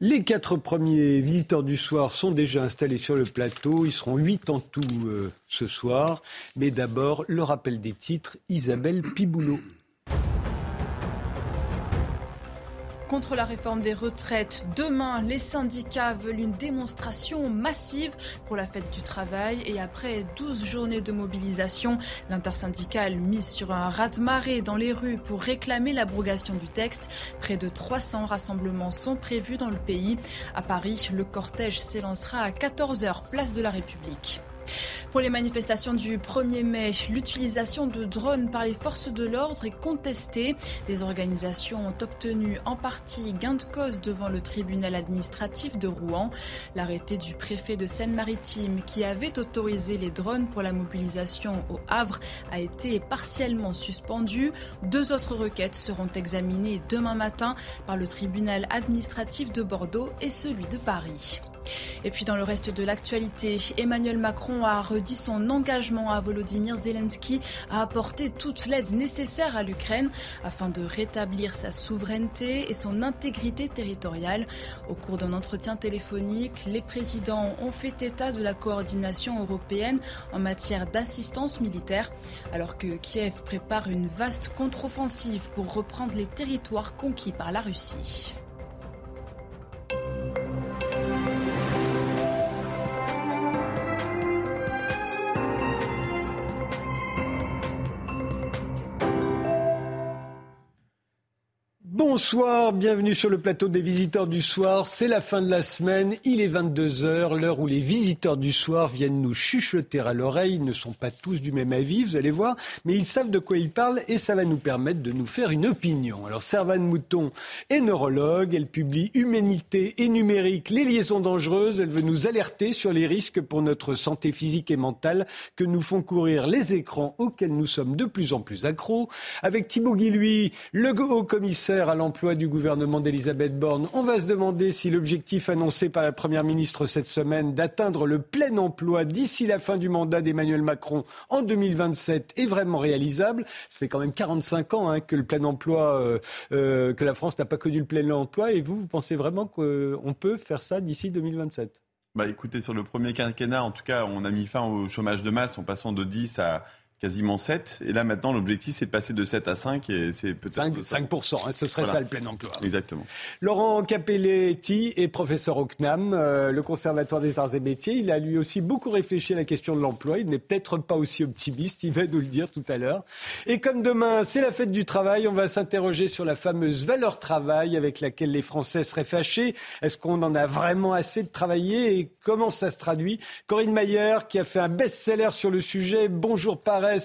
Les quatre premiers visiteurs du soir sont déjà installés sur le plateau. Ils seront huit en tout euh, ce soir. Mais d'abord, le rappel des titres, Isabelle Piboulot. Contre la réforme des retraites, demain, les syndicats veulent une démonstration massive pour la fête du travail. Et après 12 journées de mobilisation, l'intersyndicale mise sur un raz-de-marée dans les rues pour réclamer l'abrogation du texte. Près de 300 rassemblements sont prévus dans le pays. À Paris, le cortège s'élancera à 14h, place de la République. Pour les manifestations du 1er mai, l'utilisation de drones par les forces de l'ordre est contestée. Des organisations ont obtenu en partie gain de cause devant le tribunal administratif de Rouen. L'arrêté du préfet de Seine-Maritime qui avait autorisé les drones pour la mobilisation au Havre a été partiellement suspendu. Deux autres requêtes seront examinées demain matin par le tribunal administratif de Bordeaux et celui de Paris. Et puis dans le reste de l'actualité, Emmanuel Macron a redit son engagement à Volodymyr Zelensky à apporter toute l'aide nécessaire à l'Ukraine afin de rétablir sa souveraineté et son intégrité territoriale. Au cours d'un entretien téléphonique, les présidents ont fait état de la coordination européenne en matière d'assistance militaire, alors que Kiev prépare une vaste contre-offensive pour reprendre les territoires conquis par la Russie. Bonsoir, bienvenue sur le plateau des visiteurs du soir. C'est la fin de la semaine, il est 22h, l'heure où les visiteurs du soir viennent nous chuchoter à l'oreille. Ils ne sont pas tous du même avis, vous allez voir, mais ils savent de quoi ils parlent et ça va nous permettre de nous faire une opinion. Alors Servane Mouton est neurologue, elle publie Humanité et numérique, les liaisons dangereuses. Elle veut nous alerter sur les risques pour notre santé physique et mentale que nous font courir les écrans auxquels nous sommes de plus en plus accros. Avec Thibaut Guilhuy, le haut commissaire à l'emploi du gouvernement d'Elisabeth Borne. On va se demander si l'objectif annoncé par la Première ministre cette semaine d'atteindre le plein emploi d'ici la fin du mandat d'Emmanuel Macron en 2027 est vraiment réalisable. Ça fait quand même 45 ans hein, que le plein emploi, euh, euh, que la France n'a pas connu le plein emploi. Et vous, vous pensez vraiment qu'on peut faire ça d'ici 2027 bah écoutez, sur le premier quinquennat, en tout cas, on a mis fin au chômage de masse en passant de 10 à quasiment 7. Et là, maintenant, l'objectif, c'est de passer de 7 à 5. Et c'est peut-être 5, 5%, hein, ce serait ça le plein emploi. Exactement. Laurent Capelletti est professeur au CNAM, euh, le Conservatoire des Arts et Métiers. Il a lui aussi beaucoup réfléchi à la question de l'emploi. Il n'est peut-être pas aussi optimiste, il va nous le dire tout à l'heure. Et comme demain, c'est la fête du travail, on va s'interroger sur la fameuse valeur travail avec laquelle les Français seraient fâchés. Est-ce qu'on en a vraiment assez de travailler et comment ça se traduit? Corinne Mayer, qui a fait un best-seller sur le sujet. Bonjour,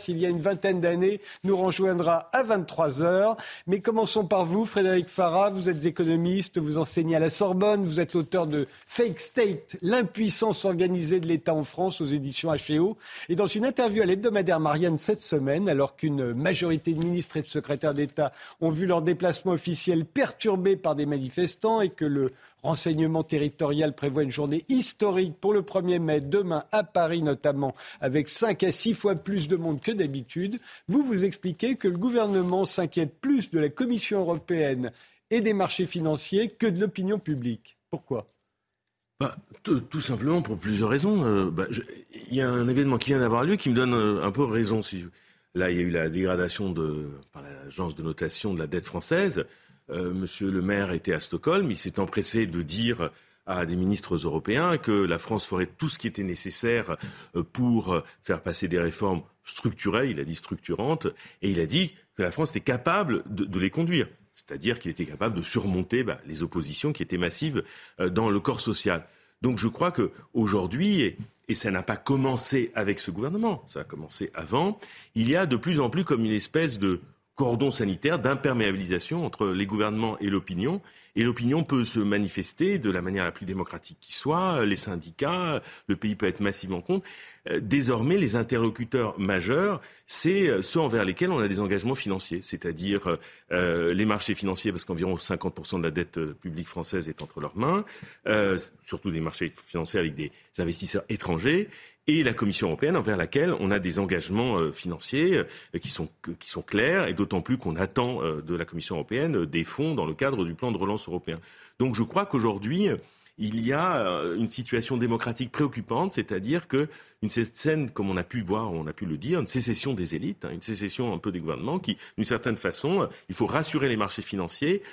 il y a une vingtaine d'années, nous rejoindra à 23 heures. Mais commençons par vous, Frédéric Farah. Vous êtes économiste, vous enseignez à la Sorbonne, vous êtes l'auteur de Fake State, l'impuissance organisée de l'État en France aux éditions HEO. Et dans une interview à l'hebdomadaire Marianne cette semaine, alors qu'une majorité de ministres et de secrétaires d'État ont vu leur déplacement officiel perturbé par des manifestants et que le renseignement territorial prévoit une journée historique pour le 1er mai, demain à Paris notamment, avec 5 à 6 fois plus de monde que d'habitude. Vous vous expliquez que le gouvernement s'inquiète plus de la Commission européenne et des marchés financiers que de l'opinion publique. Pourquoi? Bah, tout, simplement pour plusieurs raisons. Euh, bah, il y a un événement qui vient d'avoir lieu qui me donne euh, un peu raison. Là, il y a eu la dégradation de, par l'agence de notation de la dette française. Euh, Monsieur le maire était à Stockholm, il s'est empressé de dire à des ministres européens que la France ferait tout ce qui était nécessaire euh, pour faire passer des réformes structurelles, il a dit structurantes, et il a dit que la France était capable de, les conduire. C'est-à-dire qu'il était capable de surmonter bah, les oppositions qui étaient massives euh, dans le corps social. Donc je crois qu'aujourd'hui, et, et ça n'a pas commencé avec ce gouvernement, ça a commencé avant, il y a de plus en plus comme une espèce de cordon sanitaire d'imperméabilisation entre les gouvernements et l'opinion. Et l'opinion peut se manifester de la manière la plus démocratique qui soit, les syndicats, le pays peut être massivement contre. Euh, désormais, les interlocuteurs majeurs, c'est euh, ceux envers lesquels on a des engagements financiers, c'est-à-dire euh, les marchés financiers, parce qu'environ 50% de la dette publique française est entre leurs mains, surtout des marchés financiers avec des investisseurs étrangers et la Commission européenne envers laquelle on a des engagements euh, financiers euh, qui, sont, clairs et d'autant plus qu'on attend euh, de la Commission européenne des fonds dans le cadre du plan de relance européen. Donc je crois qu'aujourd'hui, il y a une situation démocratique préoccupante, c'est-à-dire que une scène, comme on a pu voir, on a pu le dire, une sécession des élites, hein, une sécession un peu des gouvernements, qui, d'une certaine façon, il faut rassurer les marchés financiers,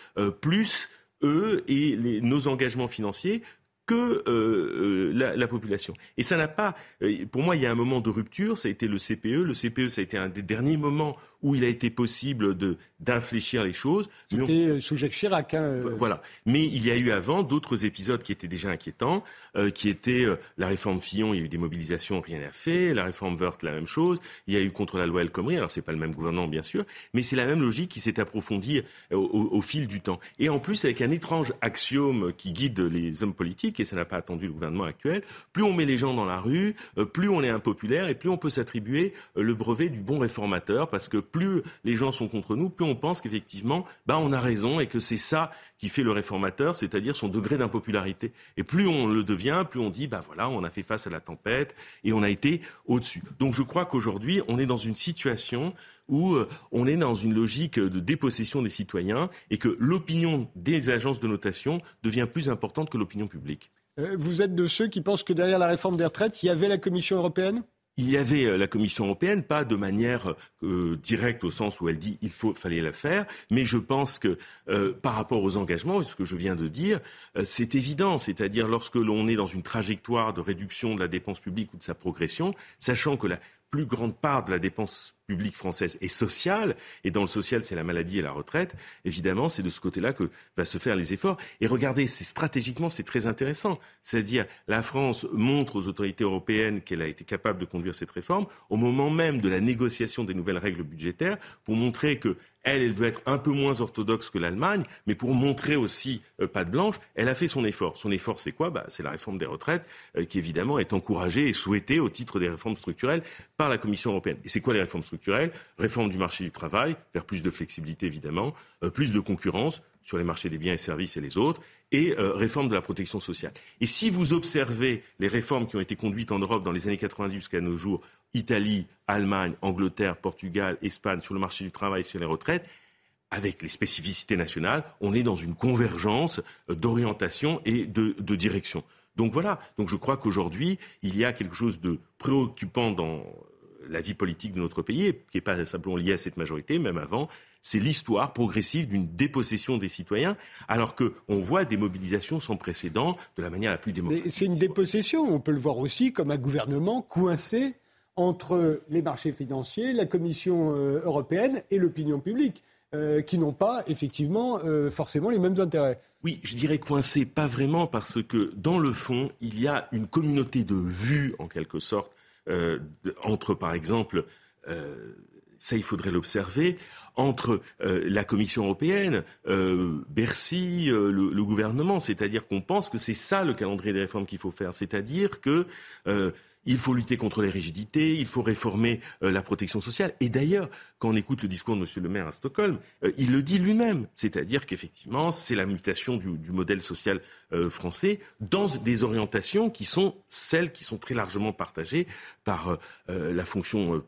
plus eux et nos engagements financiers que euh, euh, la, population. Et ça n'a pas. Euh, pour moi, il y a un moment de rupture. Ça a été le CPE. Le CPE, ça a été un des derniers moments où il a été possible de d'infléchir les choses. C'était euh, sous Jacques Chirac. Hein, euh. Voilà. Mais il y a eu avant d'autres épisodes qui étaient déjà inquiétants, euh, qui étaient la réforme Fillon, il y a eu des mobilisations, rien n'a fait. La réforme Wörth, la même chose. Il y a eu contre la loi El Khomri. Alors c'est pas le même gouvernement, bien sûr, mais c'est la même logique qui s'est approfondie au, au, fil du temps. Et en plus, avec un étrange axiome qui guide les hommes politiques, et ça n'a pas attendu le gouvernement actuel, plus on met les gens dans la rue, plus on est impopulaire et plus on peut s'attribuer le brevet du bon réformateur, parce que plus les gens sont contre nous, plus on pense qu'effectivement, bah, on a raison et que c'est ça qui fait le réformateur, c'est-à-dire son degré d'impopularité. Et plus on le devient, plus on dit, bah voilà, on a fait face à la tempête et on a été au-dessus. Donc je crois qu'aujourd'hui, on est dans une situation où euh, on est dans une logique de dépossession des citoyens et que l'opinion des agences de notation devient plus importante que l'opinion publique. Euh, vous êtes de ceux qui pensent que derrière la réforme des retraites, il y avait la Commission européenne? Il y avait euh, la Commission européenne, pas de manière euh, directe au sens où elle dit il faut, fallait la faire, mais je pense que euh, par rapport aux engagements, ce que je viens de dire, c'est évident, c'est-à-dire lorsque l'on est dans une trajectoire de réduction de la dépense publique ou de sa progression, sachant que la plus grande part de la dépense publique française est sociale, et dans le social, c'est la maladie et la retraite, évidemment, c'est de ce côté-là que va se faire les efforts. Et regardez, c'est stratégiquement, c'est très intéressant. C'est-à-dire, la France montre aux autorités européennes qu'elle a été capable de conduire cette réforme au moment même de la négociation des nouvelles règles budgétaires pour montrer que elle, veut être un peu moins orthodoxe que l'Allemagne, mais pour montrer aussi euh, pas de blanche, elle a fait son effort. Son effort, c'est quoi? Bah, C'est la réforme des retraites, euh, qui évidemment est encouragée et souhaitée au titre des réformes structurelles par la Commission européenne. Et c'est quoi les réformes structurelles? Réforme du marché du travail, vers plus de flexibilité évidemment, euh, plus de concurrence sur les marchés des biens et services et les autres, et réforme de la protection sociale. Et si vous observez les réformes qui ont été conduites en Europe dans les années 90 jusqu'à nos jours Italie, Allemagne, Angleterre, Portugal, Espagne sur le marché du travail, sur les retraites, avec les spécificités nationales, on est dans une convergence d'orientation et de, direction. Donc voilà, donc je crois qu'aujourd'hui, il y a quelque chose de préoccupant dans la vie politique de notre pays, qui n'est pas simplement lié à cette majorité, même avant, c'est l'histoire progressive d'une dépossession des citoyens, alors qu'on voit des mobilisations sans précédent de la manière la plus démocratique. C'est une dépossession, on peut le voir aussi comme un gouvernement coincé entre les marchés financiers, la Commission euh, européenne et l'opinion publique. Euh, qui n'ont pas effectivement euh, forcément les mêmes intérêts. Oui, je dirais coincé, pas vraiment, parce que dans le fond, il y a une communauté de vues, en quelque sorte, entre, par exemple, ça il faudrait l'observer, entre la Commission européenne, Bercy, le, le, gouvernement. C'est-à-dire qu'on pense que c'est ça le calendrier des réformes qu'il faut faire. C'est-à-dire que il faut lutter contre les rigidités, il faut réformer euh, la protection sociale. Et d'ailleurs, quand on écoute le discours de M. le maire à Stockholm, euh, il le dit lui-même. C'est-à-dire qu'effectivement, c'est la mutation du, modèle social euh, français dans des orientations qui sont celles qui sont très largement partagées par la fonction,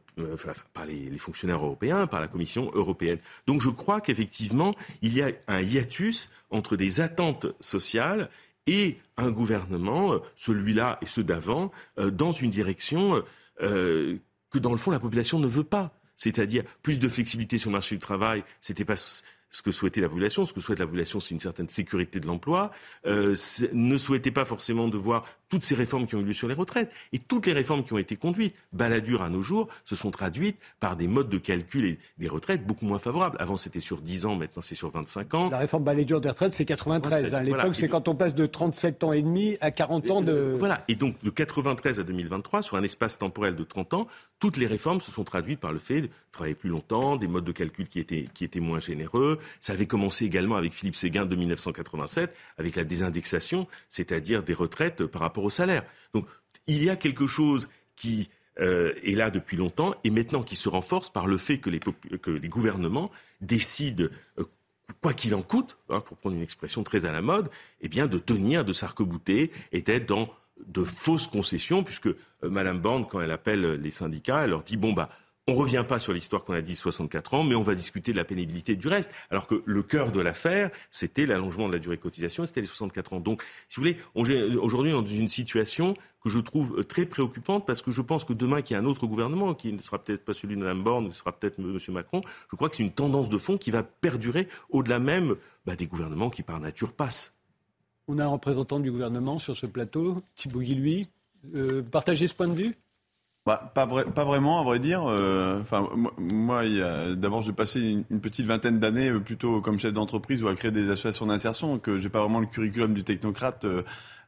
par les, les, fonctionnaires européens, par la Commission européenne. Donc je crois qu'effectivement, il y a un hiatus entre des attentes sociales et un gouvernement, euh, celui-là et ceux d'avant, euh, dans une direction euh, que dans le fond la population ne veut pas. C'est-à-dire plus de flexibilité sur le marché du travail, c'était pas ce que souhaitait la population. Ce que souhaite la population, c'est une certaine sécurité de l'emploi. Ne souhaitait pas forcément de voir toutes ces réformes qui ont eu lieu sur les retraites. Et toutes les réformes qui ont été conduites, baladures à nos jours, se sont traduites par des modes de calcul des retraites beaucoup moins favorables. Avant, c'était sur 10 ans, maintenant c'est sur 25 ans. La réforme baladure des retraites, c'est 93. À l'époque, c'est quand on passe de 37 ans et demi à 40 ans de... Voilà. Et donc, de 93 à 2023, sur un espace temporel de 30 ans, toutes les réformes se sont traduites par le fait de travailler plus longtemps, des modes de calcul qui étaient, qui étaient moins généreux. Ça avait commencé également avec Philippe Séguin de 1987, avec la désindexation, c'est-à-dire des retraites par rapport salaire. Donc il y a quelque chose qui euh, est là depuis longtemps et maintenant qui se renforce par le fait que les, que les gouvernements décident, euh, quoi qu'il en coûte, hein, pour prendre une expression très à la mode, eh bien de tenir, de s'arc-bouter et d'être dans de fausses concessions, puisque euh, Madame Borne, quand elle appelle les syndicats, elle leur dit bon bah on ne revient pas sur l'histoire qu'on a dit 64 ans, mais on va discuter de la pénibilité du reste. Alors que le cœur de l'affaire, c'était l'allongement de la durée de cotisation, c'était les 64 ans. Donc, si vous voulez, aujourd'hui, on est dans une situation que je trouve très préoccupante parce que je pense que demain qu'il y a un autre gouvernement, qui ne sera peut-être pas celui de Mme Borne, qui sera peut-être M. Macron, je crois que c'est une tendance de fond qui va perdurer au-delà même bah, des gouvernements qui, par nature, passent. On a un représentant du gouvernement sur ce plateau, Thibault. Euh, partagez ce point de vue? Bah, pas, pas, vraiment, à vrai dire. Euh, enfin, moi, d'abord, j'ai passé une, petite vingtaine d'années euh, plutôt comme chef d'entreprise ou à créer des associations d'insertion, que j'ai pas vraiment le curriculum du technocrate euh,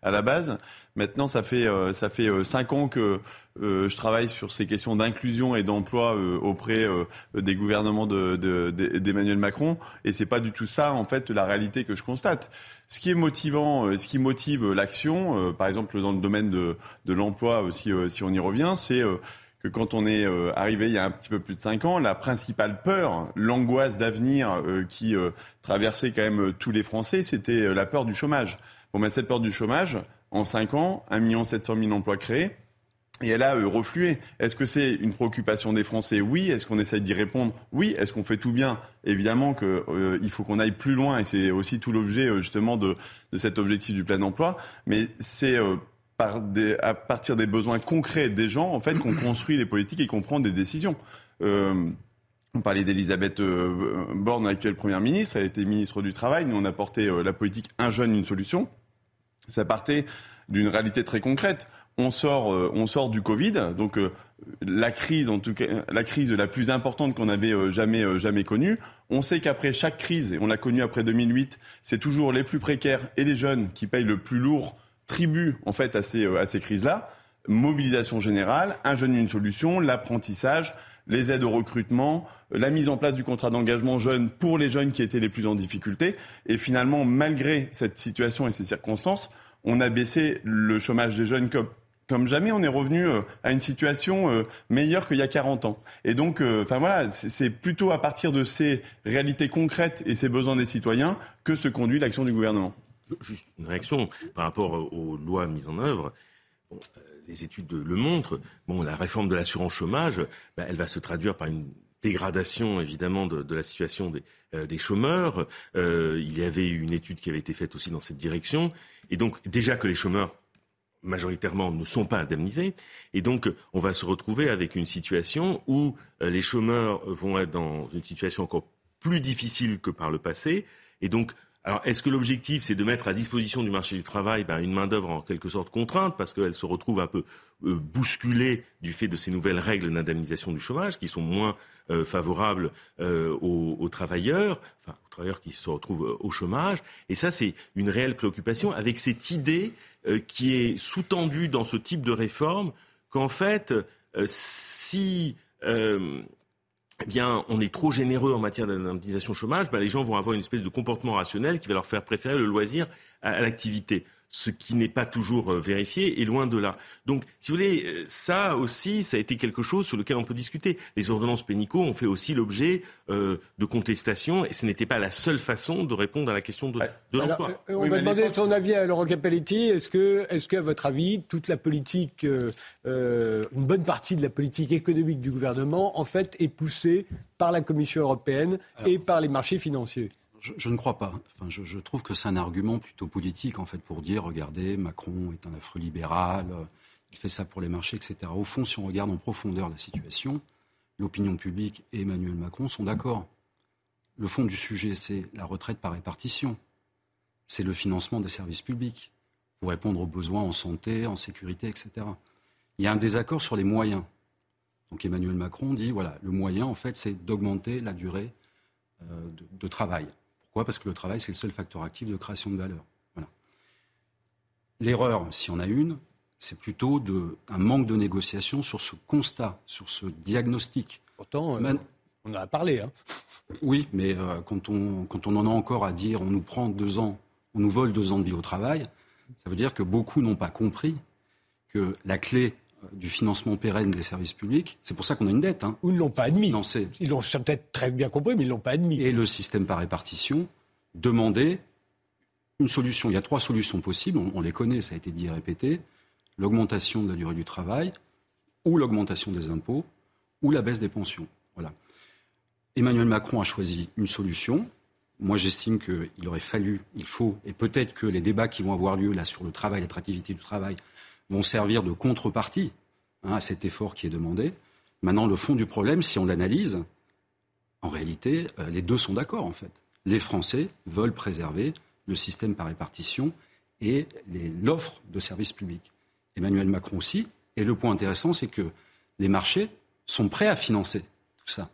à la base. Maintenant, ça fait ça fait cinq ans que je travaille sur ces questions d'inclusion et d'emploi auprès des gouvernements d'Emmanuel de, Macron, et c'est pas du tout ça, en fait, la réalité que je constate. Ce qui est motivant, euh, ce qui motive l'action, euh, par exemple dans le domaine de, l'emploi, si, euh, si on y revient, c'est que quand on est arrivé il y a un petit peu plus de cinq ans, la principale peur, l'angoisse d'avenir qui traversait quand même tous les Français, c'était la peur du chômage. Bon, ben, cette peur du chômage, en cinq ans, 1 700 000 emplois créés, et elle a euh, reflué. Est-ce que c'est une préoccupation des Français? Oui. Est-ce qu'on essaye d'y répondre? Oui. Est-ce qu'on fait tout bien? Évidemment qu'il euh, faut qu'on aille plus loin et c'est aussi tout l'objet euh, justement de, de, cet objectif du plein emploi. Mais c'est des, à partir des besoins concrets des gens en fait qu'on construit les politiques et qu'on prend des décisions. on parlait d'Elisabeth Borne, actuelle première ministre. Elle était ministre du Travail. Nous, on a porté la politique Un jeune, une solution. Ça partait d'une réalité très concrète on sort, euh, on sort du Covid, donc euh, la crise, en tout cas, la crise la plus importante qu'on avait euh, jamais, jamais connue. On sait qu'après chaque crise, et on l'a connue après 2008, c'est toujours les plus précaires et les jeunes qui payent le plus lourd tribut en fait à ces, à ces crises-là. Mobilisation générale, un jeune une solution, l'apprentissage, les aides au recrutement, la mise en place du contrat d'engagement jeune pour les jeunes qui étaient les plus en difficulté. Et finalement, malgré cette situation et ces circonstances, on a baissé le chômage des jeunes comme jamais on est revenu euh, à une situation euh, meilleure qu'il y a 40 ans. Et donc, euh, enfin voilà, c'est plutôt à partir de ces réalités concrètes et ces besoins des citoyens que se conduit l'action du gouvernement. Juste une réaction par rapport aux lois mises en œuvre. Les études le montrent. Bon, la réforme de l'assurance chômage, bah, elle va se traduire par une dégradation évidemment de, la situation des, des chômeurs. il y avait une étude qui avait été faite aussi dans cette direction. Et donc déjà que les chômeurs majoritairement ne sont pas indemnisés. Et donc, on va se retrouver avec une situation où euh, les chômeurs vont être dans une situation encore plus difficile que par le passé. Et donc, alors, est-ce que l'objectif, c'est de mettre à disposition du marché du travail ben, une main-d'œuvre en quelque sorte contrainte, parce qu'elle se retrouve un peu euh, bousculée du fait de ces nouvelles règles d'indemnisation du chômage, qui sont moins euh, favorables aux, aux, travailleurs, enfin, aux travailleurs qui se retrouvent au chômage? Et ça, c'est une réelle préoccupation avec cette idée euh, qui est sous-tendu dans ce type de réforme qu'en fait, euh, si euh, eh bien, on est trop généreux en matière d'indemnisation chômage, ben, les gens vont avoir une espèce de comportement rationnel qui va leur faire préférer le loisir à l'activité ce qui n'est pas toujours euh, vérifié et loin de là. Donc, si vous voulez, euh, ça aussi, ça a été quelque chose sur lequel on peut discuter. Les ordonnances pénicaux ont fait aussi l'objet euh, de contestations et ce n'était pas la seule façon de répondre à la question de, l'emploi. on va demander son avis à Laurent Capelletti. Est-ce que, est-ce qu'à votre avis, toute la politique, une bonne partie de la politique économique du gouvernement, en fait, est poussée par la Commission européenne et par les marchés financiers? Je, ne crois pas. Enfin, je, trouve que c'est un argument plutôt politique, en fait, pour dire, regardez, Macron est un affreux libéral, il fait ça pour les marchés, etc. Au fond, si on regarde en profondeur la situation, l'opinion publique et Emmanuel Macron sont d'accord. Le fond du sujet, c'est la retraite par répartition. C'est le financement des services publics pour répondre aux besoins en santé, en sécurité, etc. Il y a un désaccord sur les moyens. Donc Emmanuel Macron dit, voilà, le moyen, en fait, c'est d'augmenter la durée euh, de travail. Pourquoi? Parce que le travail, c'est le seul facteur actif de création de valeur. L'erreur, si on a une, c'est plutôt de, un manque de négociation sur ce constat, sur ce diagnostic. Pourtant, euh, on en a parlé. Hein. Oui, mais euh, quand, on, quand on en a encore à dire on nous prend deux ans, on nous vole deux ans de vie au travail, ça veut dire que beaucoup n'ont pas compris que la clé du financement pérenne des services publics. C'est pour ça qu'on a une dette. Hein. Ou ils ne l'ont pas admis. Ils l'ont peut-être très bien compris, mais ils ne l'ont pas admis. Et le système par répartition demandait une solution. Il y a trois solutions possibles, on, les connaît, ça a été dit et répété. l'augmentation de la durée du travail, ou l'augmentation des impôts, ou la baisse des pensions. Voilà. Emmanuel Macron a choisi une solution. Moi, j'estime qu'il aurait fallu, il faut, et peut-être que les débats qui vont avoir lieu là sur le travail, l'attractivité du travail, vont servir de contrepartie hein, à cet effort qui est demandé. Maintenant, le fond du problème, si on l'analyse, en réalité, euh, les deux sont d'accord en fait. Les Français veulent préserver le système par répartition et l'offre de services publics. Emmanuel Macron aussi. Et le point intéressant, c'est que les marchés sont prêts à financer tout ça,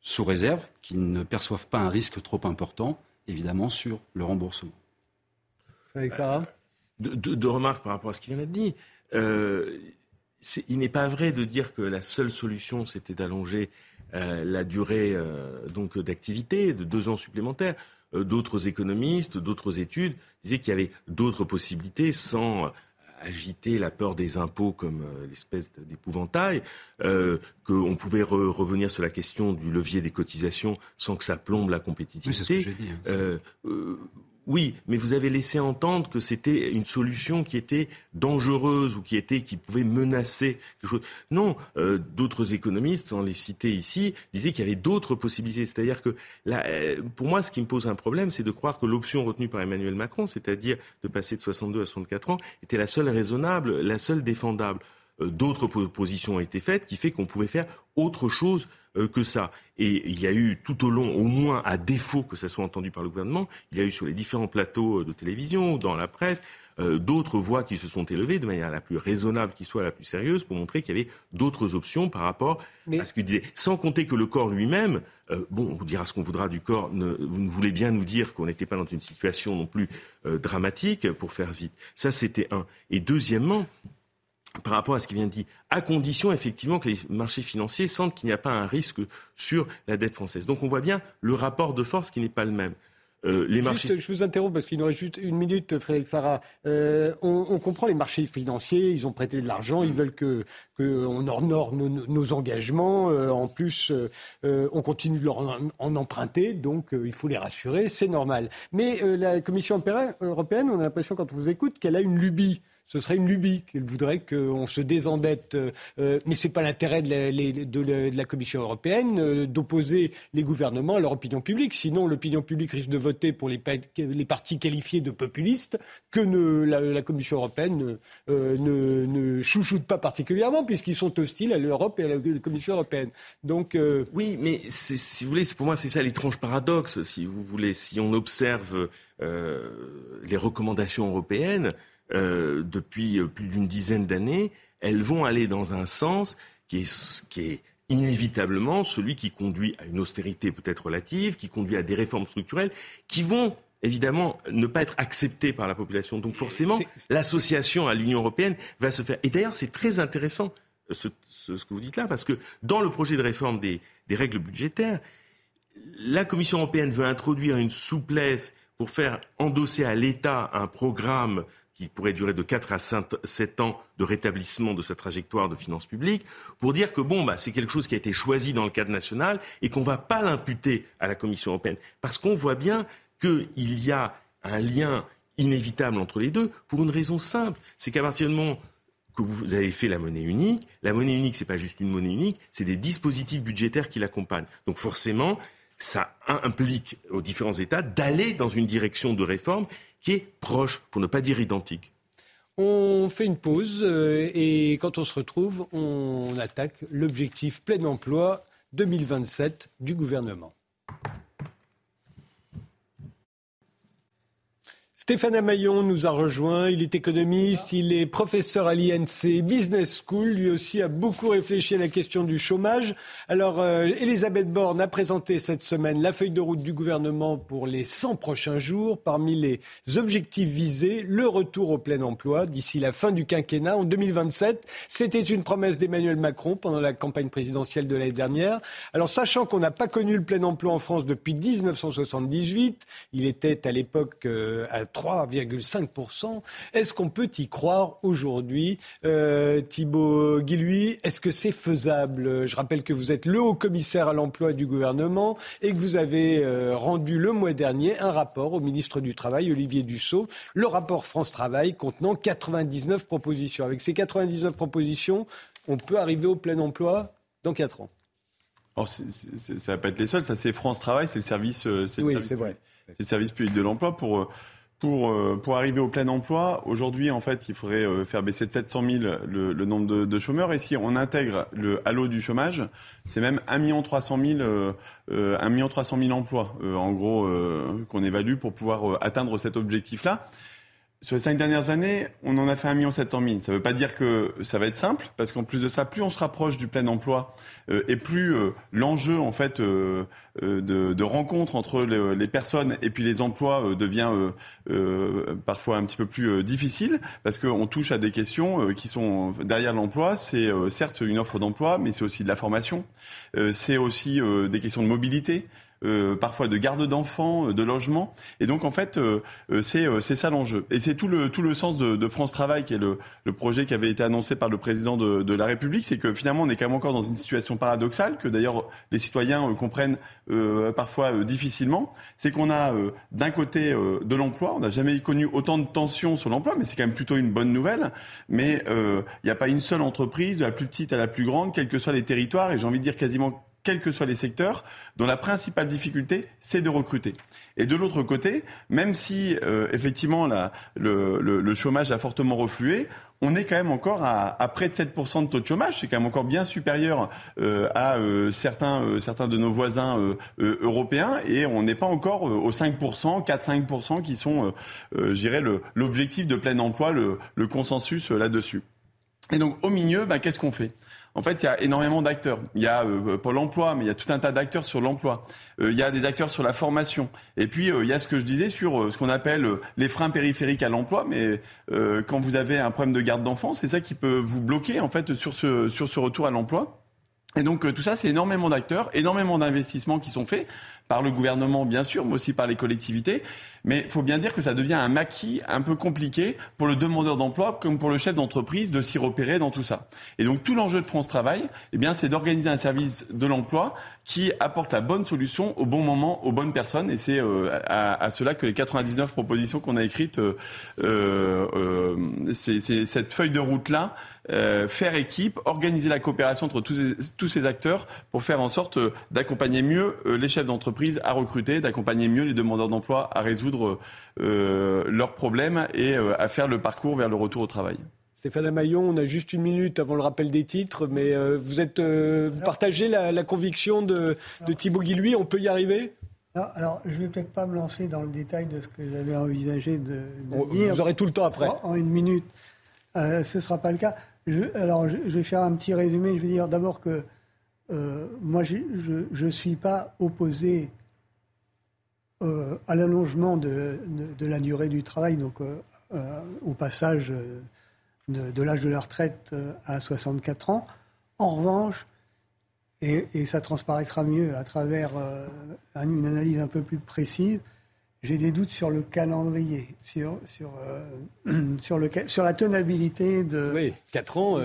sous réserve qu'ils ne perçoivent pas un risque trop important, évidemment, sur le remboursement. Avec Sarah deux, remarques par rapport à ce qui vient d'être dit. Euh, il n'est pas vrai de dire que la seule solution, c'était d'allonger euh, la durée euh, donc d'activité de deux ans supplémentaires. d'autres économistes, d'autres études disaient qu'il y avait d'autres possibilités sans agiter la peur des impôts comme l'espèce d'épouvantail, qu'on pouvait revenir sur la question du levier des cotisations sans que ça plombe la compétitivité. Oui, c'est ce que j'ai dit. Hein, oui, mais vous avez laissé entendre que c'était une solution qui était dangereuse ou qui pouvait menacer quelque chose. Non, euh, d'autres économistes, sans les citer ici, disaient qu'il y avait d'autres possibilités. C'est-à-dire que euh, pour moi, ce qui me pose un problème, c'est de croire que l'option retenue par Emmanuel Macron, c'est-à-dire de passer de 62 à 64 ans, était la seule raisonnable, la seule défendable. Euh, d'autres propositions ont été faites qui fait qu'on pouvait faire autre chose que ça. Et il y a eu tout au long, au moins à défaut que ça soit entendu par le gouvernement, il y a eu sur les différents plateaux euh, de télévision, dans la presse, d'autres voix qui se sont élevées de manière la plus raisonnable qui soit, la plus sérieuse, pour montrer qu'il y avait d'autres options par rapport à ce qu'il disait. Sans compter que le corps lui-même, bon, on vous dira ce qu'on voudra du corps, vous ne voulez bien nous dire qu'on n'était pas dans une situation non plus dramatique, pour faire vite. Ça, c'était un. Et deuxièmement, par rapport à ce qui vient de dire, à condition effectivement que les marchés financiers sentent qu'il n'y a pas un risque sur la dette française. Donc on voit bien le rapport de force qui n'est pas le même. Euh, les marchés... je vous interromps parce qu'il nous reste juste une minute, Frédéric Farah. Euh, on, comprend les marchés financiers, ils ont prêté de l'argent, ils veulent que qu'on honore nos, engagements. Euh, en plus, on continue de leur en, emprunter, donc il faut les rassurer, c'est normal. Mais la Commission européenne, on a l'impression quand on vous écoute qu'elle a une lubie ce serait une lubie qu'elle voudrait qu'on se désendette. Euh, euh, mais ce n'est pas l'intérêt de, la, Commission européenne euh, d'opposer les gouvernements à leur opinion publique. Sinon, l'opinion publique risque de voter pour les, partis qualifiés de populistes que la, Commission européenne ne, chouchoute pas particulièrement puisqu'ils sont hostiles à l'Europe et à la Commission européenne. Donc, Oui, mais si vous voulez, pour moi, c'est ça l'étrange paradoxe. Si vous voulez, si on observe les recommandations européennes, euh, depuis euh, plus d'une dizaine d'années, elles vont aller dans un sens qui est, qui est inévitablement celui qui conduit à une austérité peut-être relative, qui conduit à des réformes structurelles, qui vont évidemment ne pas être acceptées par la population. Donc forcément, l'association à l'Union européenne va se faire. Et d'ailleurs, c'est très intéressant euh, ce, ce, que vous dites là, parce que dans le projet de réforme des, des règles budgétaires, la Commission européenne veut introduire une souplesse pour faire endosser à l'État un programme qui pourrait durer de 4 à 7 ans de rétablissement de sa trajectoire de finances publiques, pour dire que bon, bah, c'est quelque chose qui a été choisi dans le cadre national et qu'on ne va pas l'imputer à la Commission européenne. Parce qu'on voit bien qu'il y a un lien inévitable entre les deux pour une raison simple. C'est qu'à partir du moment que vous avez fait la monnaie unique, la monnaie unique, ce n'est pas juste une monnaie unique, c'est des dispositifs budgétaires qui l'accompagnent. Donc forcément, ça implique aux différents États d'aller dans une direction de réforme qui est proche, pour ne pas dire identique. On fait une pause euh, et quand on se retrouve, on attaque l'objectif plein emploi 2027 du gouvernement. Stéphane Amaillon nous a rejoint. Il est économiste, il est professeur à l'INC Business School. Lui aussi a beaucoup réfléchi à la question du chômage. Alors, euh, Elisabeth Borne a présenté cette semaine la feuille de route du gouvernement pour les 100 prochains jours. Parmi les objectifs visés, le retour au plein emploi d'ici la fin du quinquennat en 2027. C'était une promesse d'Emmanuel Macron pendant la campagne présidentielle de l'année dernière. Alors, sachant qu'on n'a pas connu le plein emploi en France depuis 1978, il était à l'époque euh, à 3,5%. Est-ce qu'on peut y croire aujourd'hui euh, Thibaut Guilhuy, est-ce que c'est faisable? Je rappelle que vous êtes le haut commissaire à l'emploi du gouvernement et que vous avez euh, rendu le mois dernier un rapport au ministre du Travail, Olivier Dussault, le rapport France Travail contenant 99 propositions. Avec ces 99 propositions, on peut arriver au plein emploi dans 4 ans. Alors, ça va pas être les seuls, ça c'est France Travail, c'est le service, euh, c'est oui, c'est vrai. C'est le service public de l'emploi pour pour, euh, pour arriver au plein emploi, aujourd'hui, en fait, il faudrait faire baisser de 700 000 le, le nombre de, de, chômeurs. Et si on intègre le halo du chômage, c'est même 1 300 000, euh, 1 300 000 emplois, en gros, qu'on évalue pour pouvoir atteindre cet objectif-là. Sur les cinq dernières années, on en a fait 1 700 000. Ça ne veut pas dire que ça va être simple, parce qu'en plus de ça, plus on se rapproche du plein emploi, euh, et plus euh, l'enjeu en fait euh, de, de, rencontre entre les personnes et puis les emplois devient parfois un petit peu plus difficile, parce qu'on touche à des questions qui sont derrière l'emploi. C'est certes une offre d'emploi, mais c'est aussi de la formation, c'est aussi des questions de mobilité. Euh, parfois de garde d'enfants, euh, de logement. Et donc en fait, euh, c'est c'est ça l'enjeu. Et c'est tout le tout le sens de, de, France Travail, qui est le, le, projet qui avait été annoncé par le président de, de la République, c'est que finalement on est quand même encore dans une situation paradoxale que d'ailleurs les citoyens comprennent parfois difficilement. C'est qu'on a d'un côté de l'emploi, on n'a jamais connu autant de tensions sur l'emploi, mais c'est quand même plutôt une bonne nouvelle. Mais il n'y a pas une seule entreprise, de la plus petite à la plus grande, quels que soient les territoires, et j'ai envie de dire quasiment quels que soient les secteurs, dont la principale difficulté, c'est de recruter. Et de l'autre côté, même si euh, effectivement le, chômage a fortement reflué, on est quand même encore à, près de 7% de taux de chômage. C'est quand même encore bien supérieur euh, à euh, certains, certains de nos voisins européens. Et on n'est pas encore aux 5%, 4-5% qui sont, je dirais, l'objectif de plein emploi, le, le consensus là-dessus. Et donc au milieu, bah, qu'est-ce qu'on fait? En fait, il y a énormément d'acteurs. Il y a euh, Pôle emploi, mais il y a tout un tas d'acteurs sur l'emploi. Euh, il y a des acteurs sur la formation. Et puis, euh, il y a ce que je disais sur euh, ce qu'on appelle les freins périphériques à l'emploi. Mais quand vous avez un problème de garde d'enfants, c'est ça qui peut vous bloquer, en fait, sur ce, sur ce retour à l'emploi. Et donc tout ça, c'est énormément d'acteurs, énormément d'investissements qui sont faits par le gouvernement, bien sûr, mais aussi par les collectivités. Mais il faut bien dire que ça devient un maquis un peu compliqué pour le demandeur d'emploi comme pour le chef d'entreprise de s'y repérer dans tout ça. Et donc tout l'enjeu de France Travail, eh bien, c'est d'organiser un service de l'emploi qui apporte la bonne solution au bon moment aux bonnes personnes. Et c'est euh, à, cela que les 99 propositions qu'on a écrites, euh, euh, c'est cette feuille de route-là, faire équipe, organiser la coopération entre tous ces acteurs pour faire en sorte d'accompagner mieux les chefs d'entreprise à recruter, d'accompagner mieux les demandeurs d'emploi à résoudre euh, leurs problèmes et euh, à faire le parcours vers le retour au travail. Stéphane Amaillon, on a juste une minute avant le rappel des titres, mais euh, vous, êtes, euh, vous partagez la, la conviction de, de Thibaut Guilhuy, on peut y arriver? Non, alors, je ne vais peut-être pas me lancer dans le détail de ce que j'avais envisagé de, de on, dire. Vous aurez tout le temps après. En une minute. Euh, ce ne sera pas le cas. Je, alors, je, je, vais faire un petit résumé. Je vais dire d'abord que euh, moi, je ne suis pas opposé euh, à l'allongement de, de, de, la durée du travail, donc euh, euh au passage de, de l'âge de la retraite à 64 ans. En revanche, et, et ça transparaîtra mieux à travers une analyse un peu plus précise, j'ai des doutes sur le calendrier, sur, sur, sur, le, sur la tenabilité de. Oui, 4 ans,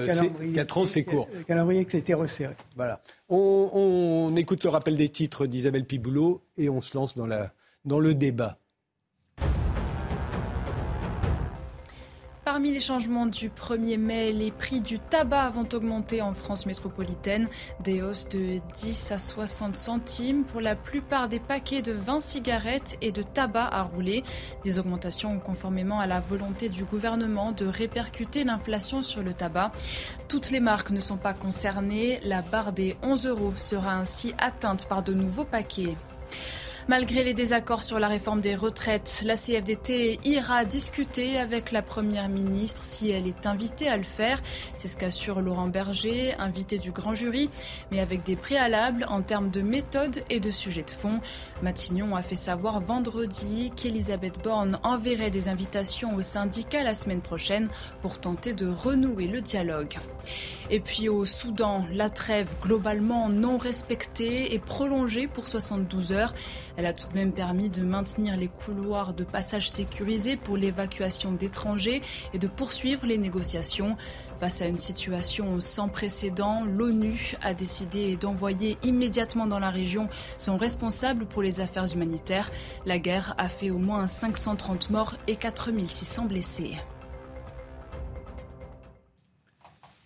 4 ans c'est court. Le calendrier qui a été resserré. Voilà. On, on écoute le rappel des titres d'Isabelle Piboulot et on se lance dans, la, le débat. Parmi les changements du 1er mai, les prix du tabac vont augmenter en France métropolitaine. Des hausses de 10 à 60 centimes pour la plupart des paquets de 20 cigarettes et de tabac à rouler. Des augmentations conformément à la volonté du gouvernement de répercuter l'inflation sur le tabac. Toutes les marques ne sont pas concernées. La barre des 11 euros sera ainsi atteinte par de nouveaux paquets. Malgré les désaccords sur la réforme des retraites, la CFDT ira discuter avec la Première ministre si elle est invitée à le faire. C'est ce qu'assure Laurent Berger, invité du grand jury, mais avec des préalables en termes de méthode et de sujet de fond. Matignon a fait savoir vendredi qu'Elisabeth Borne enverrait des invitations aux syndicats la semaine prochaine pour tenter de renouer le dialogue. Et puis au Soudan, la trêve globalement non respectée est prolongée pour 72 heures. Elle a tout de même permis de maintenir les couloirs de passage sécurisés pour l'évacuation d'étrangers et de poursuivre les négociations. Face à une situation sans précédent, l'ONU a décidé d'envoyer immédiatement dans la région son responsable pour les affaires humanitaires. La guerre a fait au moins 530 morts et 4600 blessés.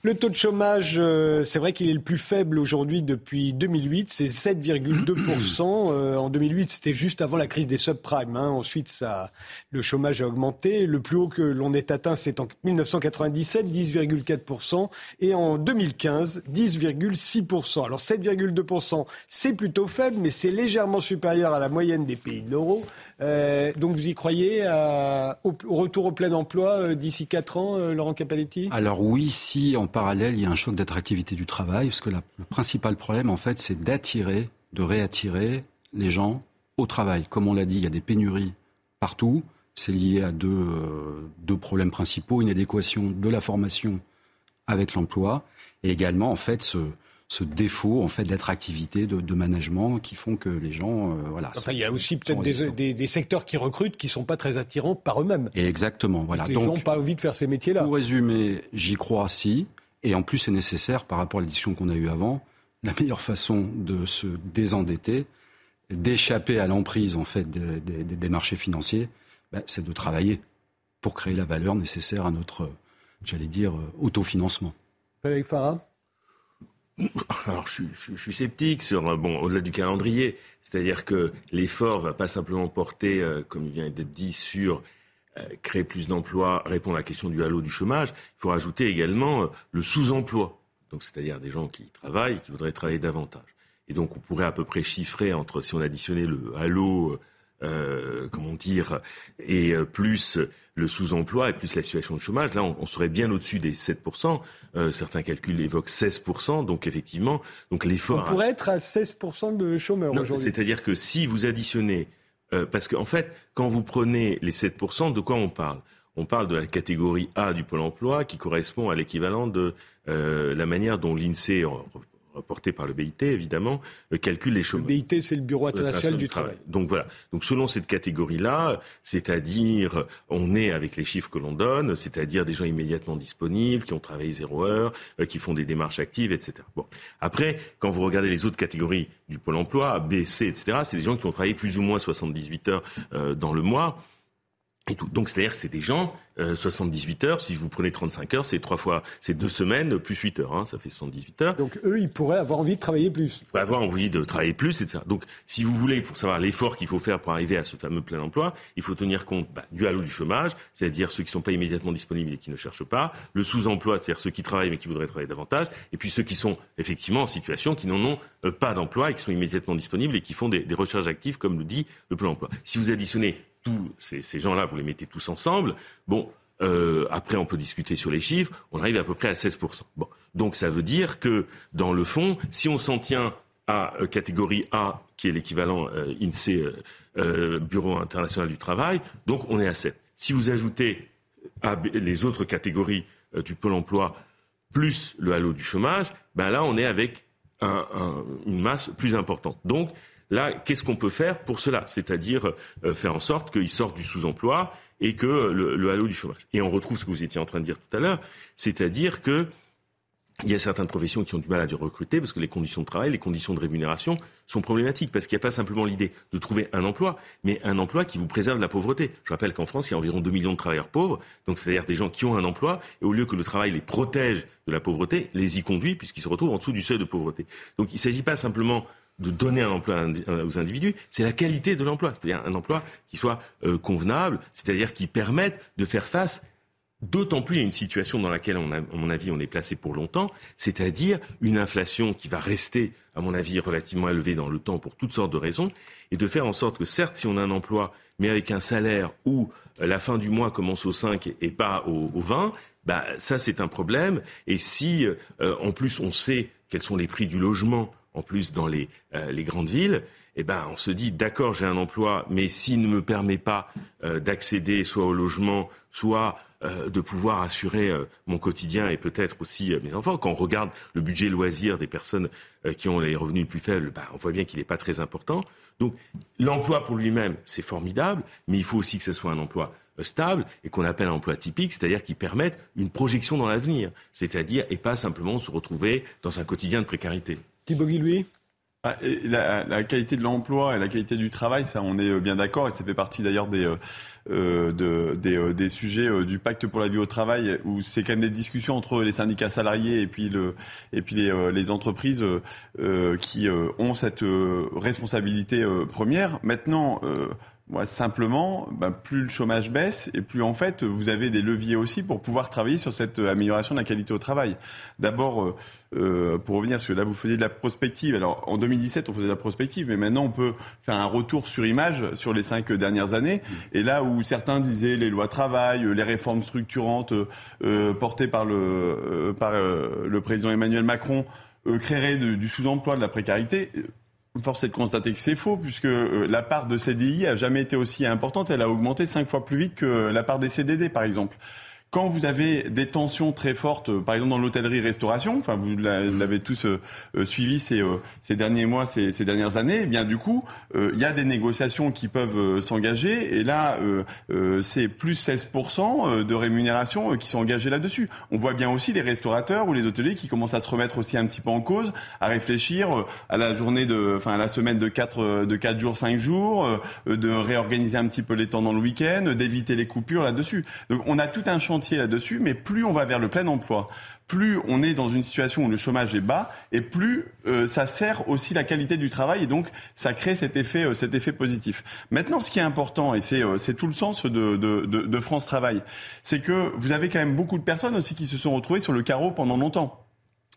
Le taux de chômage, euh, c'est vrai qu'il est le plus faible aujourd'hui depuis 2008, c'est 7,2%. Euh, en 2008, c'était juste avant la crise des subprimes. Hein. Ensuite, ça, le chômage a augmenté. Le plus haut que l'on ait atteint, c'est en 1997, 10,4%. Et en 2015, 10,6%. Alors 7,2%, c'est plutôt faible, mais c'est légèrement supérieur à la moyenne des pays de l'euro. Euh, donc vous y croyez au, retour au plein emploi d'ici 4 ans, Laurent Capelletti Alors oui, si en parallèle, il y a un choc d'attractivité du travail, parce que le principal problème, en fait, c'est d'attirer, de réattirer les gens au travail. Comme on l'a dit, il y a des pénuries partout. C'est lié à deux, euh, deux problèmes principaux une adéquation de la formation avec l'emploi, et également, en fait, ce, ce défaut en fait d'attractivité, de, de, management qui font que les gens euh, voilà. Enfin, il y a aussi peut-être des, des, secteurs qui recrutent qui sont pas très attirants par eux-mêmes. exactement, voilà. les gens n'ont pas envie de faire ces métiers-là. Pour résumer, j'y crois si. Et en plus, c'est nécessaire par rapport à l'édition qu'on a eue avant. La meilleure façon de se désendetter, d'échapper à l'emprise en fait des, marchés financiers, bah, c'est de travailler pour créer la valeur nécessaire à notre, j'allais dire, autofinancement. Avec Farah alors, je, suis sceptique sur bon au-delà du calendrier, c'est-à-dire que l'effort va pas simplement porter, euh, comme il vient d'être dit, sur euh, créer plus d'emplois, répondre à la question du halo du chômage, il faut rajouter également euh, le sous-emploi. Donc, c'est-à-dire des gens qui travaillent, qui voudraient travailler davantage. Et donc, on pourrait à peu près chiffrer entre, si on additionnait le halo, euh, comment dire, et euh, plus le sous-emploi et plus la situation de chômage, là, on, serait bien au-dessus des 7%. certains calculs évoquent 16%. Donc, effectivement, donc l'effort... On pourrait être à 16% de chômeurs aujourd'hui. C'est-à-dire que si vous additionnez euh, parce qu'en fait, quand vous prenez les 7%, de quoi on parle? On parle de la catégorie A du Pôle emploi qui correspond à l'équivalent de euh, la manière dont l'INSEE rapporté par le BIT, évidemment, euh, calcule les chômeurs. Le BIT, c'est le Bureau international du, travail. Donc voilà. Donc selon cette catégorie-là, c'est-à-dire, on est avec les chiffres que l'on donne, c'est-à-dire des gens immédiatement disponibles, qui ont travaillé zéro heure, euh, qui font des démarches actives, etc. Bon. Après, quand vous regardez les autres catégories du Pôle emploi, B, C, etc., c'est des gens qui ont travaillé plus ou moins 78 heures euh, dans le mois. Et tout. Donc c'est-à-dire que c'est des gens, 78 euh, heures, si vous prenez 35 heures, c'est trois fois, c'est deux semaines plus 8 heures, hein, ça fait 78 heures. Donc eux, ils pourraient avoir envie de travailler plus. Ils pourraient avoir envie de travailler plus, etc. Donc si vous voulez, pour savoir l'effort qu'il faut faire pour arriver à ce fameux plein emploi, il faut tenir compte bah, du halo du chômage, c'est-à-dire ceux qui ne sont pas immédiatement disponibles et qui ne cherchent pas, le sous-emploi, c'est-à-dire ceux qui travaillent mais qui voudraient travailler davantage, et puis ceux qui sont effectivement en situation, qui n'en ont euh, pas d'emploi et qui sont immédiatement disponibles et qui font des, des recherches actives, comme le dit le plan emploi. Si vous additionnez tous ces, gens-là, vous les mettez tous ensemble, bon, euh, après on peut discuter sur les chiffres, on arrive à peu près à 16%. Bon, donc ça veut dire que dans le fond, si on s'en tient à euh, catégorie A, qui est l'équivalent euh, INSEE, Bureau international du travail, donc on est à 7. Si vous ajoutez les autres catégories du Pôle emploi plus le halo du chômage, ben là on est avec une masse plus importante. Donc Là, qu'est-ce qu'on peut faire pour cela? C'est-à-dire euh, faire en sorte qu'ils sortent du sous-emploi et que le, halo du chômage. Et on retrouve ce que vous étiez en train de dire tout à l'heure, c'est-à-dire que il y a certaines professions qui ont du mal à recruter parce que les conditions de travail, les conditions de rémunération sont problématiques parce qu'il n'y a pas simplement l'idée de trouver un emploi, mais un emploi qui vous préserve de la pauvreté. Je rappelle qu'en France, il y a environ 2 millions de travailleurs pauvres, donc c'est-à-dire des gens qui ont un emploi et au lieu que le travail les protège de la pauvreté, les y conduit puisqu'ils se retrouvent en dessous du seuil de pauvreté. Donc il ne s'agit pas simplement de donner un emploi aux individus, c'est la qualité de l'emploi, c'est-à-dire un emploi qui soit euh, convenable, c'est-à-dire qui permette de faire face d'autant plus à une situation dans laquelle, à mon avis, on est placé pour longtemps, c'est-à-dire une inflation qui va rester, à mon avis, relativement élevée dans le temps pour toutes sortes de raisons, et de faire en sorte que, certes, si on a un emploi, mais avec un salaire où euh, la fin du mois commence au 5 et pas au, 20, bah, ça, c'est un problème. Et si, euh, en plus, on sait quels sont les prix du logement en plus dans les, euh, les grandes villes, eh ben, on se dit, d'accord, j'ai un emploi, mais s'il ne me permet pas euh, d'accéder soit au logement, soit euh, de pouvoir assurer euh, mon quotidien et peut-être aussi mes enfants. Quand on regarde le budget loisir des personnes qui ont les revenus les plus faibles, ben, on voit bien qu'il n'est pas très important. Donc l'emploi pour lui-même, c'est formidable, mais il faut aussi que ce soit un emploi stable et qu'on appelle un emploi typique, c'est-à-dire qui permette une projection dans l'avenir, c'est-à-dire et pas simplement se retrouver dans un quotidien de précarité. Thibaut Guillouis ah, la, qualité de l'emploi et la qualité du travail, ça, on est euh, bien d'accord, et ça fait partie d'ailleurs des, euh, euh de, des, sujets du pacte pour la vie au travail, où c'est quand même des discussions entre les syndicats salariés et puis, le, et puis les, les entreprises qui ont cette responsabilité première. Maintenant, simplement, ben, plus le chômage baisse et plus en fait vous avez des leviers aussi pour pouvoir travailler sur cette amélioration de la qualité au travail. D'abord, euh, pour revenir, parce que là vous faisiez de la prospective. Alors en 2017 on faisait de la prospective, mais maintenant on peut faire un retour sur image sur les cinq dernières années. Et là où certains disaient les lois travail, les réformes structurantes euh, portées par le, euh, par, le président Emmanuel Macron créeraient du sous-emploi, de la précarité. Force est de constater que c'est faux, puisque euh, la part de CDI a jamais été aussi importante. Elle a augmenté cinq fois plus vite que la part des CDD, par exemple quand vous avez des tensions très fortes, euh, par exemple dans l'hôtellerie-restauration, enfin vous l'avez tous euh, euh, suivi ces, ces derniers mois, ces, ces, dernières années, eh bien du coup, il y a des négociations qui peuvent s'engager, et là, c'est plus 16% de rémunération qui sont engagés là-dessus. On voit bien aussi les restaurateurs ou les hôteliers qui commencent à se remettre aussi un petit peu en cause, à réfléchir à la journée de, enfin à la semaine de 4 de quatre jours, 5 jours, de réorganiser un petit peu les temps dans le week-end, d'éviter les coupures là-dessus. Donc on a tout un chantier là-dessus, mais plus on va vers le plein emploi, plus on est dans une situation où le chômage est bas, et plus euh, ça sert aussi la qualité du travail, et donc ça crée cet effet, euh, cet effet positif. Maintenant, ce qui est important, et c'est euh, tout le sens de, de, de France Travail, c'est que vous avez quand même beaucoup de personnes aussi qui se sont retrouvées sur le carreau pendant longtemps.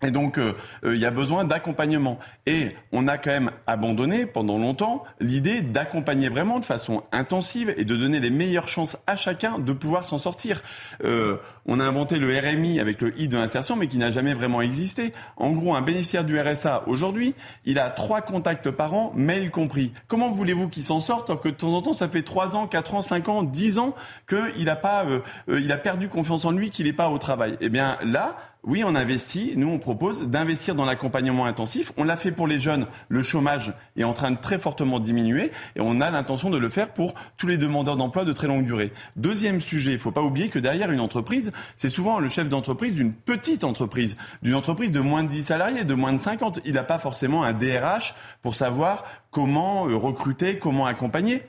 Et donc, euh, euh, il y a besoin d'accompagnement. Et on a quand même abandonné pendant longtemps l'idée d'accompagner vraiment de façon intensive et de donner les meilleures chances à chacun de pouvoir s'en sortir. Euh, on a inventé le RMI avec le I de l'insertion, mais qui n'a jamais vraiment existé. En gros, un bénéficiaire du RSA aujourd'hui, il a trois contacts par an, mail compris. Comment voulez-vous qu'il s'en sorte alors que de temps en temps, ça fait trois ans, quatre ans, cinq ans, dix ans qu'il a pas, il a perdu confiance en lui, qu'il n'est pas au travail? Eh bien là oui, on investit. Nous, on propose d'investir dans l'accompagnement intensif. On l'a fait pour les jeunes. Le chômage est en train de très fortement diminuer et on a l'intention de le faire pour tous les demandeurs d'emploi de très longue durée. Deuxième sujet, il ne faut pas oublier que derrière une entreprise, c'est souvent le chef d'entreprise d'une petite entreprise, d'une entreprise de moins de 10 salariés, de moins de 50. Il n'a pas forcément un DRH pour savoir comment euh, recruter, comment accompagner.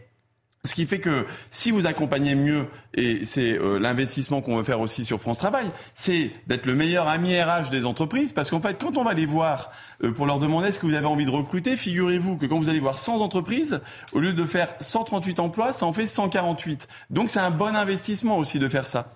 Ce qui fait que si vous accompagnez mieux, et c'est euh, l'investissement qu'on veut faire aussi sur France Travail, c'est d'être le meilleur ami RH des entreprises, parce qu'en fait, quand on va les voir euh, pour leur demander ce que vous avez envie de recruter, figurez-vous que quand vous allez voir 100 entreprises, au lieu de faire 138 emplois, ça en fait 148. Donc c'est un bon investissement aussi de faire ça.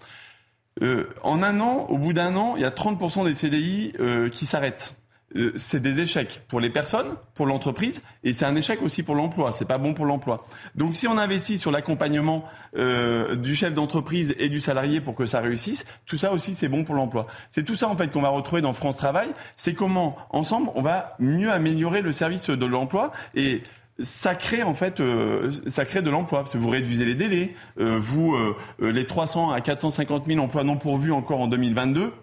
Euh, en un an, au bout d'un an, il y a 30% des CDI qui s'arrêtent. Euh, c'est des échecs pour les personnes, pour l'entreprise, et c'est un échec aussi pour l'emploi. C'est pas bon pour l'emploi. Donc, si on investit sur l'accompagnement euh, du chef d'entreprise et du salarié pour que ça réussisse, tout ça aussi c'est bon pour l'emploi. C'est tout ça en fait qu'on va retrouver dans France Travail. C'est comment ensemble on va mieux améliorer le service de l'emploi et ça crée en fait, euh, ça crée de l'emploi parce que vous réduisez les délais, vous les 300 à 450 000 emplois non pourvus encore en 2022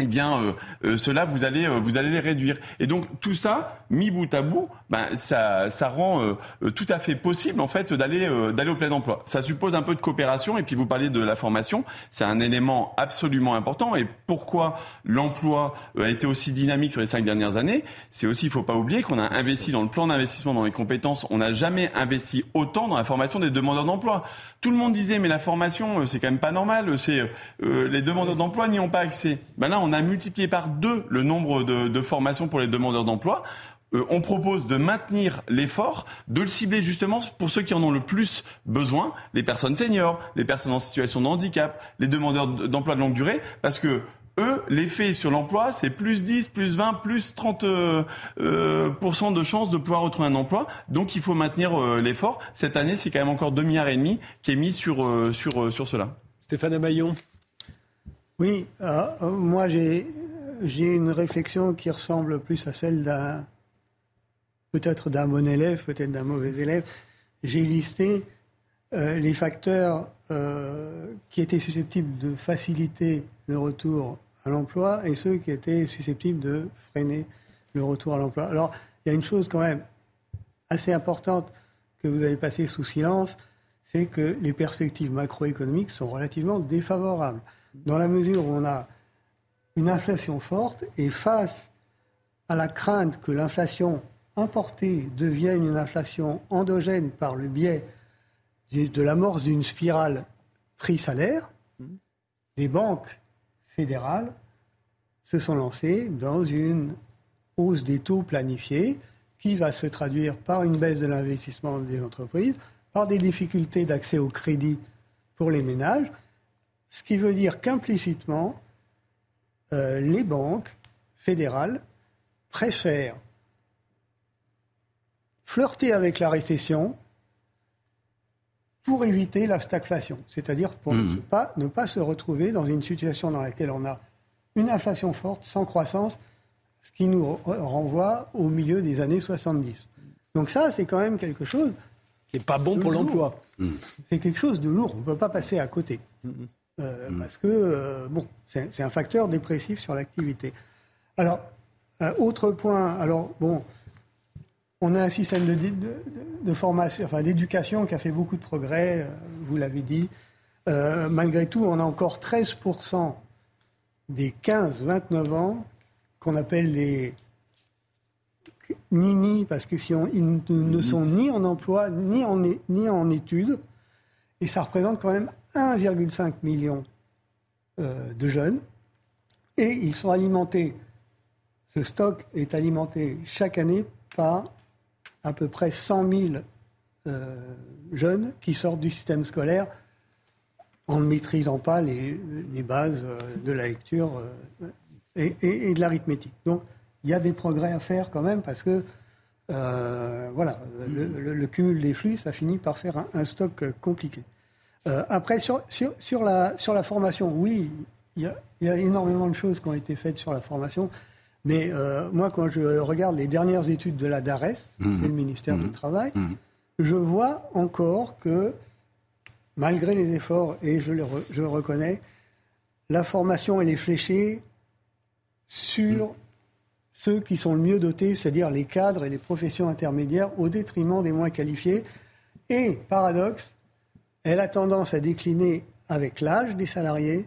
eh bien, euh, euh, cela vous allez euh, vous allez les réduire. Et donc tout ça mis bout à bout, ben ça ça rend tout à fait possible en fait d'aller d'aller au plein emploi. Ça suppose un peu de coopération et puis vous parlez de la formation, c'est un élément absolument important. Et pourquoi l'emploi a été aussi dynamique sur les cinq dernières années? C'est aussi il faut pas oublier qu'on a investi dans le plan d'investissement dans les compétences. On n'a jamais investi autant dans la formation des demandeurs d'emploi. Tout le monde disait mais la formation c'est quand même pas normal, c'est les demandeurs d'emploi n'y ont pas accès. Ben là on a multiplié par deux le nombre de, formations pour les demandeurs d'emploi. Euh, on propose de maintenir l'effort, de le cibler justement pour ceux qui en ont le plus besoin, les personnes seniors, les personnes en situation de handicap, les demandeurs d'emploi de longue durée, parce que eux, l'effet sur l'emploi, c'est plus 10, plus 20, plus 30% euh, euh de chances de pouvoir retrouver un emploi. Donc il faut maintenir euh, l'effort. Cette année, c'est quand même encore 2 milliards et demi qui est mis sur, sur, sur cela. Stéphane Amaillon. Oui, euh, euh, moi j'ai une réflexion qui ressemble plus à celle d'un peut-être d'un bon élève, peut-être d'un mauvais élève, j'ai listé euh, les facteurs euh, qui étaient susceptibles de faciliter le retour à l'emploi et ceux qui étaient susceptibles de freiner le retour à l'emploi. Alors, il y a une chose quand même assez importante que vous avez passée sous silence, c'est que les perspectives macroéconomiques sont relativement défavorables, dans la mesure où on a une inflation forte et face à la crainte que l'inflation importée devienne une inflation endogène par le biais de l'amorce d'une spirale prix-salaire, les banques fédérales se sont lancées dans une hausse des taux planifiés qui va se traduire par une baisse de l'investissement des entreprises, par des difficultés d'accès au crédit pour les ménages, ce qui veut dire qu'implicitement, euh, les banques fédérales préfèrent flirter avec la récession pour éviter la stagflation, c'est-à-dire pour ne, mmh. pas, ne pas se retrouver dans une situation dans laquelle on a une inflation forte, sans croissance, ce qui nous renvoie au milieu des années 70. Donc ça, c'est quand même quelque chose qui n'est pas bon pour l'emploi. Mmh. C'est quelque chose de lourd, on ne peut pas passer à côté. Mmh. Euh, parce que euh, bon, c'est un facteur dépressif sur l'activité. Alors, euh, autre point, alors bon, on a un système de, de, formation, enfin d'éducation qui a fait beaucoup de progrès, vous l'avez dit. malgré tout, on a encore 13% des 15-29 ans qu'on appelle les nini, parce que si ils ne sont ni en emploi, ni en, ni en études. Et ça représente quand même 1,5 million euh, de jeunes et ils sont alimentés, ce stock est alimenté chaque année par à peu près 100 000 euh, jeunes qui sortent du système scolaire en ne maîtrisant pas les, bases euh, de la lecture et, de l'arithmétique. Donc il y a des progrès à faire quand même parce que voilà, le, cumul des flux, ça finit par faire un stock compliqué. Euh, après, sur la formation, oui, il y, a, énormément de choses qui ont été faites sur la formation. Mais euh, moi, quand je regarde les dernières études de la DARES, mmh. le ministère du mmh. Travail, mmh. je vois encore que, malgré les efforts, et je le, je le reconnais, la formation, elle est fléchée sur ceux qui sont le mieux dotés, c'est-à-dire les cadres et les professions intermédiaires, au détriment des moins qualifiés. Et, paradoxe, elle a tendance à décliner avec l'âge des salariés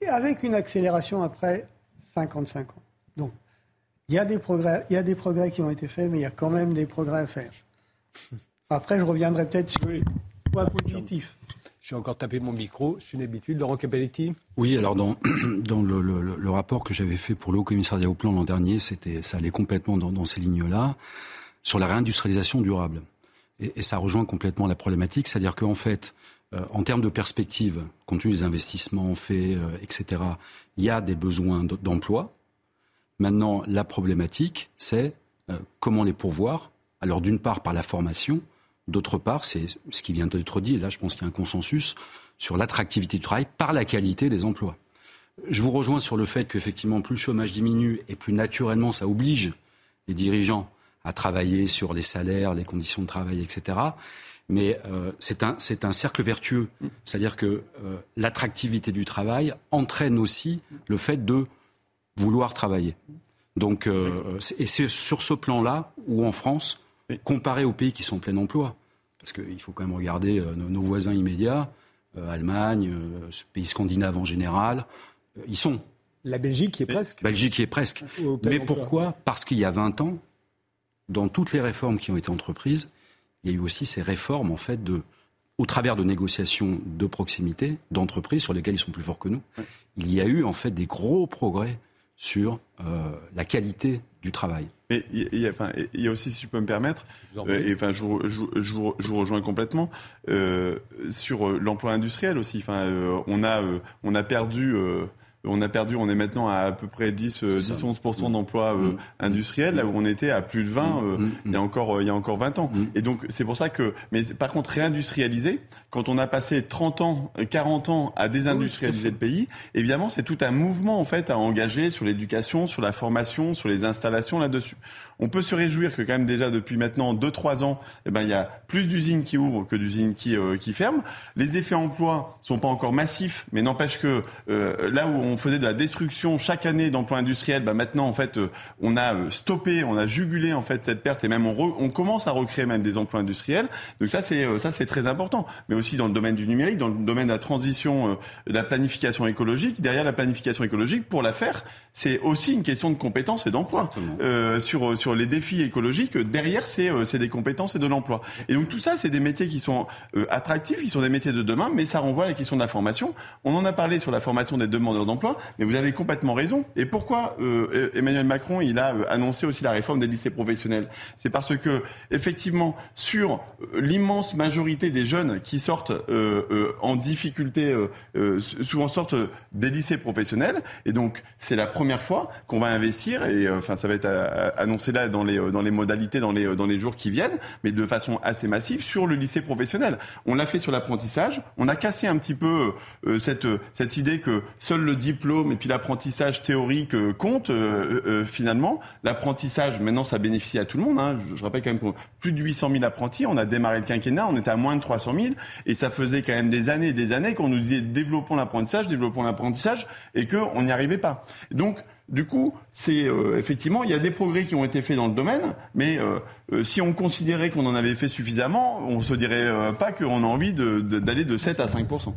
et avec une accélération après 55 ans. Il y a des progrès, il y a des progrès qui ont été faits, mais il y a quand même des progrès à faire. Après, je reviendrai peut-être sur les points positifs. Je vais encore taper mon micro, c'est une habitude. Laurent Capelletti Oui, alors dans, dans le, rapport que j'avais fait pour le Haut Commissariat au Plan l'an dernier, c'était, ça allait complètement dans, ces lignes-là, sur la réindustrialisation durable. Et, et, ça rejoint complètement la problématique, c'est-à-dire qu'en fait, euh, en termes de perspective, compte tenu des investissements faits, euh, etc., il y a des besoins d'emploi. Maintenant, la problématique, c'est euh, comment les pourvoir. Alors, d'une part, par la formation, d'autre part, c'est ce qui vient d'être dit, et là, je pense qu'il y a un consensus sur l'attractivité du travail par la qualité des emplois. Je vous rejoins sur le fait qu'effectivement, plus le chômage diminue et plus naturellement ça oblige les dirigeants à travailler sur les salaires, les conditions de travail, etc. Mais euh, c'est un, un, cercle vertueux. C'est-à-dire que euh, l'attractivité du travail entraîne aussi le fait de vouloir travailler. Donc, euh, et c'est sur ce plan-là où, en France, comparé aux pays qui sont en plein emploi, parce qu'il faut quand même regarder nos, voisins immédiats, Allemagne, pays scandinaves en général, ils sont. La Belgique qui est presque. Belgique qui est presque. Mais pourquoi? Parce qu'il y a 20 ans, dans toutes les réformes qui ont été entreprises, il y a eu aussi ces réformes, en fait, de, au travers de négociations de proximité, d'entreprises sur lesquelles ils sont plus forts que nous. Il y a eu, en fait, des gros progrès sur euh, la qualité du travail. Mais il y, a, enfin, il y a aussi, si je peux me permettre, euh, et enfin, je, je, je, vous rejoins complètement euh, sur l'emploi industriel aussi. Enfin, on a on a perdu on a perdu, on est maintenant à à peu près 10, 10 11% d'emplois mmh. industriels, là où on était à plus de 20 il, y a encore, il y a encore 20 ans. Et donc, c'est pour ça que, mais par contre, réindustrialiser, quand on a passé 30 ans, 40 ans à désindustrialiser le pays, évidemment, c'est tout un mouvement, en fait, à engager sur l'éducation, sur la formation, sur les installations là-dessus. On peut se réjouir que quand même déjà depuis maintenant 2-3 ans, eh ben, il y a plus d'usines qui ouvrent que d'usines qui, euh, qui ferment. Les effets emploi sont pas encore massifs, mais n'empêche que euh, là où on faisait de la destruction chaque année d'emplois industriels, ben maintenant en fait euh, on a stoppé, on a jugulé en fait cette perte et même on, on commence à recréer même des emplois industriels. Donc ça c'est ça c'est très important. Mais aussi dans le domaine du numérique, dans le domaine de la transition, de la planification écologique. Derrière la planification écologique, pour la faire, c'est aussi une question de compétences et d'emploi sur sur les défis écologiques, derrière, c'est euh, des compétences et de l'emploi. Et donc tout ça, c'est des métiers qui sont euh, attractifs, qui sont des métiers de demain, mais ça renvoie à la question de la formation. On en a parlé sur la formation des demandeurs d'emploi, mais vous avez complètement raison. Et pourquoi euh, Emmanuel Macron, il a annoncé aussi la réforme des lycées professionnels? C'est parce que, effectivement, sur l'immense majorité des jeunes qui sortent en difficulté, souvent sortent des lycées professionnels, et donc c'est la première fois qu'on va investir, et enfin ça va être annoncé dans les, euh, dans les modalités dans les, euh, dans les jours qui viennent, mais de façon assez massive sur le lycée professionnel. On l'a fait sur l'apprentissage. On a cassé un petit peu euh, cette, cette idée que seul le diplôme et puis l'apprentissage théorique compte finalement. L'apprentissage, maintenant, ça bénéficie à tout le monde. Hein. Je, rappelle quand même que plus de 800 000 apprentis. On a démarré le quinquennat, on était à moins de 300 000. Et ça faisait quand même des années et des années qu'on nous disait développons l'apprentissage, développons l'apprentissage, et qu'on n'y arrivait pas. Donc, du coup, c'est euh, effectivement, il y a des progrès qui ont été faits dans le domaine, mais euh, euh, si on considérait qu'on en avait fait suffisamment, on ne se dirait pas qu'on a envie d'aller de, 7 à 5%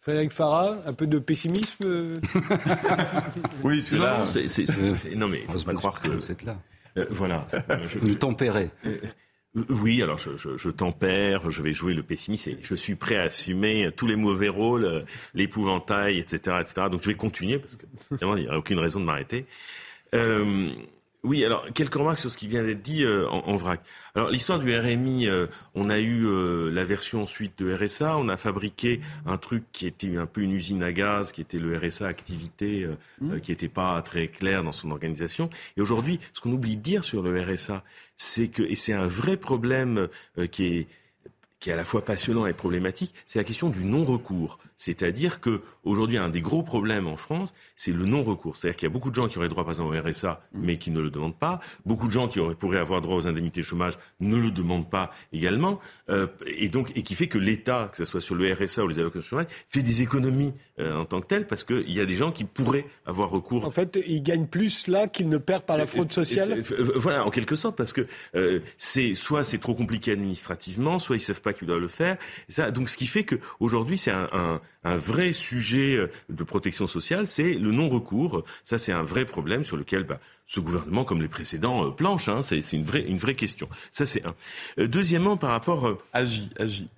Frédéric Farah, un peu de pessimisme Oui, c'est là. Non, mais il ne faut pas croire que. Vous êtes là. voilà. Je, tempérer. Euh, oui, alors je, je, je, tempère, je vais jouer le pessimiste je suis prêt à assumer tous les mauvais rôles, euh, l'épouvantail, etc., etc. Donc je vais continuer parce que il n'y a aucune raison de m'arrêter. Euh, oui, alors quelques remarques sur ce qui vient d'être dit euh, en, vrac. Alors l'histoire du RMI, euh, on a eu euh, la version ensuite de RSA, on a fabriqué un truc qui était un peu une usine à gaz, qui était le RSA activité, mmh. qui n'était pas très clair dans son organisation. Et aujourd'hui, ce qu'on oublie de dire sur le RSA, c'est que et c'est un vrai problème qui est qui est à la fois passionnant et problématique, c'est la question du non-recours. C'est-à-dire que aujourd'hui, un des gros problèmes en France, c'est le non-recours. C'est-à-dire qu'il y a beaucoup de gens qui auraient droit, par exemple, au RSA, mm. mais qui ne le demandent pas. Beaucoup de gens qui auraient, pourraient avoir droit aux indemnités chômage ne le demandent pas également. Euh, et donc, et qui fait que l'État, que ce soit sur le RSA ou les allocations chômage, fait des économies euh, en tant que tel, parce qu'il y a des gens qui pourraient avoir recours. En fait, ils gagnent plus là qu'ils ne perdent par la fraude sociale. voilà, en quelque sorte, parce que euh, c'est soit c'est trop compliqué administrativement, soit ils savent pas qu'ils doivent le faire. ça, donc, ce qui fait qu'aujourd'hui, c'est un, un un vrai sujet euh, de protection sociale, c'est le non-recours. Ça, c'est un vrai problème sur lequel bah, ce gouvernement, comme les précédents, euh, planche. Hein. C'est une vraie, une vraie question. Ça, c'est un. Euh, deuxièmement, par rapport... agit, agit.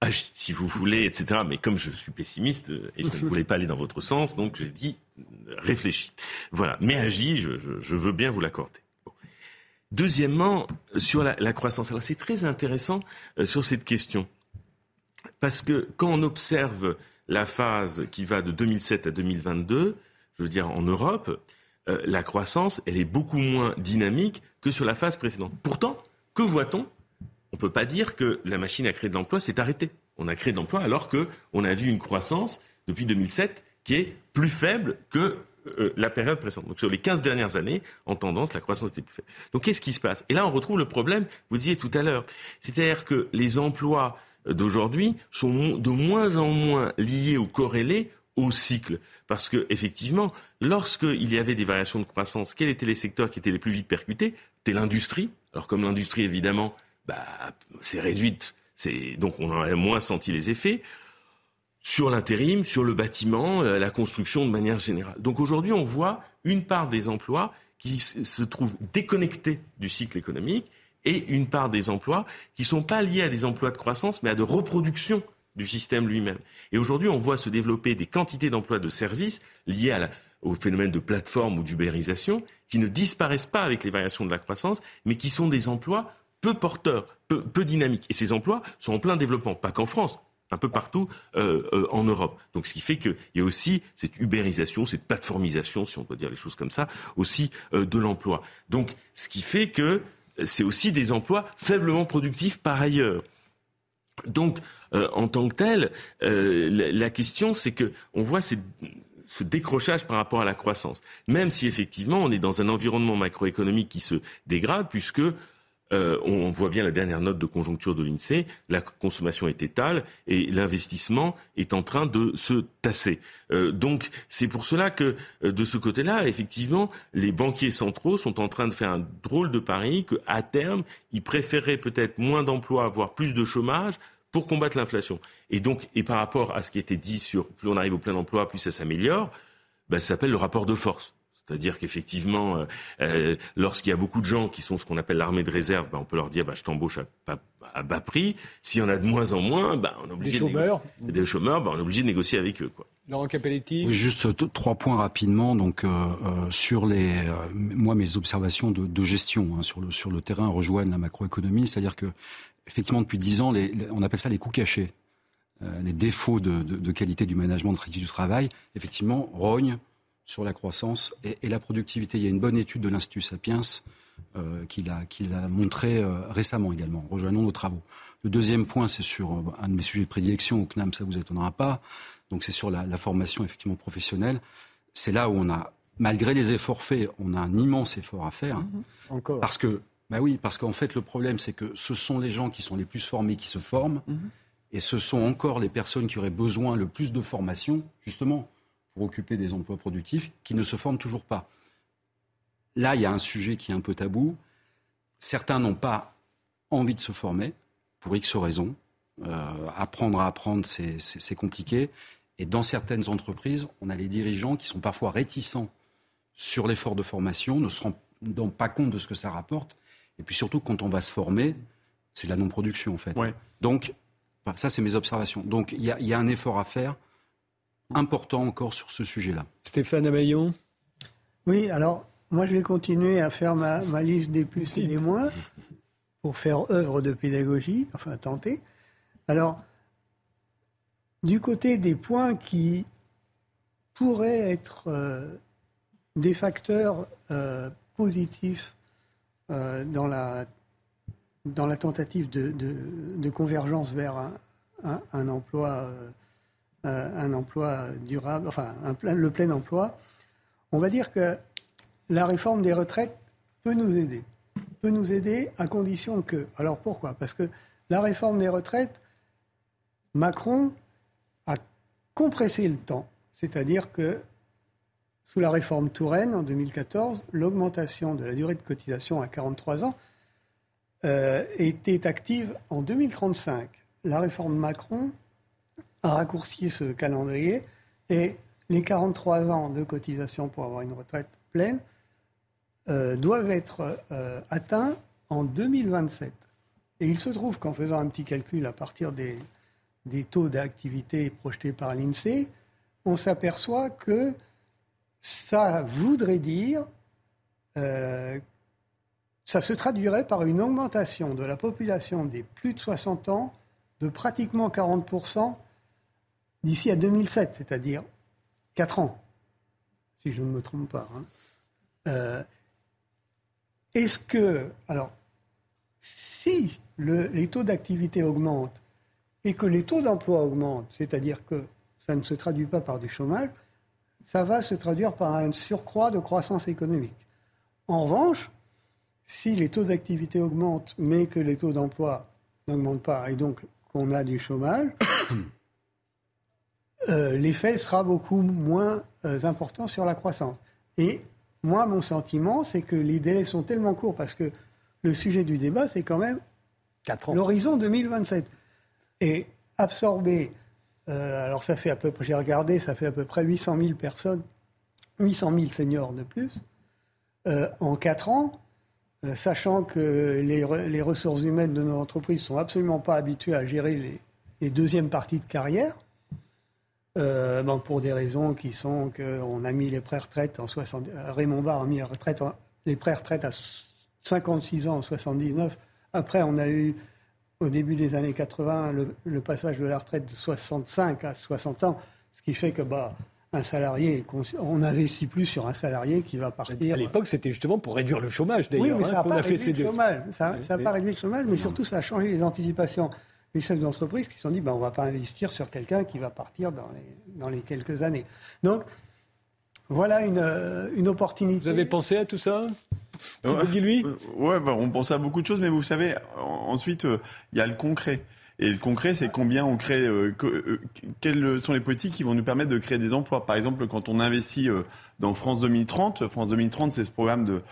Agit, si vous voulez, etc. Mais comme je suis pessimiste et je ne voulais pas aller dans votre sens, donc j'ai dit réfléchis. Voilà. Mais agit, je, je, veux bien vous l'accorder. Deuxièmement, sur la, la croissance. Alors c'est très intéressant sur cette question. Parce que quand on observe la phase qui va de 2007 à 2022, je veux dire en Europe, euh, la croissance, elle est beaucoup moins dynamique que sur la phase précédente. Pourtant, que voit-on? On ne peut pas dire que la machine à créer de l'emploi s'est arrêtée. On a créé de l'emploi alors qu'on a vu une croissance depuis 2007 qui est plus faible que euh, la période précédente. Donc sur les 15 dernières années, en tendance, la croissance était plus faible. Donc qu'est-ce qui se passe? Et là, on retrouve le problème, vous disiez tout à l'heure, c'est-à-dire que les emplois d'aujourd'hui sont de moins en moins liés ou corrélés au cycle. Parce que, effectivement, lorsqu'il y avait des variations de croissance, quels étaient les secteurs qui étaient les plus vite percutés? C'était l'industrie. Alors, comme l'industrie, évidemment, bah, c'est réduite, donc on en a moins senti les effets. Sur l'intérim, sur le bâtiment, euh, la construction de manière générale. Donc aujourd'hui, on voit une part des emplois qui se trouvent déconnectés du cycle économique et une part des emplois qui ne sont pas liés à des emplois de croissance, mais à de reproduction du système lui-même. Et aujourd'hui, on voit se développer des quantités d'emplois de services liés au phénomène de plateforme ou d'ubérisation qui ne disparaissent pas avec les variations de la croissance, mais qui sont des emplois peu porteurs, peu, dynamiques. Et ces emplois sont en plein développement, pas qu'en France, un peu partout euh, euh, en Europe. Donc, ce qui fait qu'il y a aussi cette ubérisation, cette plateformisation, si on peut dire les choses comme ça, aussi euh, de l'emploi. Donc, ce qui fait que c'est aussi des emplois faiblement productifs par ailleurs. Donc, en tant que tel, la, la, question, c'est que on voit ce décrochage par rapport à la croissance. Même si effectivement on est dans un environnement macroéconomique qui se dégrade, puisque euh, on voit bien la dernière note de conjoncture de l'INSEE, la consommation est étale et l'investissement est en train de se tasser. Euh, donc c'est pour cela que euh, de ce côté-là, effectivement, les banquiers centraux sont en train de faire un drôle de pari qu'à terme, ils préféreraient peut-être moins d'emplois, voire plus de chômage, pour combattre l'inflation. Et donc, et par rapport à ce qui était dit sur plus on arrive au plein emploi, plus ça s'améliore, ben, ça s'appelle le rapport de force. C'est-à-dire qu'effectivement, euh, euh, lorsqu'il y a beaucoup de gens qui sont ce qu'on appelle l'armée de réserve, ben, on peut leur dire bah, je t'embauche à, à, bas prix. S'il y en a de moins en moins, ben, on est obligé des chômeurs. De des chômeurs, ben, on est obligé de négocier avec eux. Quoi. Laurent Capelletti. Oui, juste trois points rapidement. Donc, euh, euh sur les, moi, mes observations de, de gestion hein, sur, le, sur le terrain rejoignent la macroéconomie. C'est-à-dire que effectivement, depuis dix ans, les, on appelle ça les coûts cachés. Euh, les défauts de, de, de, qualité du management de du travail, effectivement, rognent sur la croissance et, et, la productivité. Il y a une bonne étude de l'Institut Sapiens euh, qui l'a montré euh, récemment également. Rejoignons nos travaux. Le deuxième point, c'est sur euh, un de mes sujets de prédilection, au CNAM, ça vous étonnera pas. Donc c'est sur la, la, formation effectivement professionnelle. C'est là où on a, malgré les efforts faits, on a un immense effort à faire. Mmh, encore. Parce que bah oui, parce qu'en fait, le problème, c'est que ce sont les gens qui sont les plus formés qui se forment, mmh. et ce sont encore les personnes qui auraient besoin le plus de formation, justement, pour occuper des emplois productifs, qui ne se forment toujours pas. Là, il y a un sujet qui est un peu tabou. Certains n'ont pas envie de se former, pour X raisons. Euh, apprendre à apprendre, c'est compliqué. Et dans certaines entreprises, on a les dirigeants qui sont parfois réticents sur l'effort de formation, ne se rendant pas compte de ce que ça rapporte et puis surtout, quand on va se former, c'est la non-production, en fait. Donc, ça, c'est mes observations. Donc, il y, y, a un effort à faire important encore sur ce sujet-là. Stéphane Amaillon Oui, alors, moi, je vais continuer à faire ma, ma liste des plus et des moins pour faire œuvre de pédagogie, enfin, tenter. Alors, du côté des points qui pourraient être euh, des facteurs euh, positifs euh, dans, la, dans la tentative de, de, convergence vers un, un, emploi, euh, un emploi durable, enfin le plein emploi, on va dire que la réforme des retraites peut nous aider. Peut nous aider à condition que. Alors pourquoi? Parce que la réforme des retraites, Macron a compressé le temps. C'est-à-dire que sous la réforme Touraine en 2014, l'augmentation de la durée de cotisation à 43 ans euh, était active en 2035. La réforme Macron a raccourci ce calendrier et les 43 ans de cotisation pour avoir une retraite pleine euh, doivent être euh, atteints en 2027. Et il se trouve qu'en faisant un petit calcul à partir des, des taux d'activité projetés par l'INSEE, on s'aperçoit que ça voudrait dire, euh, ça se traduirait par une augmentation de la population des plus de 60 ans de pratiquement 40% d'ici à 2007, c'est-à-dire 4 ans, si je ne me trompe pas. Hein. Euh, est-ce que, alors, si le, les taux d'activité augmentent et que les taux d'emploi augmentent, c'est-à-dire que ça ne se traduit pas par du chômage, ça va se traduire par un surcroît de croissance économique. En revanche, si les taux d'activité augmentent, mais que les taux d'emploi n'augmentent pas, et donc qu'on a du chômage, euh, l'effet sera beaucoup moins euh, important sur la croissance. Et moi, mon sentiment, c'est que les délais sont tellement courts, parce que le sujet du débat, c'est quand même l'horizon 2027. Et absorber euh, alors ça fait à peu près, j'ai regardé, ça fait à peu près 800 000 personnes, 800 000 seniors de plus en 4 ans, sachant que les, ressources humaines de nos entreprises sont absolument pas habituées à gérer les, deuxièmes parties de carrière. Pour des raisons qui sont qu'on a mis les pré-retraites en 60, Raymond Barre a mis les pré-retraites à 56 ans en 79. Après, on a eu au début des années 80 le, passage de la retraite de 65 à 60 ans, ce qui fait que bah, un salarié, on n'investit plus sur un salarié qui va partir. À l'époque, c'était justement pour réduire le chômage, d'ailleurs. Oui, mais ça n'a pas, réduit le chômage. Ça n'a pas réduit le chômage, mais surtout, ça a changé les anticipations des chefs d'entreprise qui se sont dit, ben, on ne va pas investir sur quelqu'un qui va partir dans les, dans les quelques années. Donc, voilà une, euh, une opportunité. Vous avez pensé à tout ça? Ouais, lui? Ouais, bah, on pense à beaucoup de choses, mais vous savez, ensuite, euh, il y a le concret. Et le concret, c'est combien on crée, euh, quelles sont les politiques qui vont nous permettre de créer des emplois? Par exemple, quand on investit dans France 2030, France 2030, c'est ce programme de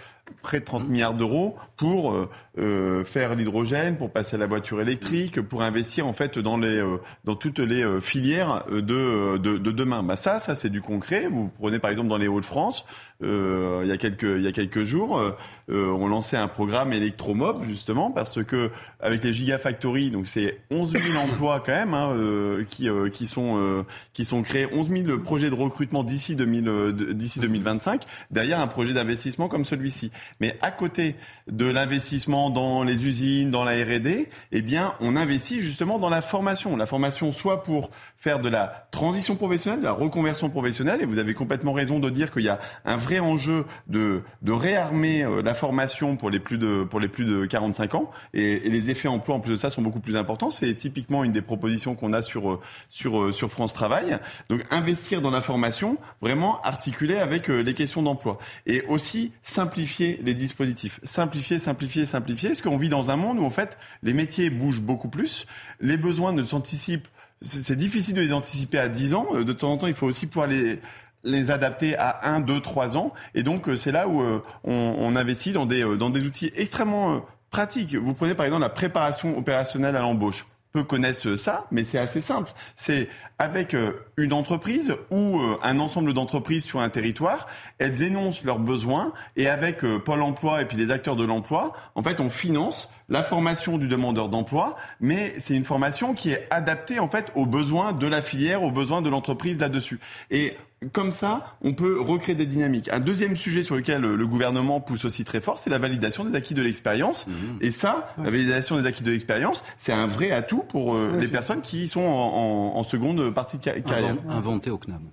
près de 30 milliards d'euros pour euh, euh, faire l'hydrogène, pour passer à la voiture électrique, pour investir en fait dans euh, toutes les filières de, de, de demain. Bah ça, ça c'est du concret. Vous prenez par exemple dans les Hauts-de-France, il y a quelques il y a quelques jours, on lançait un programme électromob justement parce que avec les gigafactories, donc c'est 11 000 emplois quand même hein, qui qui sont qui sont créés, 11 000 projets de recrutement d'ici 2000 d'ici 2025 derrière un projet d'investissement comme celui-ci. Mais à côté de l'investissement dans les usines, dans la R&D, eh bien, on investit justement dans la formation. La formation, soit pour faire de la transition professionnelle, de la reconversion professionnelle, et vous avez complètement raison de dire qu'il y a un vrai enjeu de, réarmer euh, la formation pour les plus de, pour les plus de 45 ans, et, les effets emploi en plus de ça sont beaucoup plus importants. C'est typiquement une des propositions qu'on a sur, euh, euh, sur France Travail. Donc, investir dans la formation, vraiment articulé avec les questions d'emploi. Et aussi simplifier les dispositifs. Simplifier, simplifier, simplifier. Est-ce qu'on vit dans un monde où en fait les métiers bougent beaucoup plus, les besoins ne s'anticipent c'est difficile de les anticiper à 10 ans. De temps en temps, il faut aussi pouvoir les, les adapter à 1, 2, 3 ans. Et donc, euh, c'est là où euh, on, investit dans des, dans des outils extrêmement pratiques. Vous prenez par exemple la préparation opérationnelle à l'embauche peu connaissent ça, mais c'est assez simple. C'est avec euh, une entreprise ou euh, un ensemble d'entreprises sur un territoire, elles énoncent leurs besoins et avec euh, Pôle emploi et puis les acteurs de l'emploi, en fait, on finance la formation du demandeur d'emploi, mais c'est une formation qui est adaptée en fait aux besoins de la filière, aux besoins de l'entreprise là-dessus. Et comme ça, on peut recréer des dynamiques. Un deuxième sujet sur lequel le gouvernement pousse aussi très fort, c'est la validation des acquis de l'expérience. Mmh. Et ça, la validation des acquis de l'expérience, c'est un vrai atout pour euh, les personnes qui sont en, seconde partie de carrière. Inventé au CNAM.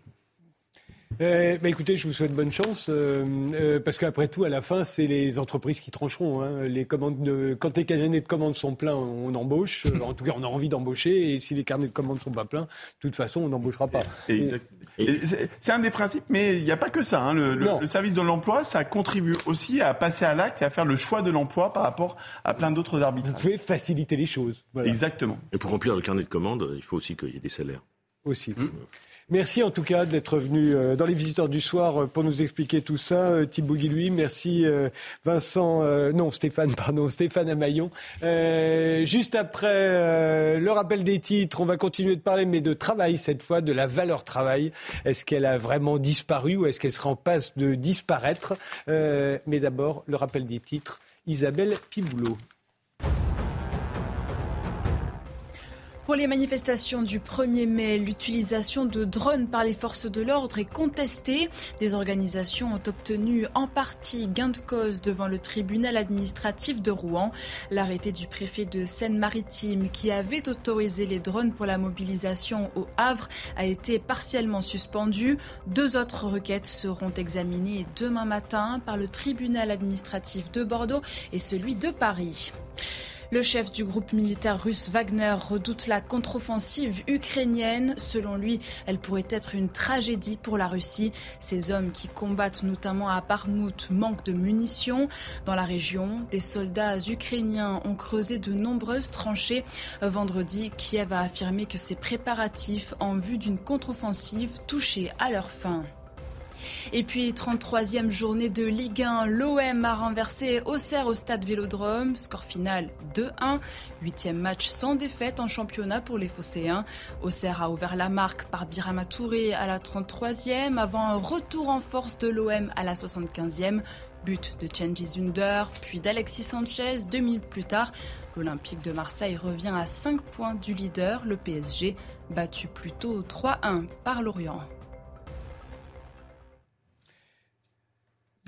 Euh, bah, écoutez, je vous souhaite bonne chance, euh, euh, parce qu'après tout, à la fin, c'est les entreprises qui trancheront. Hein. Les commandes de, quand les carnets de commandes sont pleins, on embauche. en tout cas, on a envie d'embaucher. Et si les carnets de commandes sont pas pleins, de toute façon, on n'embauchera pas. C'est un des principes, mais il n'y a pas que ça. Hein. Le, service de l'emploi, ça contribue aussi à passer à l'acte et à faire le choix de l'emploi par rapport à plein d'autres arbitrages. Vous pouvez faciliter les choses. Exactement. Et pour remplir le carnet de commandes, il faut aussi qu'il y ait des salaires. Aussi. Mmh. Merci en tout cas d'être venu euh, dans les visiteurs du soir euh, pour nous expliquer tout ça. Euh, Thibaut Guillouis, merci Vincent, non Stéphane, pardon, Stéphane Amaillon. juste après le rappel des titres, on va continuer de parler, mais de travail cette fois, de la valeur travail. Est-ce qu'elle a vraiment disparu ou est-ce qu'elle sera en passe de disparaître? Mais d'abord, le rappel des titres. Isabelle Piboulot. Pour les manifestations du 1er mai, l'utilisation de drones par les forces de l'ordre est contestée. Des organisations ont obtenu en partie gain de cause devant le tribunal administratif de Rouen. L'arrêté du préfet de Seine-Maritime qui avait autorisé les drones pour la mobilisation au Havre a été partiellement suspendu. Deux autres requêtes seront examinées demain matin par le tribunal administratif de Bordeaux et celui de Paris. Le chef du groupe militaire russe Wagner redoute la contre-offensive ukrainienne. Selon lui, elle pourrait être une tragédie pour la Russie. Ces hommes qui combattent notamment à Barmout manquent de munitions. Dans la région, des soldats ukrainiens ont creusé de nombreuses tranchées. Vendredi, Kiev a affirmé que ses préparatifs en vue d'une contre-offensive touchaient à leur fin. Et puis, 33e journée de Ligue 1, l'OM a renversé Auxerre au stade Vélodrome. Score final 2-1. Huitième match sans défaite en championnat pour les Phocéens. Auxerre a ouvert la marque par Birama Touré à la 33e avant un retour en force de l'OM à la 75e. But de Cengiz Zunder, puis d'Alexis Sanchez deux minutes plus tard. L'Olympique de Marseille revient à 5 points du leader, le PSG, battu plutôt 3-1 par Lorient.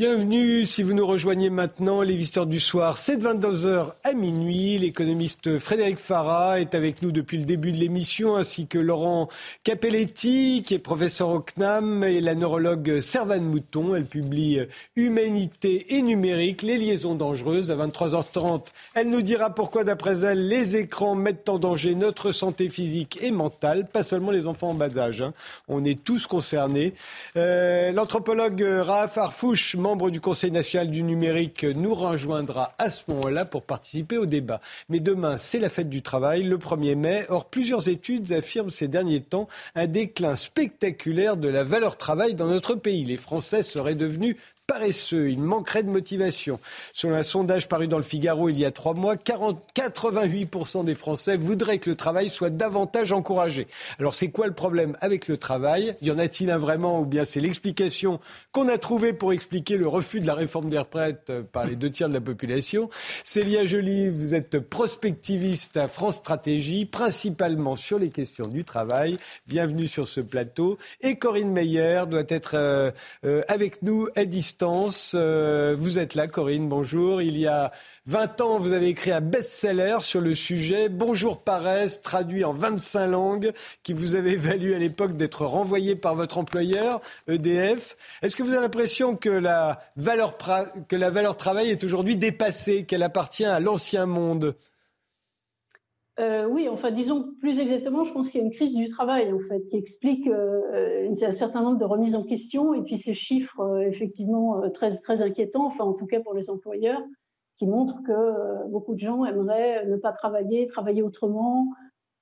Bienvenue si vous nous rejoignez maintenant. Les visiteurs du soir, c'est de 22h à minuit. L'économiste Frédéric Farah est avec nous depuis le début de l'émission, ainsi que Laurent Capelletti, qui est professeur au CNAM, et la neurologue Servane Mouton. Elle publie Humanité et numérique, les liaisons dangereuses. À 23h30, elle nous dira pourquoi, d'après elle, les écrans mettent en danger notre santé physique et mentale, pas seulement les enfants en bas âge. Hein. On est tous concernés. Euh, l'anthropologue Raaf Arfouche, membre du Conseil national du numérique, nous rejoindra à ce moment-là pour participer au débat. Mais demain, c'est la fête du travail, le 1er mai. Or, plusieurs études affirment ces derniers temps un déclin spectaculaire de la valeur travail dans notre pays. Les Français seraient devenus paresseux, il manquerait de motivation. Selon un sondage paru dans le Figaro il y a trois mois, 40, 88% des Français voudraient que le travail soit davantage encouragé. Alors c'est quoi le problème avec le travail? Y en a-t-il un vraiment ou bien c'est l'explication qu'on a trouvée pour expliquer le refus de la réforme des retraites par les deux tiers de la population? Célia Joly, vous êtes prospectiviste à France Stratégie, principalement sur les questions du travail. Bienvenue sur ce plateau. Et Corinne Meyer doit être euh, euh, avec nous à distance euh, vous êtes là, Corinne, bonjour. Il y a 20 ans, vous avez écrit un best-seller sur le sujet, Bonjour paresse, traduit en 25 langues, qui vous avait valu à l'époque d'être renvoyé par votre employeur, EDF. Est-ce que vous avez l'impression que la valeur, que la valeur travail est aujourd'hui dépassée, qu'elle appartient à l'ancien monde? Euh, oui, enfin, disons plus exactement, je pense qu'il y a une crise du travail, en fait, qui explique euh, un certain nombre de remises en question et puis ces chiffres, euh, effectivement, très, très inquiétants, enfin, en tout cas pour les employeurs, qui montrent que beaucoup de gens aimeraient ne pas travailler, travailler autrement,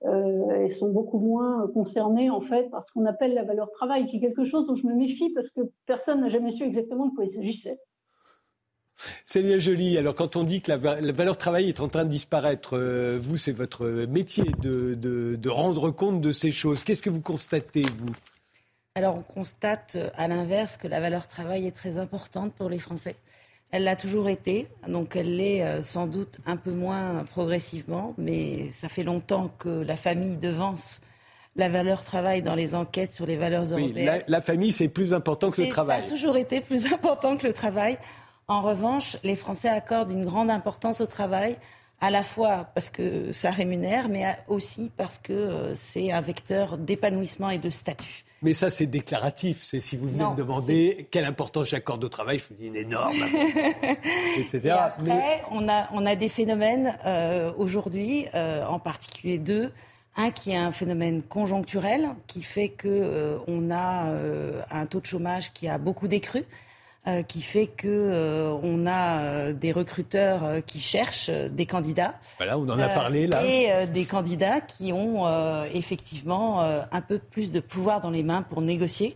et sont beaucoup moins concernés, en fait, par ce qu'on appelle la valeur travail, qui est quelque chose dont je me méfie parce que personne n'a jamais su exactement de quoi il s'agissait. Célia Jolie, alors quand on dit que la, valeur travail est en train de disparaître, euh, vous, c'est votre métier de, rendre compte de ces choses. Qu'est-ce que vous constatez, vous? Alors, on constate à l'inverse que la valeur travail est très importante pour les Français. Elle l'a toujours été, donc elle l'est euh, sans doute un peu moins progressivement, mais ça fait longtemps que la famille devance la valeur travail dans les enquêtes sur les valeurs européennes. Oui, la, la, famille, c'est plus important que le travail. Ça a toujours été plus important que le travail. En revanche, les Français accordent une grande importance au travail, à la fois parce que ça rémunère, mais aussi parce que euh, c'est un vecteur d'épanouissement et de statut. Mais ça, c'est déclaratif. C'est si vous venez me demander quelle importance j'accorde au travail, je vous dis une énorme, etc. après, on, a, on a des phénomènes euh, aujourd'hui, euh, en particulier deux. Un qui est un phénomène conjoncturel, qui fait qu'on on a un taux de chômage qui a beaucoup décru. Euh, qui fait que euh, on a euh, des recruteurs qui cherchent des candidats. Voilà, on en a parlé là. Et des candidats qui ont effectivement un peu plus de pouvoir dans les mains pour négocier.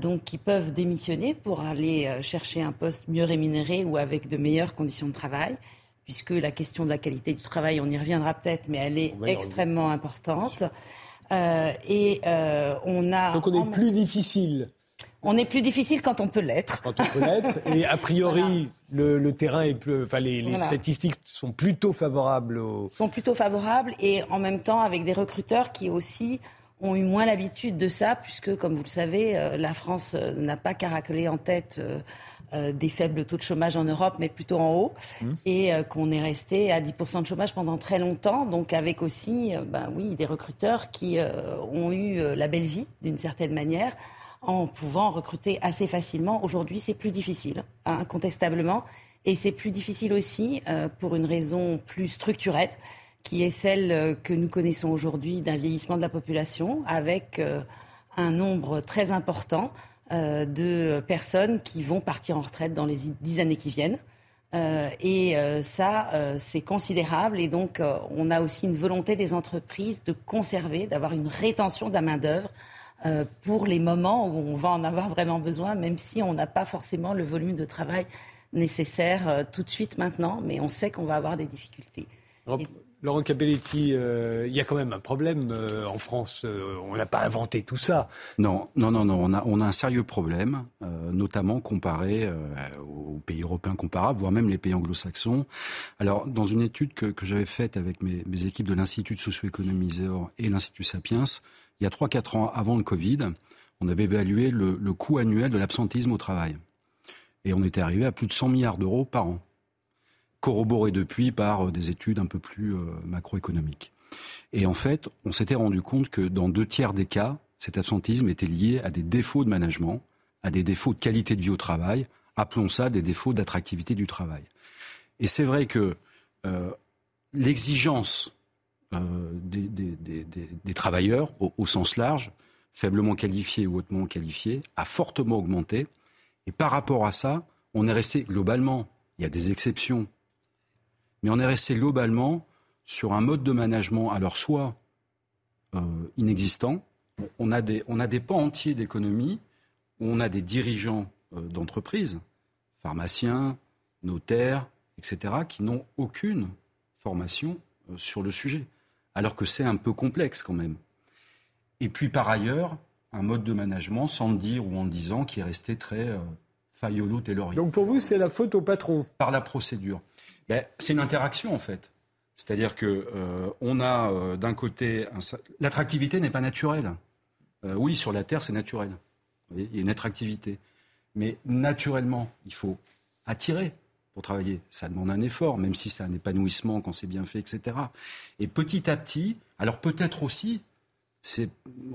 donc, qui peuvent démissionner pour aller chercher un poste mieux rémunéré ou avec de meilleures conditions de travail, puisque la question de la qualité du travail, on y reviendra peut-être, mais elle est extrêmement importante. et on a. Donc, on est plus difficile on est plus difficile quand on peut l'être. Quand on peut l'être. Et a priori, le, terrain est plus, enfin, les, statistiques sont plutôt favorables. Aux... Sont plutôt favorables et en même temps avec des recruteurs qui aussi ont eu moins l'habitude de ça, puisque, comme vous le savez, euh, la France euh, n'a pas caracolé en tête euh, des faibles taux de chômage en Europe, mais plutôt en haut, mmh. et qu'on est resté à 10% de chômage pendant très longtemps, donc avec aussi, ben oui, des recruteurs qui ont eu la belle vie, d'une certaine manière, en pouvant recruter assez facilement. Aujourd'hui, c'est plus difficile, incontestablement. Et c'est plus difficile aussi euh, pour une raison plus structurelle, qui est celle euh, que nous connaissons aujourd'hui d'un vieillissement de la population, avec euh, un nombre très important de personnes qui vont partir en retraite dans les dix années qui viennent. et ça, c'est considérable. Et donc, on a aussi une volonté des entreprises de conserver, d'avoir une rétention de la main-d'œuvre euh, pour les moments où on va en avoir vraiment besoin, même si on n'a pas forcément le volume de travail nécessaire euh, tout de suite maintenant, mais on sait qu'on va avoir des difficultés. Laurent Capelletti, euh, il y a quand même un problème en France. on n'a pas inventé tout ça. Non, non, non, non. On a, on a un sérieux problème, notamment comparé aux pays européens comparables, voire même les pays anglo-saxons. Alors, dans une étude que, que j'avais faite avec mes, mes, équipes de l'Institut de socio-économie et l'Institut Sapiens, il y a 3-4 ans avant le Covid, on avait évalué le, coût annuel de l'absentisme au travail. Et on était arrivé à plus de 100 milliards d'euros par an, corroboré depuis par euh, des études un peu plus euh, macroéconomiques. Et en fait, on s'était rendu compte que dans deux tiers des cas, cet absentéisme était lié à des défauts de management, à des défauts de qualité de vie au travail, appelons ça des défauts d'attractivité du travail. Et c'est vrai que euh, l'exigence des, des, travailleurs, au, sens large, faiblement qualifiés ou hautement qualifiés, a fortement augmenté. Et par rapport à ça, on est resté globalement, il y a des exceptions, mais on est resté globalement sur un mode de management, alors soit euh, inexistant, on a, des, on a des pans entiers d'économie où on a des dirigeants euh, d'entreprises, pharmaciens, notaires, etc., qui n'ont aucune formation euh, sur le sujet alors que c'est un peu complexe quand même. Et puis par ailleurs, un mode de management, sans le dire ou en le disant, qui est resté très euh, faillolo taylorien. Donc pour vous, c'est la faute au patron? Par la procédure. Ben, c'est une interaction en fait. C'est-à-dire que euh, on a euh, d'un côté l'attractivité n'est pas naturelle. Euh, oui, sur la terre, c'est naturel. il y a une attractivité, mais naturellement, il faut attirer pour travailler. Ça demande un effort, même si c'est un épanouissement quand c'est bien fait, etc. Et petit à petit, alors peut-être aussi,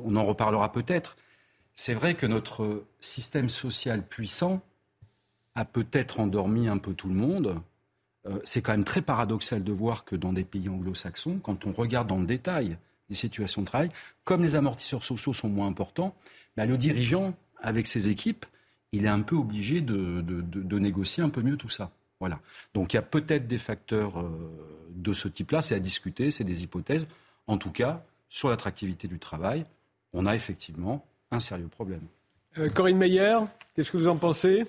on en reparlera peut-être, c'est vrai que notre système social puissant a peut-être endormi un peu tout le monde. Euh, c'est quand même très paradoxal de voir que dans des pays anglo-saxons, quand on regarde dans le détail les situations de travail, comme les amortisseurs sociaux sont moins importants, bah, le dirigeant, avec ses équipes, il est un peu obligé de négocier un peu mieux tout ça. Voilà. Donc il y a peut-être des facteurs euh, de ce type-là, c'est à discuter, c'est des hypothèses. En tout cas, sur l'attractivité du travail, on a effectivement un sérieux problème. Euh, Corinne Meyer, qu'est-ce que vous en pensez?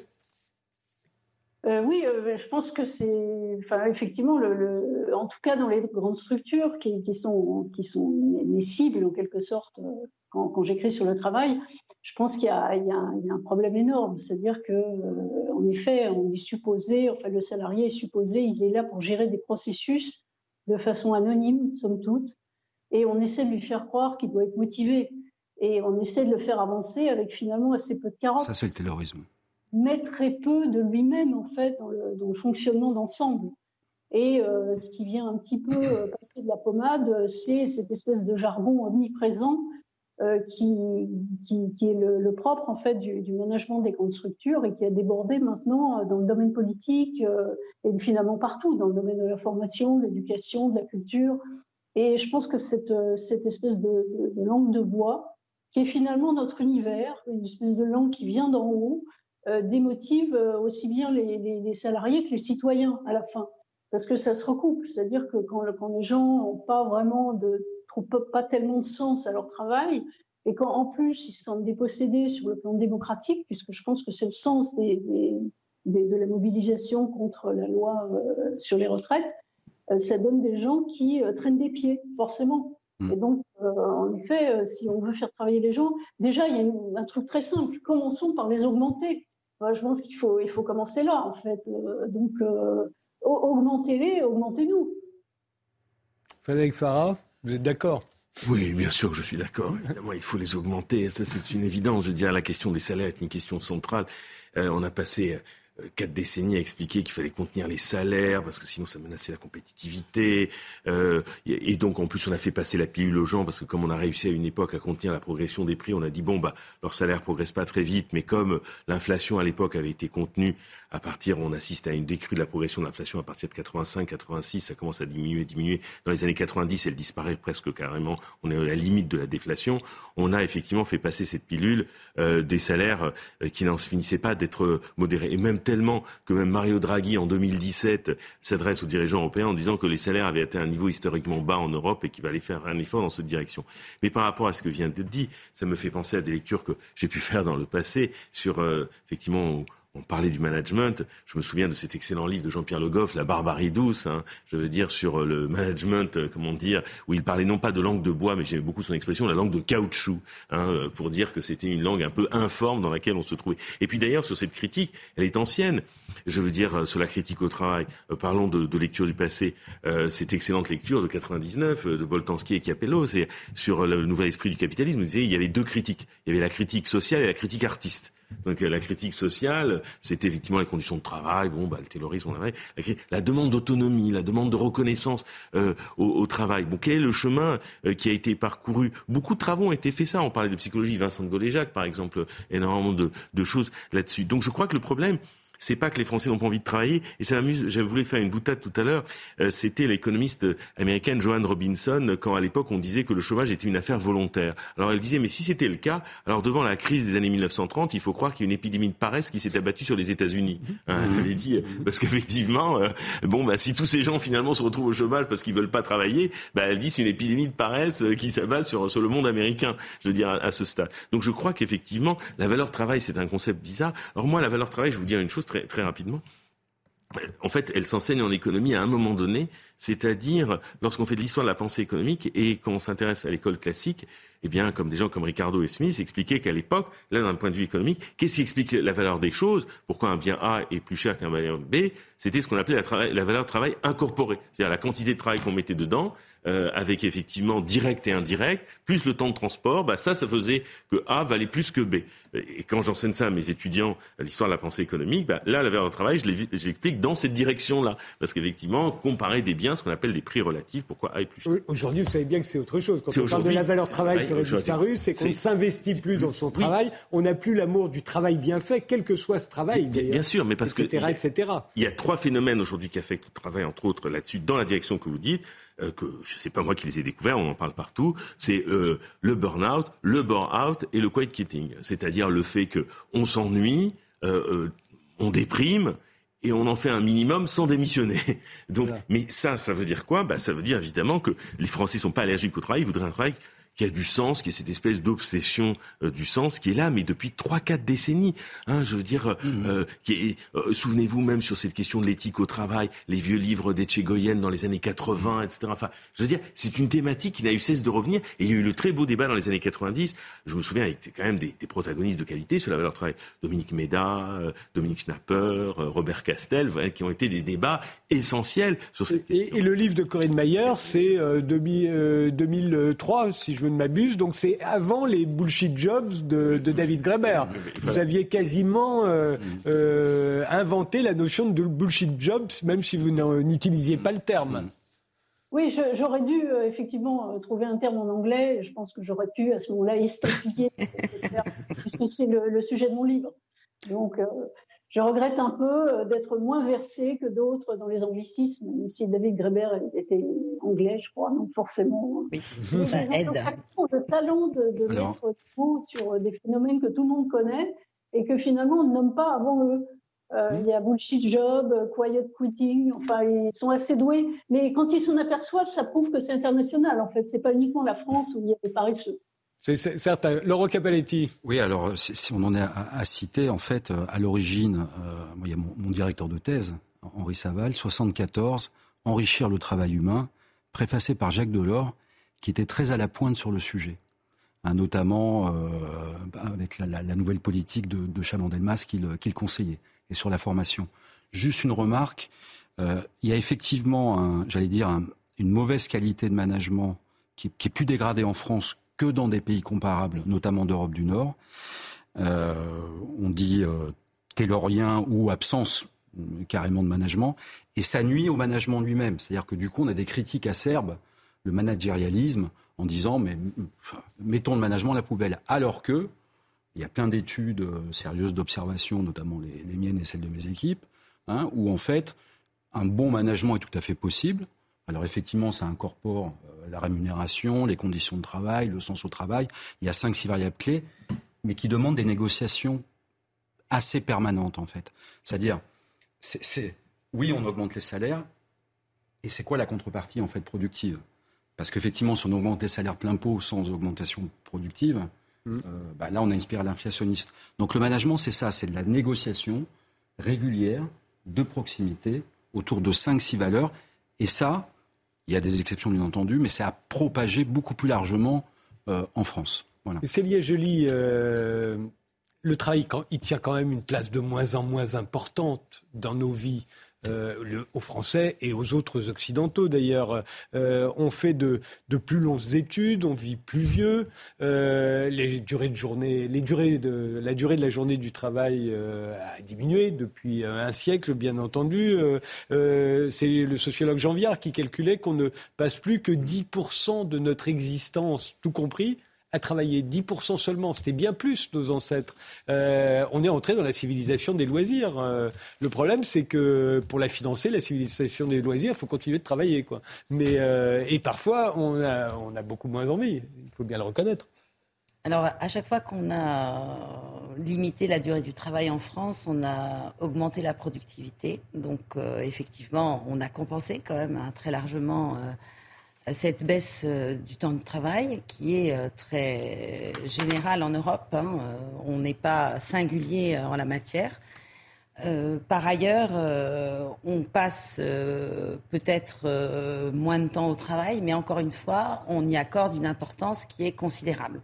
Euh, oui, je pense que c'est, enfin, effectivement, en tout cas dans les grandes structures qui, sont, qui les cibles en quelque sorte quand, j'écris sur le travail, je pense qu'il y, a un problème énorme. C'est-à-dire que, euh, en effet, on est supposé, enfin, le salarié est supposé, il est là pour gérer des processus de façon anonyme, somme toute, et on essaie de lui faire croire qu'il doit être motivé. Et on essaie de le faire avancer avec finalement assez peu de carottes. Ça, c'est le terrorisme. Mais très peu de lui-même, en fait, dans le, fonctionnement d'ensemble. Et euh, ce qui vient un petit peu euh, passer de la pommade, c'est cette espèce de jargon omniprésent euh, qui, qui, est le, propre en fait du, management des grandes structures et qui a débordé maintenant euh, dans le domaine politique euh, et finalement partout, dans le domaine de la formation, de l'éducation, de la culture. Et je pense que cette, cette espèce de, langue de bois, qui est finalement notre univers, une espèce de langue qui vient d'en haut, euh, démotive aussi bien les, les, les, salariés que les citoyens à la fin. Parce que ça se recoupe, c'est-à-dire que quand, quand les gens n'ont pas vraiment de trouvent pas tellement de sens à leur travail, et quand en plus ils se sentent dépossédés sur le plan démocratique, puisque je pense que c'est le sens des, des, de la mobilisation contre la loi euh, sur les retraites, euh, ça donne des gens qui euh, traînent des pieds, forcément. Mmh. Et donc, en effet, si on veut faire travailler les gens, déjà, il y a un truc très simple. Commençons par les augmenter. Je pense qu'il faut, il faut commencer là, en fait. donc, augmentez-les, augmentez-nous. Frédéric Farah vous êtes d'accord? Oui, bien sûr que je suis d'accord. Évidemment, il faut les augmenter. Ça, c'est une évidence. Je veux dire, la question des salaires est une question centrale. Euh, on a passé euh, quatre décennies à expliquer qu'il fallait contenir les salaires parce que sinon ça menaçait la compétitivité. Euh, et donc en plus on a fait passer la pilule aux gens parce que comme on a réussi à une époque à contenir la progression des prix, on a dit bon bah leur salaire progresse pas très vite, mais comme l'inflation à l'époque avait été contenue à partir, on assiste à une décrue de la progression de l'inflation à partir de 85, 86, ça commence à diminuer, diminuer. Dans les années 90, elle disparaît presque carrément. On est à la limite de la déflation. On a effectivement fait passer cette pilule euh, des salaires euh, qui n'en finissaient pas d'être modérés. Et même tellement que même Mario Draghi, en 2017, s'adresse aux dirigeants européens en disant que les salaires avaient atteint un niveau historiquement bas en Europe et qu'il fallait faire un effort dans cette direction. Mais par rapport à ce que vient d'être dit, ça me fait penser à des lectures que j'ai pu faire dans le passé sur, euh, effectivement, on parlait du management. Je me souviens de cet excellent livre de Jean-Pierre Le Goff, La barbarie douce, hein, je veux dire, sur euh, le management, euh, comment dire, où il parlait non pas de langue de bois, mais j'aimais beaucoup son expression, la langue de caoutchouc, hein, euh, pour dire que c'était une langue un peu informe dans laquelle on se trouvait. Et puis d'ailleurs, sur cette critique, elle est ancienne. Je veux dire, sur la critique au travail, parlons de, lecture du passé, cette excellente lecture de 99 de Boltanski et Capello, c'est sur le nouvel esprit du capitalisme, il disait il y avait deux critiques. Il y avait la critique sociale et la critique artiste. Donc la critique sociale, c'était effectivement les conditions de travail, bon, bah, le terrorisme, on la, la demande d'autonomie, la demande de reconnaissance euh, au, travail. Bon, quel est le chemin euh, qui a été parcouru? Beaucoup de travaux ont été faits ça. On parlait de psychologie, Vincent de Goléjac, par exemple, énormément de, de choses là-dessus. Donc je crois que le problème, c'est pas que les Français n'ont pas envie de travailler. Et ça m'amuse. J'avais voulu faire une boutade tout à l'heure. Euh, c'était l'économiste américaine Joanne Robinson quand à l'époque on disait que le chômage était une affaire volontaire. Alors elle disait mais si c'était le cas, alors devant la crise des années 1930, il faut croire qu'il y a une épidémie de paresse qui s'est abattue sur les États-Unis. Hein, elle avait dit parce qu'effectivement, euh, bon bah si tous ces gens finalement se retrouvent au chômage parce qu'ils veulent pas travailler, bah elle dit c'est une épidémie de paresse euh, qui s'abat sur sur le monde américain. Je veux dire à, à ce stade. Donc je crois qu'effectivement la valeur travail c'est un concept bizarre. Alors moi la valeur travail, je vous dire une chose très, très rapidement. En fait, elle s'enseigne en économie à un moment donné, c'est-à-dire lorsqu'on fait de l'histoire de la pensée économique et qu'on s'intéresse à l'école classique, eh bien, comme des gens comme Ricardo et Smith expliquaient qu'à l'époque, là, d'un point de vue économique, qu'est-ce qui explique la valeur des choses? Pourquoi un bien A est plus cher qu'un bien B? C'était ce qu'on appelait la, la valeur de travail incorporée, c'est-à-dire la quantité de travail qu'on mettait dedans euh, avec effectivement direct et indirect, plus le temps de transport, bah ça, ça faisait que A valait plus que B. Et quand j'enseigne ça à mes étudiants l'histoire de la pensée économique, bah, là, la valeur de travail, je l'explique dans cette direction-là. Parce qu'effectivement, comparer des biens, ce qu'on appelle des prix relatifs, pourquoi A est plus cher. Aujourd'hui, vous savez bien que c'est autre chose. Quand on parle de la valeur travail qui aurait disparu, c'est qu'on ne s'investit plus dans son travail, on n'a plus l'amour du travail bien fait, quel que soit ce travail. Bien, sûr, mais parce etc., que. Etc. Il y a trois phénomènes aujourd'hui qui affectent le travail, entre autres là-dessus, dans la direction que vous dites. Euh, que je sais pas moi qui les ai découverts, on en parle partout, c'est euh, le burn-out, le bore-out et le quiet quitting. C'est-à-dire le fait que on s'ennuie, euh, on déprime et on en fait un minimum sans démissionner. Donc, mais ça, ça veut dire quoi? Bah, Ça veut dire évidemment que les Français sont pas allergiques au travail, ils voudraient un travail qui a du sens, qui est cette espèce d'obsession euh, du sens qui est là, mais depuis trois, quatre décennies. Hein, je veux dire, euh, mmh. euh, euh, souvenez-vous même sur cette question de l'éthique au travail, les vieux livres d'Etchegoyen dans les années 80, etc. Enfin, je veux dire, c'est une thématique qui n'a eu cesse de revenir. Et il y a eu le très beau débat dans les années 90. Je me souviens avec quand même des, des protagonistes de qualité sur la valeur travail. Dominique Méda, Dominique Schnapper, Robert Castel, qui ont été des débats essentiels sur cette et, question. Et, le livre de Corinne Mayer, c'est 2003, si je ne m'abuse. Donc c'est avant les bullshit jobs de, David Graeber. Vous aviez quasiment euh, euh, inventé la notion de bullshit jobs, même si vous n'utilisiez pas le terme. Oui, j'aurais dû euh, effectivement trouver un terme en anglais. Je pense que j'aurais pu à ce moment-là estampiller, puisque c'est le, sujet de mon livre. Donc, je regrette un peu euh, d'être moins versé que d'autres dans les anglicismes, même si David Greber était anglais, je crois, donc forcément. Oui, ça aide. Le talent de, de mettre mots sur des phénomènes que tout le monde connaît et que finalement on ne nomme pas avant eux. Euh, il y a bullshit job, quiet quitting, enfin ils sont assez doués, mais quand ils s'en aperçoivent, ça prouve que c'est international. En fait, c'est pas uniquement la France où il y a des paresseux. C'est certain. Laurent Capelletti. Oui, alors on en est à, citer, en fait, euh, à l'origine, euh, il y a mon, directeur de thèse, Henri Saval, 74, Enrichir le travail humain, préfacé par Jacques Delors, qui était très à la pointe sur le sujet. Hein, notamment euh, avec la, nouvelle politique de, de Chaban-Delmas qu'il conseillait, et sur la formation. Juste une remarque, il y a effectivement, j'allais dire, une mauvaise qualité de management qui, est plus dégradée en France que dans des pays comparables, notamment d'Europe du Nord. Euh, on dit euh, taylorien ou absence carrément de management, et ça nuit au management lui-même. C'est-à-dire que du coup, on a des critiques acerbes, le managérialisme, en disant mais mettons le management à la poubelle, alors que il y a plein d'études euh, sérieuses d'observation, notamment les, les, miennes et celles de mes équipes, hein, où en fait un bon management est tout à fait possible. Alors effectivement, ça incorpore la rémunération, les conditions de travail, le sens au travail. Il y a cinq, six variables clés, mais qui demandent des négociations assez permanentes, en fait. C'est-à-dire, c'est, oui, on augmente les salaires, et c'est quoi la contrepartie, en fait, productive? Parce qu'effectivement, si on augmente les salaires plein pot sans augmentation productive, mmh. euh, bah là, on a une spirale inflationniste. Donc le management, c'est ça, c'est de la négociation régulière, de proximité, autour de cinq, six valeurs. Et ça, il y a des exceptions, bien entendu, mais ça a propagé beaucoup plus largement euh, en France. Voilà. Célia Joly, euh, le travail, il tient quand même une place de moins en moins importante dans nos vies. Euh, aux Français et aux autres occidentaux d'ailleurs. Euh, on fait de, de, plus longues études, on vit plus vieux, euh, les durées de journée, la durée de la journée du travail a diminué depuis un siècle, bien entendu. C'est le sociologue Jean Viard qui calculait qu'on ne passe plus que 10% de notre existence, tout compris, à travailler 10% seulement. C'était bien plus, nos ancêtres. Euh, on est entré dans la civilisation des loisirs. Euh, le problème, c'est que pour la financer, la civilisation des loisirs, il faut continuer de travailler. Quoi. Mais, euh, et parfois, on a, on a beaucoup moins envie. Il faut bien le reconnaître. Alors, à chaque fois qu'on a limité la durée du travail en France, on a augmenté la productivité. Donc, effectivement, on a compensé quand même hein, très largement cette baisse euh, du temps de travail qui est euh, très générale en Europe. Hein, euh, on n'est pas singulier en la matière. par ailleurs, on passe peut-être moins de temps au travail, mais encore une fois, on y accorde une importance qui est considérable.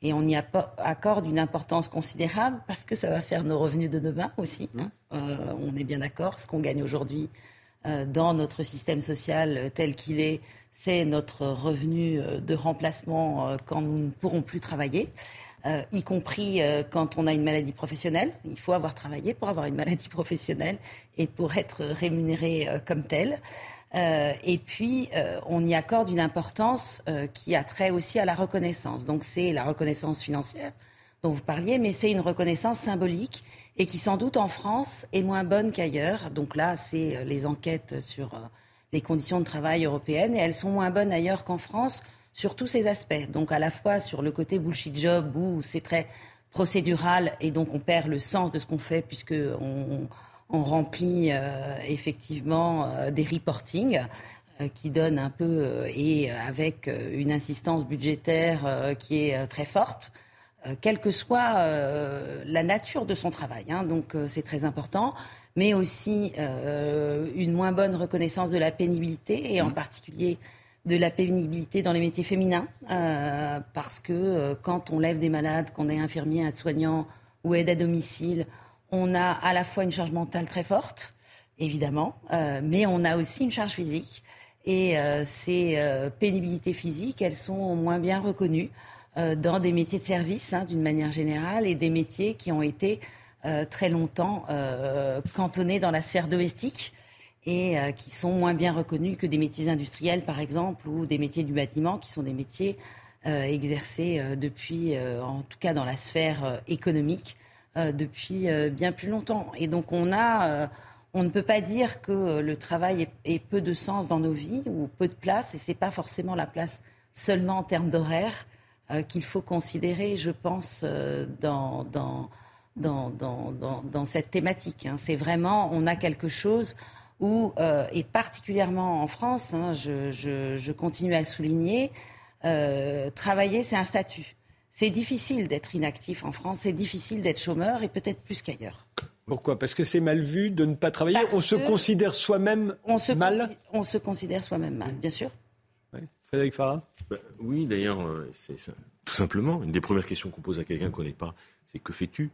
Et on y accorde une importance considérable parce que ça va faire nos revenus de demain aussi. Hein. on est bien d'accord, ce qu'on gagne aujourd'hui dans notre système social tel qu'il est, c'est notre revenu euh, de remplacement euh, quand nous ne pourrons plus travailler. Euh, y compris quand on a une maladie professionnelle. Il faut avoir travaillé pour avoir une maladie professionnelle et pour être rémunéré comme tel. et puis, on y accorde une importance qui a trait aussi à la reconnaissance. Donc, c'est la reconnaissance financière dont vous parliez, mais c'est une reconnaissance symbolique et qui, sans doute, en France, est moins bonne qu'ailleurs. Donc là, c'est les enquêtes sur les conditions de travail européennes et elles sont moins bonnes ailleurs qu'en France sur tous ces aspects. Donc à la fois sur le côté bullshit job où c'est très procédural et donc on perd le sens de ce qu'on fait puisque on, remplit euh, effectivement euh, des reportings euh, qui donnent un peu et avec une insistance budgétaire qui est très forte. quelle que soit la nature de son travail. Hein. donc c'est très important mais aussi euh, une moins bonne reconnaissance de la pénibilité, et en mmh. particulier de la pénibilité dans les métiers féminins, euh, parce que euh, quand on lève des malades, qu'on est infirmier, aide-soignant ou aide à domicile, on a à la fois une charge mentale très forte, évidemment, mais on a aussi une charge physique. Et ces pénibilités physiques, elles sont moins bien reconnues dans des métiers de service, hein, d'une manière générale, et des métiers qui ont été euh, très longtemps euh, cantonnés dans la sphère domestique et euh, qui sont moins bien reconnus que des métiers industriels, par exemple, ou des métiers du bâtiment, qui sont des métiers exercés depuis, en tout cas dans la sphère économique, depuis bien plus longtemps. Et donc on a, on ne peut pas dire que le travail ait, peu de sens dans nos vies ou peu de place, et c'est pas forcément la place seulement en termes d'horaire qu'il faut considérer, je pense, dans dans, dans, dans, cette thématique. Hein. C'est vraiment, on a quelque chose où, euh, et particulièrement en France, hein, je, je, je, continue à le souligner, euh, travailler, c'est un statut. C'est difficile d'être inactif en France, c'est difficile d'être chômeur et peut-être plus qu'ailleurs. Pourquoi? Parce que c'est mal vu de ne pas travailler On se considère soi-même mal? On se considère soi-même mal, bien sûr. Frédéric Farah? Bah, Oui, d'ailleurs, euh, c'est tout simplement, une des premières questions qu'on pose à quelqu'un qu'on n'est pas, c'est que fais-tu?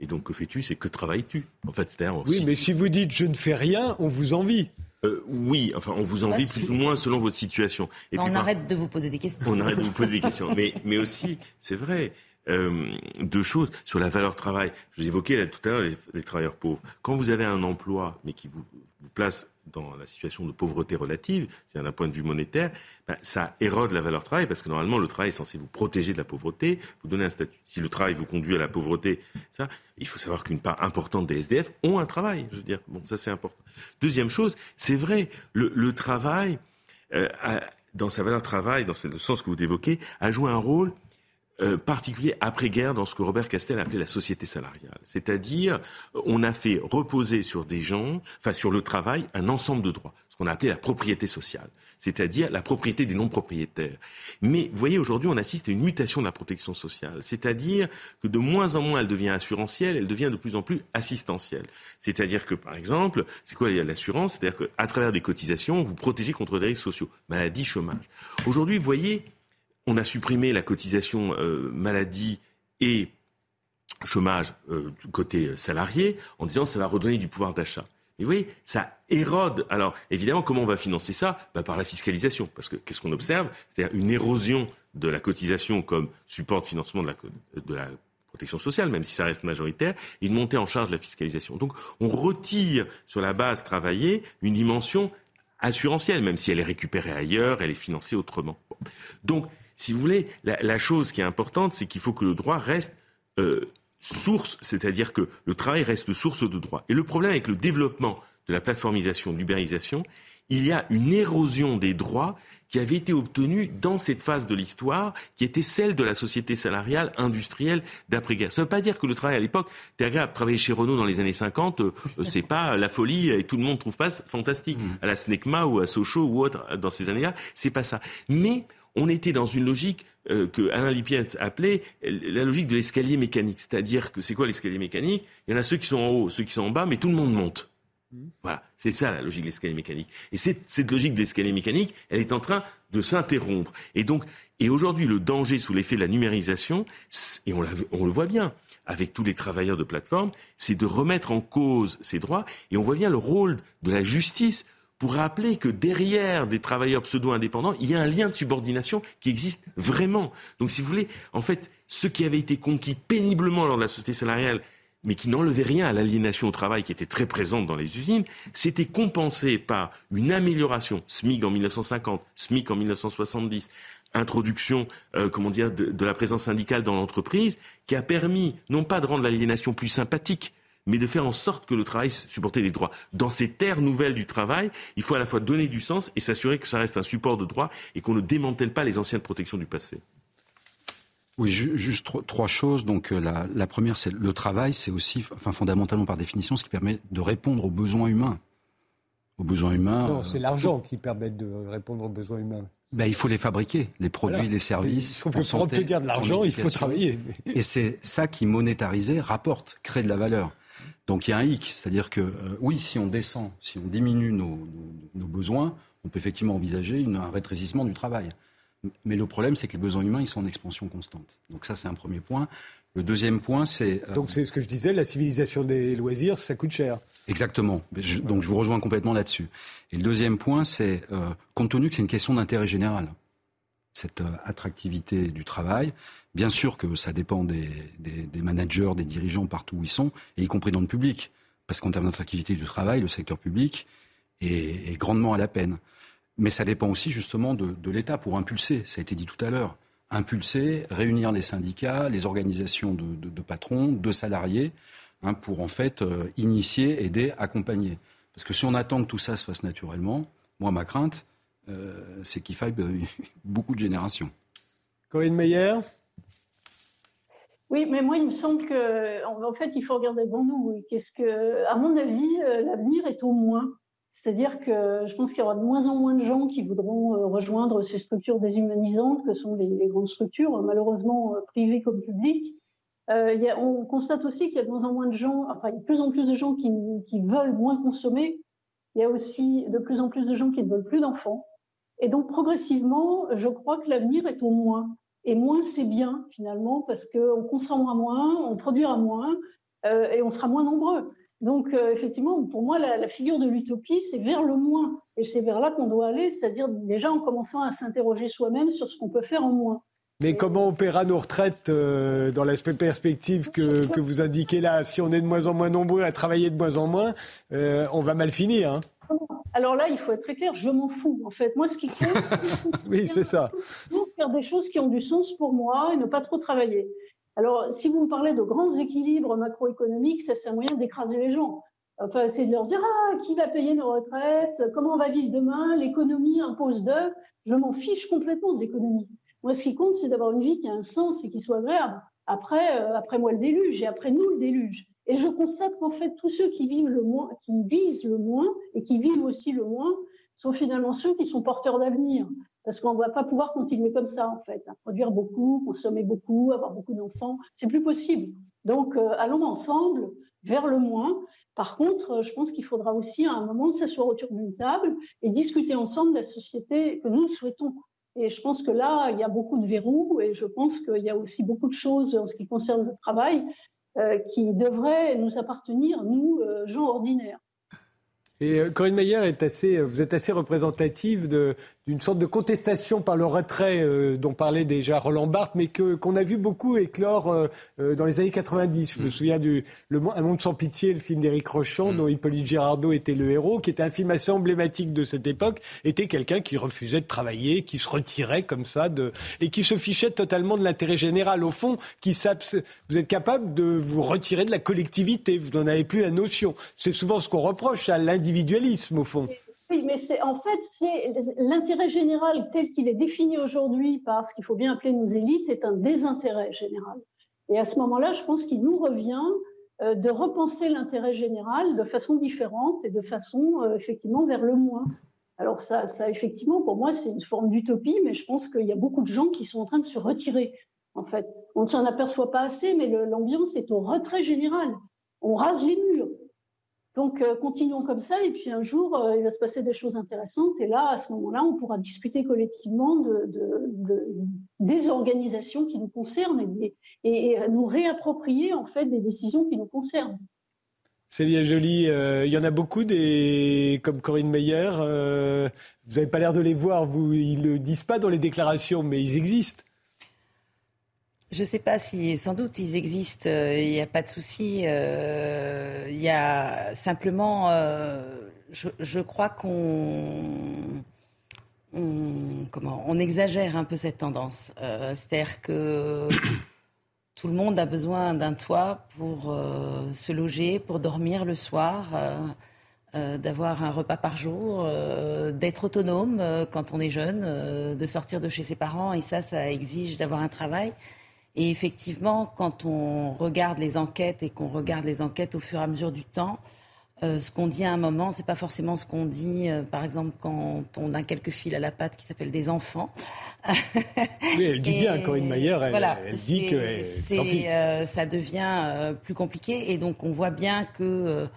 Et donc, que fais-tu? C'est que travailles-tu? En fait, c'est Oui, mais si vous dites je ne fais rien, on vous envie. Euh, oui, enfin, on vous envie plus ou moins selon votre situation. Et on arrête de vous poser des questions. On arrête de vous poser des questions. Mais, mais aussi, c'est vrai, euh, deux choses sur la valeur travail. Je vous évoquais tout à l'heure les, travailleurs pauvres. Quand vous avez un emploi, mais qui vous, vous place dans la situation de pauvreté relative, c'est-à-dire d'un point de vue monétaire, ben, ça érode la valeur travail parce que normalement le travail est censé vous protéger de la pauvreté, vous donner un statut. Si le travail vous conduit à la pauvreté, ça, il faut savoir qu'une part importante des SDF ont un travail. Je veux dire, bon, ça c'est important. Deuxième chose, c'est vrai, le, travail, euh, dans sa valeur travail, dans le sens que vous évoquez, a joué un rôle euh, particulier après-guerre dans ce que Robert Castel appelait la société salariale. C'est-à-dire, on a fait reposer sur des gens, enfin sur le travail, un ensemble de droits, ce qu'on a appelé la propriété sociale, c'est-à-dire la propriété des non-propriétaires. Mais vous voyez, aujourd'hui, on assiste à une mutation de la protection sociale, c'est-à-dire que de moins en moins elle devient assurantielle, elle devient de plus en plus assistentielle. C'est-à-dire que, par exemple, c'est quoi l'assurance? C'est-à-dire qu'à travers des cotisations, vous protégez contre des risques sociaux, maladie, chômage. Aujourd'hui, vous voyez, on a supprimé la cotisation euh, maladie et chômage euh, côté salarié en disant ça va redonner du pouvoir d'achat. Et vous voyez, ça érode. Alors, évidemment, comment on va financer ça? Bah, Par la fiscalisation. Parce que qu'est-ce qu'on observe? C'est-à-dire une érosion de la cotisation comme support de financement de la, de la protection sociale, même si ça reste majoritaire, et une montée en charge de la fiscalisation. Donc, on retire sur la base travaillée une dimension assurantielle, même si elle est récupérée ailleurs, elle est financée autrement. Donc, si vous voulez, la, chose qui est importante, c'est qu'il faut que le droit reste euh, source, c'est-à-dire que le travail reste source de droit. Et le problème avec le développement de la plateformisation, de l'ubérisation, il y a une érosion des droits qui avait été obtenue dans cette phase de l'histoire, qui était celle de la société salariale industrielle d'après-guerre. Ça ne veut pas dire que le travail à l'époque, c'était agréable. Travailler chez Renault dans les années 50, euh, euh, c'est pas la folie et tout le monde trouve pas fantastique. Mmh. À la SNECMA ou à Sochaux ou autre, dans ces années-là, c'est pas ça. Mais on était dans une logique euh, que Alain Lipietz appelait la logique de l'escalier mécanique. C'est-à-dire que c'est quoi l'escalier mécanique? Il y en a ceux qui sont en haut, ceux qui sont en bas, mais tout le monde monte. Voilà, c'est ça la logique de l'escalier mécanique. Et cette, logique de l'escalier mécanique, elle est en train de s'interrompre. Et donc, et aujourd'hui, le danger sous l'effet de la numérisation, et on, le voit bien avec tous les travailleurs de plateforme, c'est de remettre en cause ces droits. Et on voit bien le rôle de la justice pour rappeler que derrière des travailleurs pseudo-indépendants, il y a un lien de subordination qui existe vraiment. Donc, si vous voulez, en fait, ce qui avait été conquis péniblement lors de la société salariale, mais qui n'enlevait rien à l'aliénation au travail qui était très présente dans les usines, c'était compensé par une amélioration, SMIC en 1950, SMIC en 1970, introduction, euh, comment dire, de la présence syndicale dans l'entreprise, qui a permis non pas de rendre l'aliénation plus sympathique, mais de faire en sorte que le travail supporte les droits. Dans ces terres nouvelles du travail, il faut à la fois donner du sens et s'assurer que ça reste un support de droit et qu'on ne démantèle pas les anciennes protections du passé. Oui, juste trois choses. Donc euh, la, première, c'est le travail, c'est aussi, enfin fondamentalement par définition, ce qui permet de répondre aux besoins humains. Aux besoins humains. Non, c'est l'argent qui permet de répondre aux besoins humains. Ben, il faut les fabriquer, les produits, les services. Il faut pour obtenir de l'argent, il faut travailler. Et c'est ça qui, monétarisé, rapporte, crée de la valeur. Donc il y a un hic, c'est-à-dire que euh, oui, si on descend, si on diminue nos, besoins, on peut effectivement envisager un rétrécissement du travail. Mais le problème, c'est que les besoins humains, ils sont en expansion constante. Donc ça, c'est un premier point. Le deuxième point, c'est... Euh, donc c'est ce que je disais, la civilisation des loisirs, ça coûte cher. Exactement. donc je vous rejoins complètement là-dessus. Et le deuxième point, c'est, euh, compte tenu que c'est une question d'intérêt général, cette attractivité du travail, Bien sûr que ça dépend des, managers, des dirigeants partout où ils sont, et y compris dans le public. Parce qu'en termes d'attractivité du travail, le secteur public est, grandement à la peine. Mais ça dépend aussi justement de, l'État pour impulser, ça a été dit tout à l'heure, impulser, réunir les syndicats, les organisations de, patrons, de salariés, hein, pour en fait euh, initier, aider, accompagner. Parce que si on attend que tout ça se fasse naturellement, moi ma crainte, euh, c'est qu'il faille euh, beaucoup de générations. Corinne Meyer? Oui, mais moi, il me semble que, en fait, il faut regarder devant nous. Qu'est-ce que, à mon avis, euh, l'avenir est au moins. C'est-à-dire que je pense qu'il y aura de moins en moins de gens qui voudront euh, rejoindre ces structures déshumanisantes que sont les, grandes structures, malheureusement euh, privées comme publiques. on constate aussi qu'il y a de moins en moins de gens, enfin, il y a de plus en plus de gens qui, qui veulent moins consommer. Il y a aussi de plus en plus de gens qui ne veulent plus d'enfants. Et donc, progressivement, je crois que l'avenir est au moins. Et moins c'est bien finalement parce qu'on consommera moins, on produira moins euh, et on sera moins nombreux. Donc euh, effectivement, pour moi, la, figure de l'utopie, c'est vers le moins. Et c'est vers là qu'on doit aller, c'est-à-dire déjà en commençant à s'interroger soi-même sur ce qu'on peut faire en moins. Mais comment on paiera nos retraites euh, dans l'aspect perspective que, que, vous indiquez là? Si on est de moins en moins nombreux à travailler de moins en moins, on va mal finir. Hein alors là, il faut être très clair, je m'en fous. En fait, moi, ce qui compte, oui, c'est ça. faire des choses qui ont du sens pour moi et ne pas trop travailler. Alors, si vous me parlez de grands équilibres macroéconomiques, ça c'est un moyen d'écraser les gens. Enfin, c'est de leur dire ah qui va payer nos retraites, comment on va vivre demain, l'économie impose d'eux. Je m'en fiche complètement de l'économie. Moi, ce qui compte, c'est d'avoir une vie qui a un sens et qui soit agréable. Après, euh, après moi le déluge et après nous le déluge. Et je constate qu'en fait, tous ceux qui vivent le moins, qui visent le moins et qui vivent aussi le moins, sont finalement ceux qui sont porteurs d'avenir. Parce qu'on ne va pas pouvoir continuer comme ça, en fait, à produire beaucoup, consommer beaucoup, avoir beaucoup d'enfants. C'est plus possible. Donc, euh, allons ensemble vers le moins. Par contre, je pense qu'il faudra aussi à un moment s'asseoir autour d'une table et discuter ensemble de la société que nous souhaitons. Et je pense que là, il y a beaucoup de verrous et je pense qu'il y a aussi beaucoup de choses en ce qui concerne le travail qui devrait nous appartenir, nous, euh, gens ordinaires. Et euh, Corinne Meyer est assez, vous êtes assez représentative de, d'une sorte de contestation par le retrait euh, dont parlait déjà Roland Barthes, mais que qu'on a vu beaucoup éclore euh, euh, dans les années 90. Je me mm. souviens du le, Un monde sans pitié, le film d'Éric Rochon, mm. dont Hippolyte Girardot était le héros, qui était un film assez emblématique de cette époque, était quelqu'un qui refusait de travailler, qui se retirait comme ça, de, et qui se fichait totalement de l'intérêt général. Au fond, qui vous êtes capable de vous retirer de la collectivité, vous n'en avez plus la notion. C'est souvent ce qu'on reproche à l'individualisme, au fond. Oui, mais c'est en fait l'intérêt général tel qu'il est défini aujourd'hui par ce qu'il faut bien appeler nos élites est un désintérêt général. Et à ce moment-là, je pense qu'il nous revient euh, de repenser l'intérêt général de façon différente et de façon euh, effectivement vers le moins. Alors ça, effectivement, pour moi, c'est une forme d'utopie, mais je pense qu'il y a beaucoup de gens qui sont en train de se retirer. En fait, on ne s'en aperçoit pas assez, mais l'ambiance est au retrait général. On rase les. Donc, euh, continuons comme ça, et puis un jour, euh, il va se passer des choses intéressantes, et là, à ce moment-là, on pourra discuter collectivement de, des organisations qui nous concernent et, nous réapproprier, en fait, des décisions qui nous concernent. Célia Jolie, euh, il y en a beaucoup des comme Corinne Meyer. vous n'avez pas l'air de les voir, ils ne le disent pas dans les déclarations, mais ils existent. Je ne sais pas si, sans doute, ils existent. Euh, il n'y a pas de souci. Euh, il y a simplement, euh, je, crois qu'on, comment, on exagère un peu cette tendance. C'est-à-dire que tout le monde a besoin d'un toit pour se loger, pour dormir le soir. d'avoir un repas par jour, d'être autonome quand on est jeune, de sortir de chez ses parents, et ça, ça exige d'avoir un travail. Et effectivement, quand on regarde les enquêtes et qu'on regarde les enquêtes au fur et à mesure du temps, euh, ce qu'on dit à un moment, c'est pas forcément ce qu'on dit, euh, par exemple, quand on a quelques fils à la patte qui s'appellent des enfants. oui, elle dit bien, Corinne Mayer, elle, elle dit que euh, ça devient plus compliqué, et donc on voit bien que.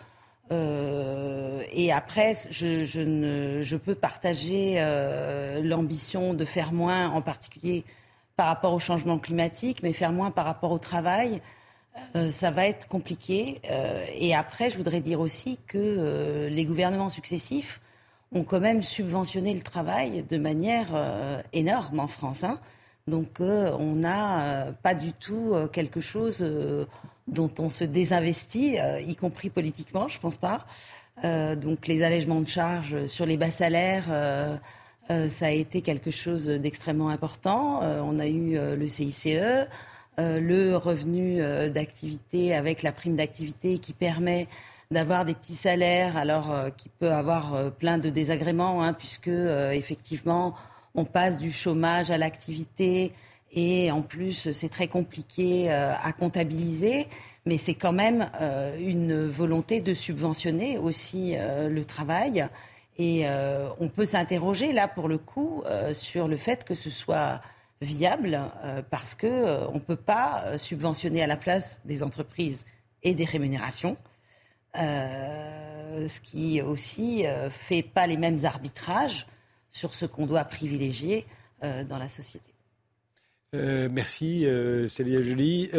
et après, je, je, ne, je peux partager l'ambition de faire moins, en particulier par rapport au changement climatique, mais faire moins par rapport au travail, euh, ça va être compliqué. Euh, et après, je voudrais dire aussi que euh, les gouvernements successifs ont quand même subventionné le travail de manière énorme en France. Hein. Donc on n'a pas du tout quelque chose dont on se désinvestit, y compris politiquement, je pense pas. donc les allègements de charges sur les bas salaires ça a été quelque chose d'extrêmement important. Euh, on a eu euh, le CICE, le revenu d'activité avec la prime d'activité qui permet d'avoir des petits salaires, alors qui peut avoir plein de désagréments, hein, puisque effectivement on passe du chômage à l'activité et en plus c'est très compliqué à comptabiliser, mais c'est quand même une volonté de subventionner aussi le travail et euh, on peut s'interroger là, pour le coup, euh, sur le fait que ce soit viable, euh, parce qu'on ne peut pas subventionner à la place des entreprises et des rémunérations, ce qui aussi fait pas les mêmes arbitrages sur ce qu'on doit privilégier dans la société. merci Célia Jolie.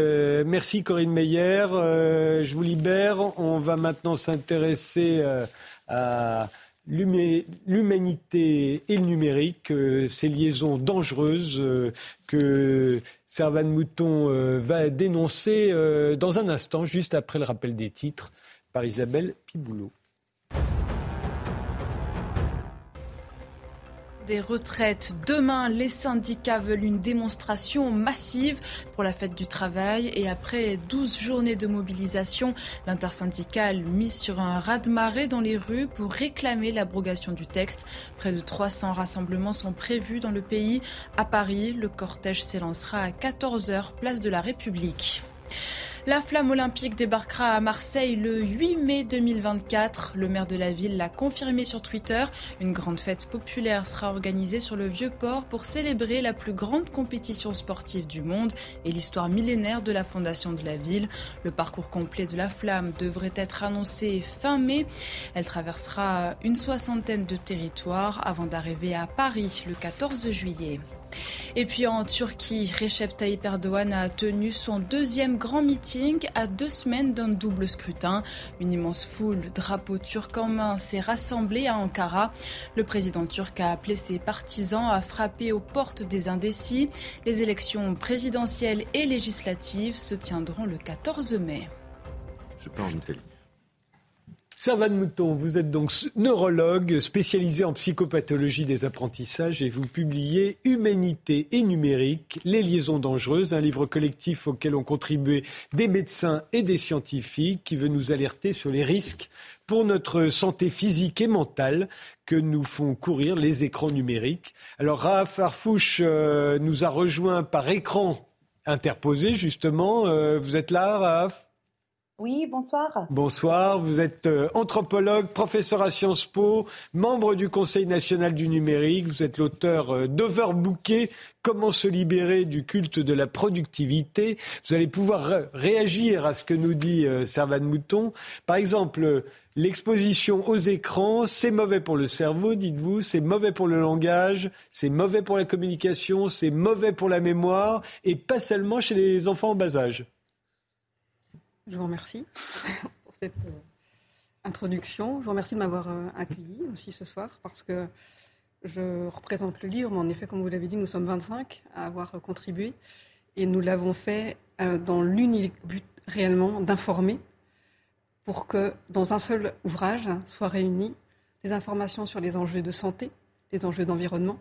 merci Corinne Meyer. je vous libère. On va maintenant s'intéresser à l'humanité et le numérique, euh, ces liaisons dangereuses euh, que Servan Mouton euh, va dénoncer dans un instant, juste après le rappel des titres, par Isabelle Piboulot. Des retraites. Demain, les syndicats veulent une démonstration massive pour la fête du travail et après 12 journées de mobilisation, l'intersyndicale mise sur un raz-de-marée dans les rues pour réclamer l'abrogation du texte. Près de 300 rassemblements sont prévus dans le pays. À Paris, le cortège s'élancera à 14h, place de la République. La flamme olympique débarquera à Marseille le 8 mai 2024. Le maire de la ville l'a confirmé sur Twitter. Une grande fête populaire sera organisée sur le vieux port pour célébrer la plus grande compétition sportive du monde et l'histoire millénaire de la fondation de la ville. Le parcours complet de la flamme devrait être annoncé fin mai. Elle traversera une soixantaine de territoires avant d'arriver à Paris le 14 juillet. Et puis en Turquie, Recep Tayyip Erdogan a tenu son deuxième grand meeting à deux semaines d'un double scrutin. Une immense foule, drapeau turc en main, s'est rassemblée à Ankara. Le président turc a appelé ses partisans à frapper aux portes des indécis. Les élections présidentielles et législatives se tiendront le 14 mai. Servan Mouton, vous êtes donc neurologue spécialisé en psychopathologie des apprentissages et vous publiez Humanité et numérique, les liaisons dangereuses, un livre collectif auquel ont contribué des médecins et des scientifiques qui veut nous alerter sur les risques pour notre santé physique et mentale que nous font courir les écrans numériques. Alors Raph Farfouche euh, nous a rejoint par écran interposé justement. Euh, vous êtes là, Raph? Oui, bonsoir. Bonsoir, vous êtes euh, anthropologue, professeur à Sciences Po, membre du Conseil national du numérique, vous êtes l'auteur euh, d'Overbooker, Comment se libérer du culte de la productivité. Vous allez pouvoir réagir à ce que nous dit euh, Servan Mouton. Par exemple, l'exposition aux écrans, c'est mauvais pour le cerveau, dites-vous, c'est mauvais pour le langage, c'est mauvais pour la communication, c'est mauvais pour la mémoire, et pas seulement chez les enfants en bas âge. Je vous remercie pour cette euh, introduction. Je vous remercie de m'avoir euh, accueilli aussi ce soir parce que je représente le livre, mais en effet, comme vous l'avez dit, nous sommes 25 à avoir contribué et nous l'avons fait euh, dans l'unique but réellement d'informer pour que dans un seul ouvrage soient réunies des informations sur les enjeux de santé, les enjeux d'environnement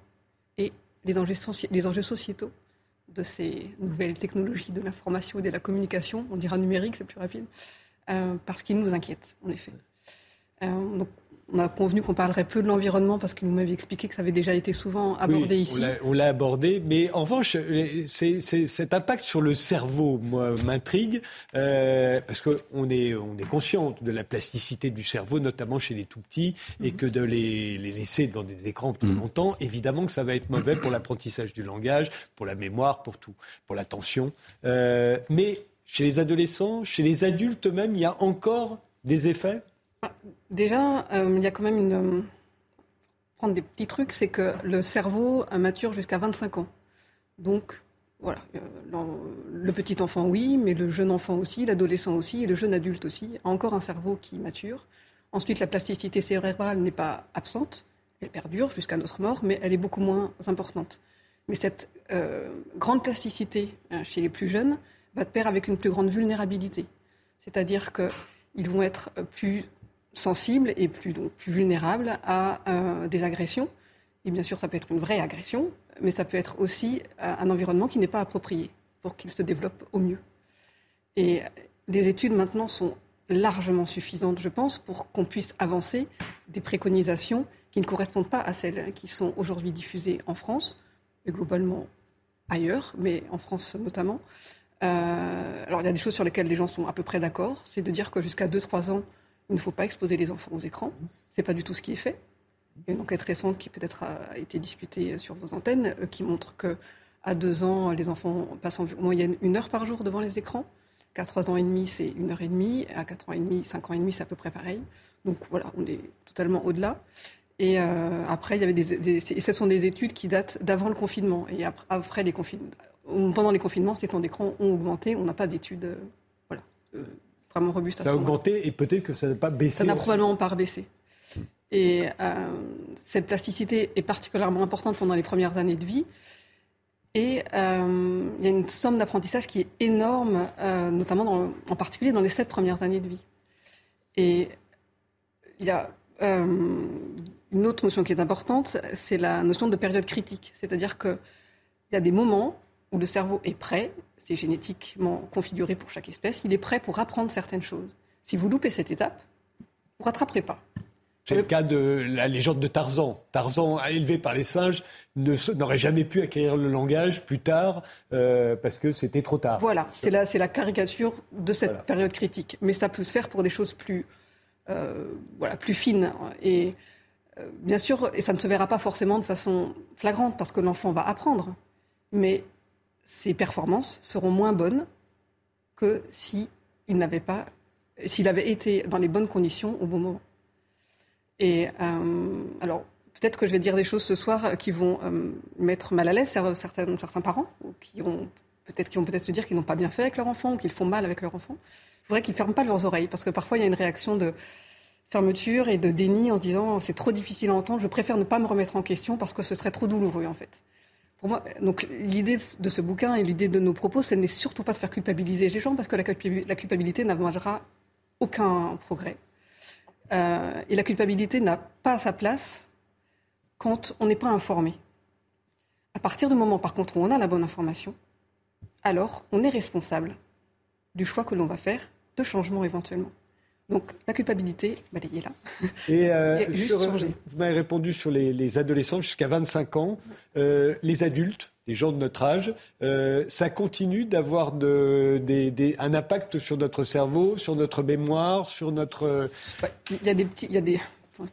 et les enjeux, les enjeux sociétaux de ces nouvelles technologies de l'information et de la communication, on dira numérique, c'est plus rapide, euh, parce qu'ils nous inquiètent, en effet. Euh, on a convenu qu'on parlerait peu de l'environnement parce que vous m'avez expliqué que ça avait déjà été souvent abordé ici. On l'a abordé, mais en revanche, c'est, cet impact sur le cerveau, moi, m'intrigue, euh, parce qu'on est, on est conscient de la plasticité du cerveau, notamment chez les tout petits, et que de les, laisser devant des écrans tout mm. longtemps, évidemment que ça va être mauvais pour l'apprentissage du langage, pour la mémoire, pour tout, pour l'attention. Euh, mais chez les adolescents, chez les adultes même, il y a encore des effets Déjà, euh, il y a quand même une. Euh, prendre des petits trucs, c'est que le cerveau mature jusqu'à 25 ans. Donc, voilà. Euh, le petit enfant, oui, mais le jeune enfant aussi, l'adolescent aussi, et le jeune adulte aussi, a encore un cerveau qui mature. Ensuite, la plasticité cérébrale n'est pas absente. Elle perdure jusqu'à notre mort, mais elle est beaucoup moins importante. Mais cette grande plasticité chez les plus jeunes va de pair avec une plus grande vulnérabilité. C'est-à-dire qu'ils vont être plus sensibles et plus, vulnérables à euh, des agressions. Et bien sûr, ça peut être une vraie agression, mais ça peut être aussi euh, un environnement qui n'est pas approprié pour qu'il se développe au mieux. Et des études maintenant sont largement suffisantes, je pense, pour qu'on puisse avancer des préconisations qui ne correspondent pas à celles qui sont aujourd'hui diffusées en France et globalement ailleurs, mais en France notamment. Euh, alors il y a des choses sur lesquelles les gens sont à peu près d'accord, c'est de dire que jusqu'à 2-3 ans, il ne faut pas exposer les enfants aux écrans. Ce n'est pas du tout ce qui est fait. Il y a une enquête récente qui peut-être a été discutée sur vos antennes euh, qui montre que à deux ans, les enfants passent en moyenne une heure par jour devant les écrans. Qu'à trois ans et demi, c'est une heure et demie. À quatre ans et demi, cinq ans et demi, c'est à peu près pareil. Donc voilà, on est totalement au-delà. Et euh, après, il y avait des, ce sont des études qui datent d'avant le confinement et après, les confinements. Pendant les confinements, ces temps d'écran ont augmenté. On n'a pas d'études, euh, voilà, ça a augmenté et peut-être que ça n'a pas baissé. Ça n'a probablement pas baissé. Et euh, cette plasticité est particulièrement importante pendant les premières années de vie. Et euh, il y a une somme d'apprentissage qui est énorme, euh, notamment en particulier dans les sept premières années de vie. Et il y a une autre notion qui est importante, c'est la notion de période critique. C'est-à-dire qu'il y a des moments où le cerveau est prêt, c'est génétiquement configuré pour chaque espèce, il est prêt pour apprendre certaines choses. Si vous loupez cette étape, vous ne rattraperez pas. C'est le cas de la légende de Tarzan. Tarzan, élevé par les singes, n'aurait jamais pu acquérir le langage plus tard euh, parce que c'était trop tard. Voilà, c'est la, la, caricature de cette période critique. Mais ça peut se faire pour des choses plus, euh, voilà, plus fines. Et euh, bien sûr, et ça ne se verra pas forcément de façon flagrante parce que l'enfant va apprendre. Mais ses performances seront moins bonnes que s'il n'avait pas, s'il avait été dans les bonnes conditions au bon moment. Et euh, alors, peut-être que je vais dire des choses ce soir qui vont mettre mal à l'aise certains, certains parents, ou qui ont peut-être qui vont peut-être se dire qu'ils n'ont pas bien fait avec leur enfant ou qu'ils font mal avec leur enfant. Je voudrais qu'ils ne ferment pas leurs oreilles parce que parfois il y a une réaction de fermeture et de déni en disant c'est trop difficile à entendre, je préfère ne pas me remettre en question parce que ce serait trop douloureux en fait. Pour moi, donc l'idée de ce bouquin et l'idée de nos propos, ce n'est surtout pas de faire culpabiliser les gens parce que la culpabilité n'amènera aucun progrès. Euh, et la culpabilité n'a pas sa place quand on n'est pas informé. À partir du moment, par contre, où on a la bonne information, alors on est responsable du choix que l'on va faire, de changement éventuellement. Donc la culpabilité, elle est là. Et euh, vous m'avez répondu sur les, adolescents jusqu'à 25 ans. Euh, les adultes, les gens de notre âge, euh, ça continue d'avoir un impact sur notre cerveau, sur notre mémoire, sur notre... Il y a des petits... Il y a des,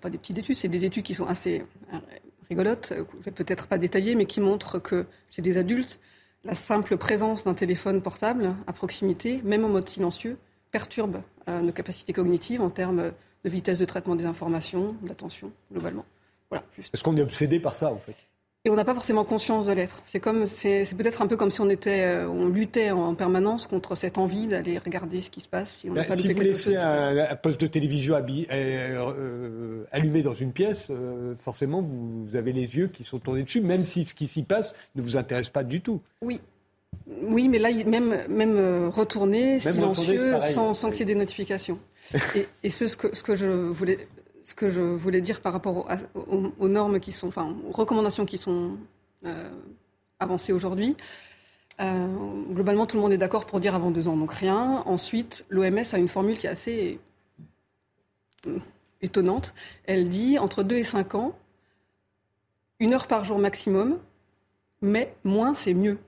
pas des petites études, c'est des études qui sont assez rigolotes, je vais peut-être pas détailler, mais qui montrent que chez des adultes, la simple présence d'un téléphone portable à proximité, même en mode silencieux, perturbe euh, nos capacités cognitives en termes de vitesse de traitement des informations, d'attention, globalement. Voilà, Est-ce qu'on est obsédé par ça, en fait? Et on n'a pas forcément conscience de l'être. C'est comme, c'est, peut-être un peu comme si on était, euh, on luttait en, permanence contre cette envie d'aller regarder ce qui se passe. Si, on bah, si vous laissez un, poste de télévision euh, allumé dans une pièce, forcément vous, avez les yeux qui sont tournés dessus, même si ce qui s'y passe ne vous intéresse pas du tout. Oui, oui, mais là, même, même euh, retourner, silencieux, sans, sans qu'il y ait des notifications. et, ce, que, ce, que je voulais, ce que je voulais dire par rapport aux, normes qui sont, enfin, aux recommandations qui sont euh, avancées aujourd'hui, euh, globalement, tout le monde est d'accord pour dire avant deux ans, donc rien. Ensuite, l'OMS a une formule qui est assez étonnante. Elle dit entre deux et cinq ans, une heure par jour maximum, mais moins c'est mieux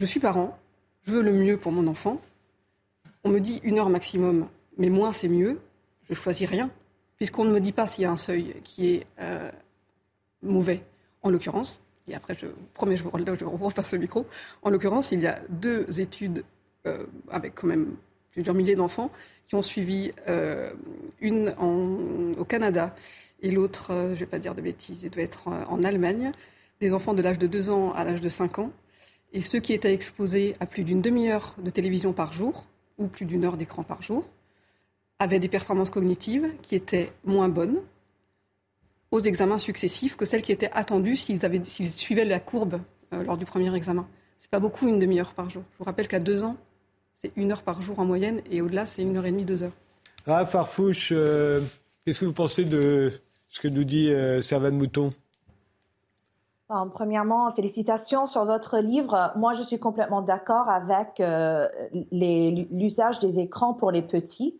je suis parent, je veux le mieux pour mon enfant. On me dit une heure maximum, mais moins c'est mieux. Je choisis rien, puisqu'on ne me dit pas s'il y a un seuil qui est euh, mauvais. En l'occurrence, et après je promets, je vous, je repasse le micro. En l'occurrence, il y a deux études euh, avec quand même plusieurs milliers d'enfants qui ont suivi euh, une au Canada et l'autre, je ne vais pas dire de bêtises, il doit être en Allemagne, des enfants de l'âge de 2 ans à l'âge de 5 ans et ceux qui étaient exposés à plus d'une demi-heure de télévision par jour, ou plus d'une heure d'écran par jour, avaient des performances cognitives qui étaient moins bonnes aux examens successifs que celles qui étaient attendues s'ils, suivaient la courbe euh, lors du premier examen. C'est pas beaucoup une demi-heure par jour. Je vous rappelle qu'à deux ans, c'est une heure par jour en moyenne, et au-delà, c'est une heure et demie, deux heures. Ah, Farfouche, euh, qu'est-ce que vous pensez de ce que nous dit euh, Servane Mouton? Premièrement, félicitations sur votre livre. Moi, je suis complètement d'accord avec euh, l'usage des écrans pour les petits.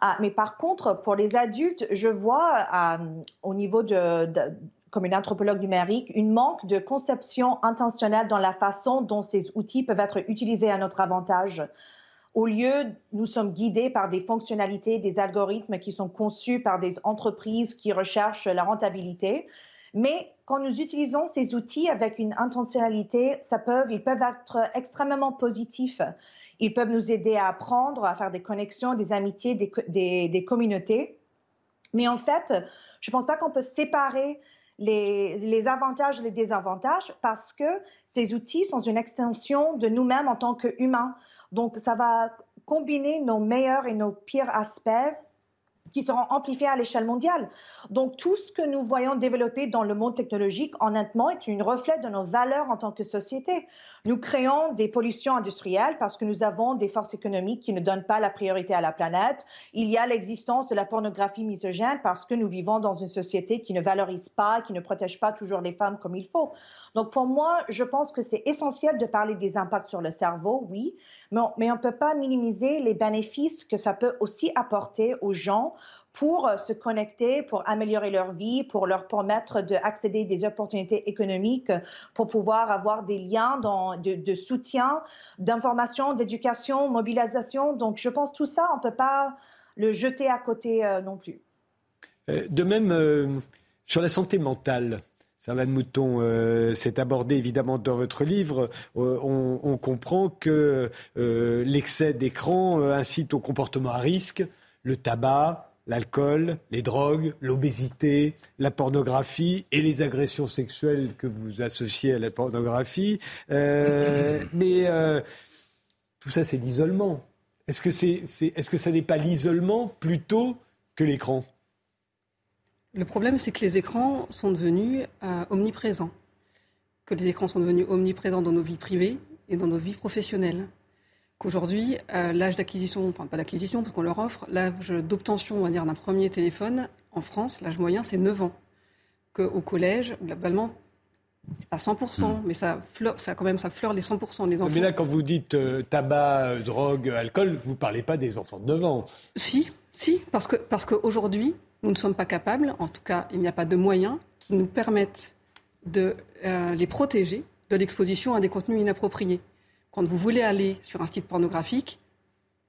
Ah, mais par contre, pour les adultes, je vois euh, au niveau de, comme une anthropologue numérique, une manque de conception intentionnelle dans la façon dont ces outils peuvent être utilisés à notre avantage. Au lieu, nous sommes guidés par des fonctionnalités, des algorithmes qui sont conçus par des entreprises qui recherchent la rentabilité. Mais quand nous utilisons ces outils avec une intentionnalité, ça peut, ils peuvent être extrêmement positifs. Ils peuvent nous aider à apprendre, à faire des connexions, des amitiés, des, des, communautés. Mais en fait, je ne pense pas qu'on peut séparer les, les, avantages et les désavantages parce que ces outils sont une extension de nous-mêmes en tant qu'humains. Donc, ça va combiner nos meilleurs et nos pires aspects qui seront amplifiés à l'échelle mondiale. Donc tout ce que nous voyons développer dans le monde technologique, honnêtement, est une reflet de nos valeurs en tant que société. Nous créons des pollutions industrielles parce que nous avons des forces économiques qui ne donnent pas la priorité à la planète. Il y a l'existence de la pornographie misogène parce que nous vivons dans une société qui ne valorise pas, qui ne protège pas toujours les femmes comme il faut. Donc pour moi, je pense que c'est essentiel de parler des impacts sur le cerveau, oui, mais on ne peut pas minimiser les bénéfices que ça peut aussi apporter aux gens pour euh, se connecter, pour améliorer leur vie, pour leur permettre d'accéder à des opportunités économiques, pour pouvoir avoir des liens de, soutien, d'information, d'éducation, mobilisation. Donc je pense tout ça, on ne peut pas le jeter à côté euh, non plus. Euh, de même, sur la santé mentale, Servane Mouton, c'est abordé évidemment dans votre livre. On, comprend que l'excès d'écran incite au comportement à risque, le tabac, l'alcool, les drogues, l'obésité, la pornographie et les agressions sexuelles que vous associez à la pornographie. Euh, mais euh, tout ça, c'est l'isolement. Est-ce que, c'est, est-ce que ça n'est pas l'isolement plutôt que l'écran? Le problème, c'est que les écrans sont devenus euh, omniprésents. Que les écrans sont devenus omniprésents dans nos vies privées et dans nos vies professionnelles qu'aujourd'hui, euh, l'âge d'acquisition, enfin pas d'acquisition, parce qu'on leur offre, l'âge d'obtention, on va dire, d'un premier téléphone, en France, l'âge moyen, c'est 9 ans. Qu'au collège, globalement, c'est pas 100%, hmm. mais ça, fleure, ça, quand même, ça fleure les 100% des enfants. Mais là, quand vous dites euh, tabac, euh, drogue, alcool, vous ne parlez pas des enfants de 9 ans. Si, si, parce que parce qu'aujourd'hui, nous ne sommes pas capables, en tout cas, il n'y a pas de moyens qui nous permettent de les protéger de l'exposition à des contenus inappropriés. Quand vous voulez aller sur un site pornographique,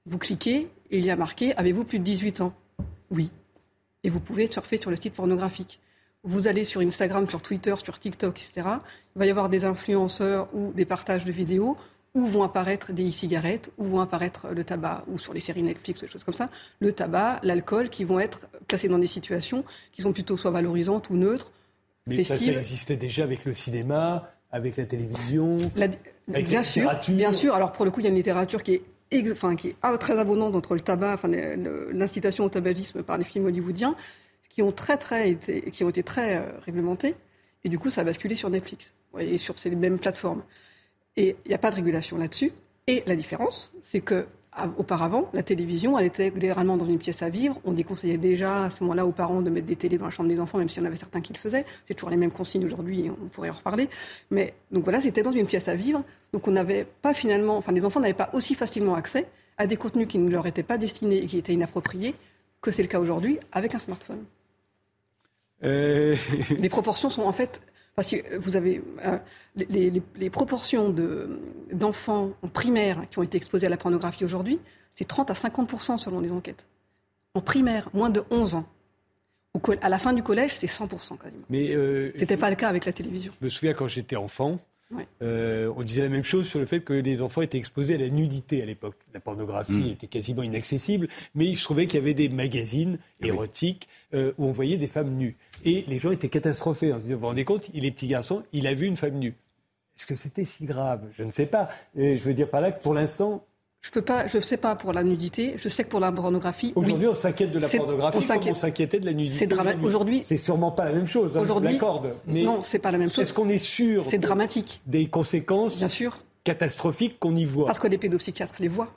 vous cliquez et il y a marqué Avez-vous plus de 18 ans? Oui. Et vous pouvez surfer sur le site pornographique. Vous allez sur Instagram, sur Twitter, sur TikTok, etc. Il va y avoir des influenceurs ou des partages de vidéos où vont apparaître des e-cigarettes, où vont apparaître le tabac, ou sur les séries Netflix, des choses comme ça, le tabac, l'alcool, qui vont être placés dans des situations qui sont plutôt soit valorisantes ou neutres. Mais ça, ça existait déjà avec le cinéma, avec la télévision. La bien sûr, bien sûr. Alors pour le coup, il y a une littérature qui est, enfin, qui est très abondante entre le tabac, enfin, l'incitation au tabagisme par les films hollywoodiens, qui ont très, très été, qui ont été très euh, réglementés. Et du coup, ça a basculé sur Netflix et sur ces mêmes plateformes. Et il n'y a pas de régulation là-dessus. Et la différence, c'est que auparavant, la télévision, elle était généralement dans une pièce à vivre. On déconseillait déjà à ce moment-là aux parents de mettre des télés dans la chambre des enfants, même s'il y en avait certains qui le faisaient. C'est toujours les mêmes consignes aujourd'hui, on pourrait en reparler. Mais donc voilà, c'était dans une pièce à vivre. Donc on n'avait pas finalement, enfin les enfants n'avaient pas aussi facilement accès à des contenus qui ne leur étaient pas destinés et qui étaient inappropriés que c'est le cas aujourd'hui avec un smartphone. Euh... Les proportions sont en fait parce que vous avez euh, les, proportions d'enfants en primaire qui ont été exposés à la pornographie aujourd'hui, c'est 30 à 50% selon les enquêtes. En primaire, moins de 11 ans. à la fin du collège, c'est 100 quasiment. Mais euh, c'était pas le cas avec la télévision. Je me souviens quand j'étais enfant, euh, on disait la même chose sur le fait que les enfants étaient exposés à la nudité à l'époque. La pornographie mm. était quasiment inaccessible, mais il se trouvait qu'il y avait des magazines érotiques euh, où on voyait des femmes nues. Et les gens étaient catastrophés. Vous vous rendez compte, il est petit garçon, il a vu une femme nue. Est-ce que c'était si grave? Je ne sais pas. Et je veux dire par là que pour l'instant, je peux pas, je sais pas pour la nudité. Je sais que pour la pornographie. Aujourd'hui, on s'inquiète de la pornographie comme on s'inquiétait de la nudité. C'est dramatique. Aujourd'hui, c'est sûrement pas la même chose. Hein, aujourd'hui, mais non, c'est pas la même chose. Est-ce qu'on est sûr C'est dramatique. Des conséquences. Bien sûr. Catastrophiques qu'on y voit? Parce que les pédopsychiatres les voient.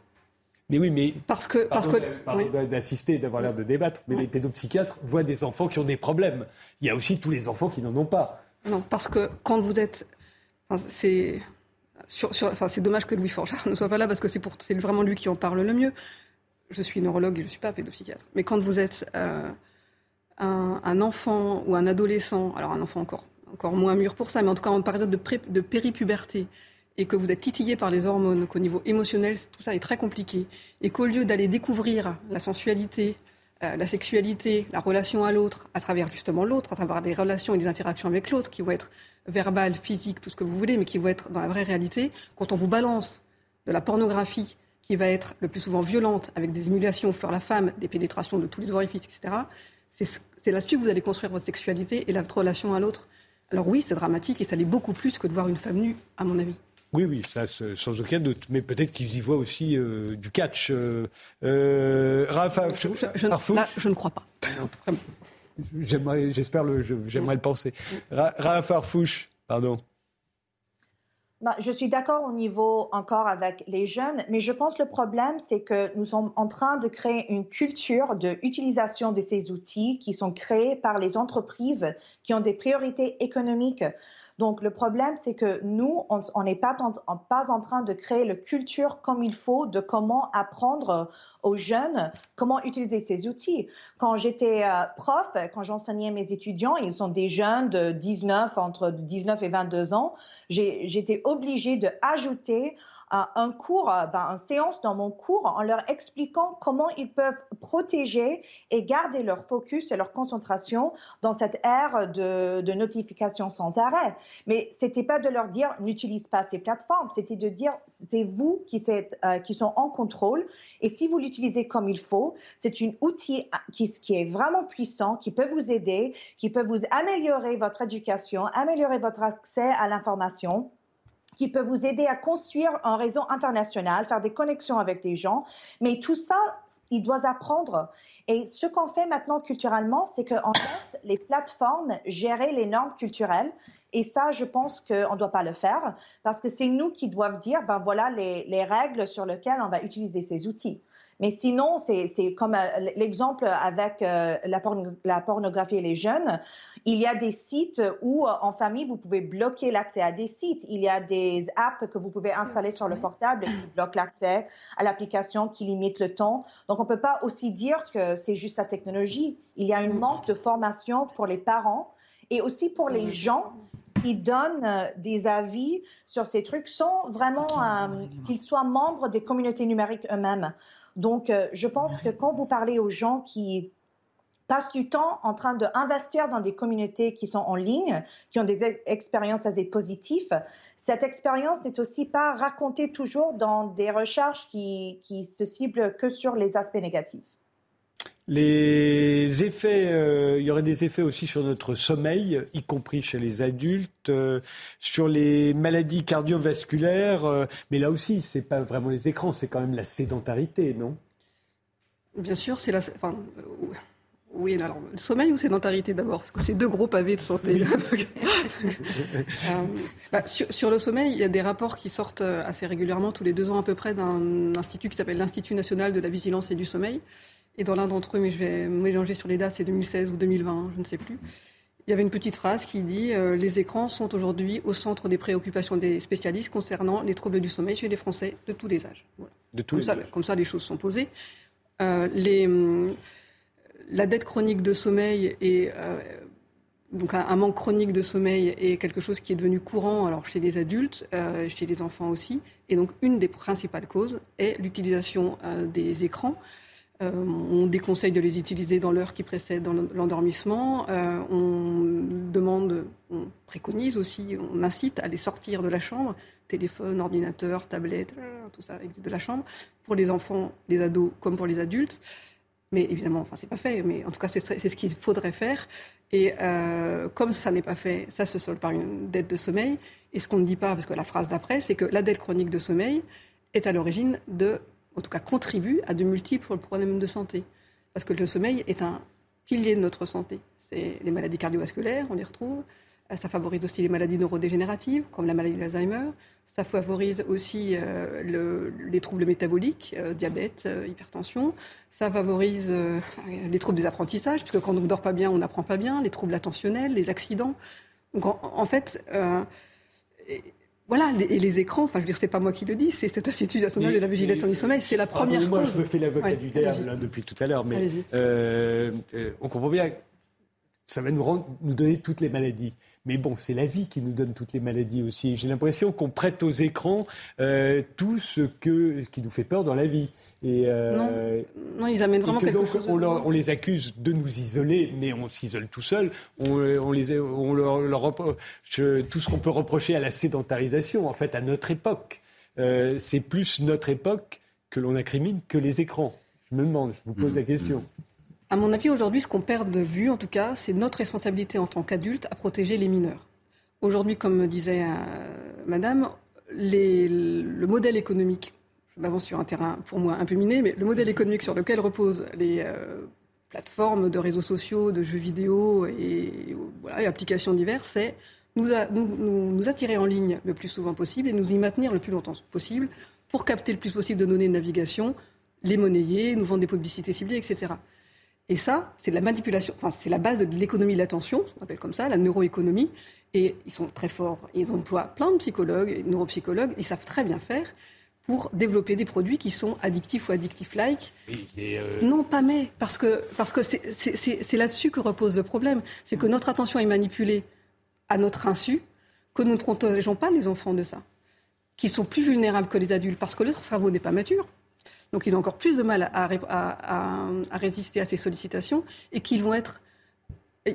Mais oui, mais parce que parce que pardon d'assister, d'avoir l'air de débattre, mais les pédopsychiatres voient des enfants qui ont des problèmes. Il y a aussi tous les enfants qui n'en ont pas. Non, parce que quand vous êtes, c'est c'est dommage que Louis Forgeard ne soit pas là parce que c'est vraiment lui qui en parle le mieux. Je suis neurologue et je ne suis pas pédopsychiatre. Mais quand vous êtes euh, un, enfant ou un adolescent, alors un enfant encore, encore moins mûr pour ça, mais en tout cas en période de, de péripuberté, et que vous êtes titillé par les hormones, qu'au niveau émotionnel, tout ça est très compliqué, et qu'au lieu d'aller découvrir la sensualité, euh, la sexualité, la relation à l'autre, à travers justement l'autre, à travers des relations et des interactions avec l'autre, qui vont être verbal, physique, tout ce que vous voulez, mais qui vont être dans la vraie réalité, quand on vous balance de la pornographie qui va être le plus souvent violente, avec des émulations sur la femme, des pénétrations de tous les orifices, etc., c'est là-dessus que vous allez construire votre sexualité et votre relation à l'autre. Alors oui, c'est dramatique et ça l'est beaucoup plus que de voir une femme nue, à mon avis. Oui, oui, ça, sans aucun doute. Mais peut-être qu'ils y voient aussi euh, du catch. Euh, euh je, je, ne crois pas. J'espère le, j'aimerais le penser. Ra Farfouche, pardon. Bah, je suis d'accord au niveau encore avec les jeunes, mais je pense que le problème, c'est que nous sommes en train de créer une culture d'utilisation de ces outils qui sont créés par les entreprises qui ont des priorités économiques. Donc, le problème, c'est que nous, on n'est pas, en train de créer la culture comme il faut de comment apprendre aux jeunes comment utiliser ces outils. Quand j'étais euh, prof, quand j'enseignais mes étudiants, ils sont des jeunes de 19, entre 19 et 22 ans, j'étais obligée d'ajouter un cours, ben, une séance dans mon cours en leur expliquant comment ils peuvent protéger et garder leur focus et leur concentration dans cette ère de, de notification sans arrêt. Mais c'était pas de leur dire n'utilise pas ces plateformes, c'était de dire c'est vous qui, êtes, euh, qui sont en contrôle. Et si vous l'utilisez comme il faut, c'est un outil qui, qui est vraiment puissant, qui peut vous aider, qui peut vous améliorer votre éducation, améliorer votre accès à l'information qui peut vous aider à construire un réseau international, faire des connexions avec des gens. Mais tout ça, il doit apprendre. Et ce qu'on fait maintenant culturellement, c'est qu'on laisse les plateformes gérer les normes culturelles. Et ça, je pense qu'on ne doit pas le faire parce que c'est nous qui doivent dire, ben voilà les, les règles sur lesquelles on va utiliser ces outils. Mais sinon, c'est comme euh, l'exemple avec euh, la, pornographie et les jeunes. Il y a des sites où, euh, en famille, vous pouvez bloquer l'accès à des sites. Il y a des apps que vous pouvez installer sur le portable qui bloquent l'accès à l'application, qui limitent le temps. Donc, on ne peut pas aussi dire que c'est juste la technologie. Il y a une manque de formation pour les parents et aussi pour les gens qui donnent des avis sur ces trucs sans vraiment qu'ils soient membres des communautés numériques eux-mêmes. Donc, euh, je pense que quand vous parlez aux gens qui passent du temps en train d'investir dans des communautés qui sont en ligne, qui ont des expériences assez positives, cette expérience n'est aussi pas racontée toujours dans des recherches qui, qui se ciblent que sur les aspects négatifs. Les effets, euh, il y aurait des effets aussi sur notre sommeil, y compris chez les adultes, euh, sur les maladies cardiovasculaires. Euh, mais là aussi, c'est pas vraiment les écrans, c'est quand même la sédentarité, non? Bien sûr, c'est la. Enfin, oui, alors, le sommeil ou sédentarité d'abord Parce que c'est deux gros pavés de santé. Bah, sur, sur, le sommeil, il y a des rapports qui sortent assez régulièrement, tous les deux ans à peu près, d'un institut qui s'appelle l'Institut national de la vigilance et du sommeil, et dans l'un d'entre eux, mais je vais mélanger sur les dates, c'est 2016 ou 2020, je ne sais plus. Il y avait une petite phrase qui dit euh, Les écrans sont aujourd'hui au centre des préoccupations des spécialistes concernant les troubles du sommeil chez les Français de tous les âges. De tous comme, les ça, âges. comme ça, les choses sont posées. Euh, les, hum, la dette chronique de sommeil et euh, donc un, manque chronique de sommeil est quelque chose qui est devenu courant chez les adultes, euh, chez les enfants aussi. Et donc une des principales causes est l'utilisation euh, des écrans. On déconseille de les utiliser dans l'heure qui précède l'endormissement. On demande, on préconise aussi, on incite à les sortir de la chambre, téléphone, ordinateur, tablette, tout ça existe de la chambre, pour les enfants, les ados comme pour les adultes. Mais évidemment, enfin, c'est pas fait, mais en tout cas, c'est ce qu'il faudrait faire. Et euh, comme ça n'est pas fait, ça se solde par une dette de sommeil. Et ce qu'on ne dit pas, parce que la phrase d'après, c'est que la dette chronique de sommeil est à l'origine de en tout cas contribue à de multiples problèmes de santé. Parce que le sommeil est un pilier de notre santé. C'est les maladies cardiovasculaires, on y retrouve. Euh, ça favorise aussi les maladies neurodégénératives, comme la maladie d'Alzheimer. Ça favorise aussi euh, les troubles métaboliques, euh, diabète, hypertension. Ça favorise les troubles des apprentissages, puisque quand on ne dort pas bien, on n'apprend pas bien, les troubles attentionnels, les accidents. Donc en, fait, voilà, et les écrans, enfin je veux dire, c'est pas moi qui le dis, c'est cet Institut national de la vigilance du sommeil, c'est la première moi, cause. je me fais l'avocat du diable depuis tout à l'heure, mais on comprend bien ça va nous, rendre, nous donner toutes les maladies. Mais bon, c'est la vie qui nous donne toutes les maladies aussi. J'ai l'impression qu'on prête aux écrans euh, tout ce, que, qui nous fait peur dans la vie. Et, euh, non. ils amènent vraiment quelque donc, chose. On, leur, on, les accuse de nous isoler, mais on s'isole tout seul. On, on, les, on leur, leur tout ce qu'on peut reprocher à la sédentarisation, en fait, à notre époque. Euh, c'est plus notre époque que l'on incrimine que les écrans. Je me demande, je vous pose mmh, la question. Mmh. À mon avis, aujourd'hui, ce qu'on perd de vue, en tout cas, c'est notre responsabilité en tant qu'adultes à protéger les mineurs. Aujourd'hui, comme me disait euh, Madame, le modèle économique, je m'avance sur un terrain pour moi un peu miné, mais le modèle économique sur lequel reposent les euh, plateformes de réseaux sociaux, de jeux vidéo et, applications diverses, c'est nous, attirer en ligne le plus souvent possible et nous y maintenir le plus longtemps possible pour capter le plus possible de données de navigation, les monnayer, nous vendre des publicités ciblées, etc. Et ça, c'est la manipulation, enfin, c'est la base de l'économie de l'attention, on appelle comme ça, la neuroéconomie. Et ils sont très forts. Ils emploient plein de psychologues, neuropsychologues, ils savent très bien faire pour développer des produits qui sont addictifs ou addictifs-like. Euh... Non, pas mais, parce que parce que c'est là-dessus que repose le problème. C'est que notre attention est manipulée à notre insu, que nous ne protégeons pas les enfants de ça qui sont plus vulnérables que les adultes parce que leur cerveau n'est pas mature. Donc ils ont encore plus de mal à, résister à ces sollicitations et qu'ils vont être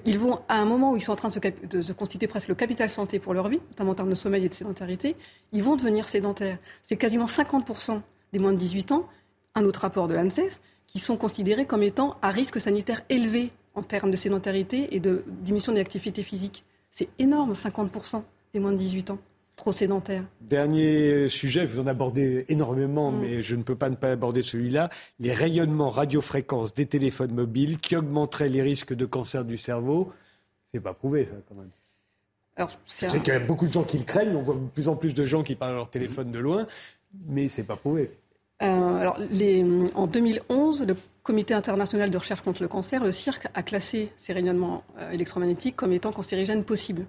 ils vont, à un moment où ils sont en train de se, constituer presque le capital santé pour leur vie, notamment en termes de sommeil et de sédentarité, ils vont devenir sédentaires. C'est quasiment 50% des moins de 18 ans, un autre rapport de l'ANSES, qui sont considérés comme étant à risque sanitaire élevé en termes de sédentarité et de diminution des activités physiques. C'est énorme, 50% des moins de 18 ans trop sédentaires. Dernier sujet, vous en abordez énormément, mm. mais je ne peux pas ne pas aborder celui-là, les rayonnements radiofréquences des téléphones mobiles qui augmenteraient les risques de cancer du cerveau. C'est pas prouvé, ça, quand même. C'est qu'il y a beaucoup de gens qui le craignent, on voit de plus en plus de gens qui parlent leur téléphone de loin, mais c'est pas prouvé. Euh, alors, en 2011, le Comité international de recherche contre le cancer, le CIRC, a classé ces rayonnements euh, électromagnétiques comme étant cancérigènes possibles.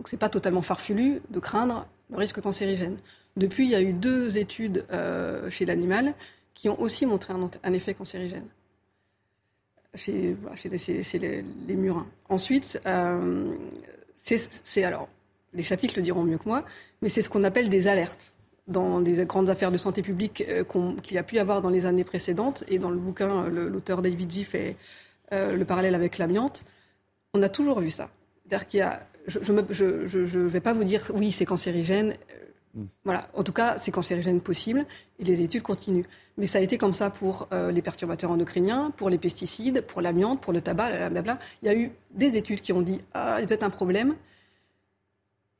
Donc ce n'est pas totalement farfelu de craindre le risque cancérigène. Depuis, il y a eu deux études euh, chez l'animal qui ont aussi montré un, effet cancérigène chez, les, murins. Ensuite, c'est alors les chapitres le diront mieux que moi, mais c'est ce qu'on appelle des alertes dans des grandes affaires de santé publique euh, qu'il y a pu y avoir dans les années précédentes. Et dans le bouquin, l'auteur David G fait euh, le parallèle avec l'amiante. On a toujours vu ça. C'est-à-dire qu'il y a. Je ne vais pas vous dire oui, c'est cancérigène. Mm. Voilà. En tout cas, c'est cancérigène possible et les études continuent. Mais ça a été comme ça pour euh, les perturbateurs endocriniens, pour les pesticides, pour l'amiante, pour le tabac, blablabla. Il y a eu des études qui ont dit ah, il y a peut-être un problème.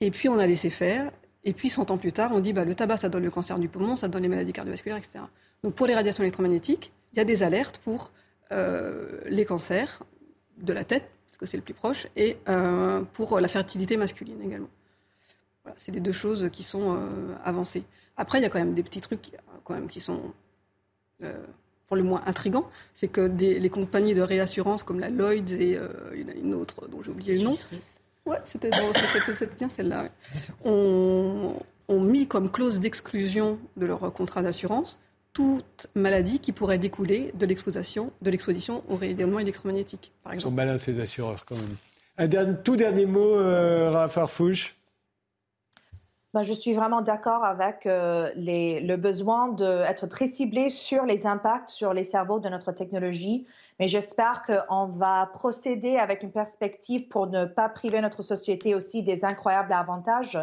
Et puis on a laissé faire. Et puis, 100 ans plus tard, on dit bah, le tabac, ça donne le cancer du poumon, ça donne les maladies cardiovasculaires, etc. Donc, pour les radiations électromagnétiques, il y a des alertes pour euh, les cancers de la tête, que c'est le plus proche, et euh, pour la fertilité masculine également. Voilà, c'est les deux choses qui sont euh, avancées. Après, il y a quand même des petits trucs quand même, qui sont pour le moins intrigants. C'est que les compagnies de réassurance comme la Lloyd et une autre dont j'ai oublié le nom, Ouais, c'était bien celle-là. On, ont mis comme clause d'exclusion de leur contrat d'assurance toute maladie qui pourrait découler de l'exposition, de l'exposition aux rayonnements électromagnétiques, par exemple. Ils sont malins ces assureurs quand même. Un tout dernier mot, euh, Raphaël Fouche. Ben, je suis vraiment d'accord avec euh, le besoin d'être très ciblé sur les impacts sur les cerveaux de notre technologie. Mais j'espère qu'on va procéder avec une perspective pour ne pas priver notre société aussi des incroyables avantages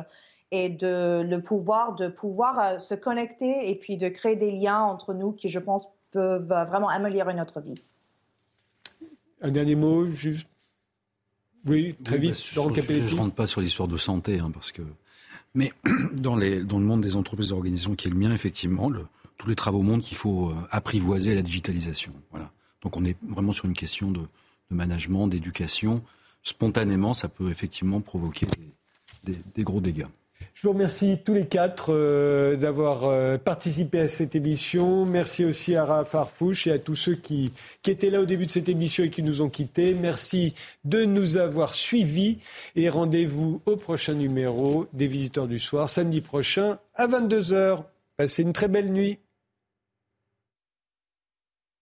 et de le pouvoir de pouvoir euh, se connecter et puis de créer des liens entre nous qui, je pense, peuvent vraiment améliorer notre vie. Un dernier mot, juste? Oui, très vite. Bah, je ne rentre pas sur l'histoire de santé, hein, parce que mais dans, les, dans le monde des entreprises et organisations qui est le mien, effectivement, le, tous les travaux montrent qu'il faut euh, apprivoiser la digitalisation. Voilà. Donc on est vraiment sur une question de, de management, d'éducation. Spontanément, ça peut effectivement provoquer des, des, des gros dégâts. Je vous remercie tous les quatre euh, d'avoir euh, participé à cette émission. Merci aussi à Raph Farfouche et à tous ceux qui, qui étaient là au début de cette émission et qui nous ont quittés. Merci de nous avoir suivis et rendez-vous au prochain numéro des Visiteurs du Soir, samedi prochain à 22h. Passez une très belle nuit.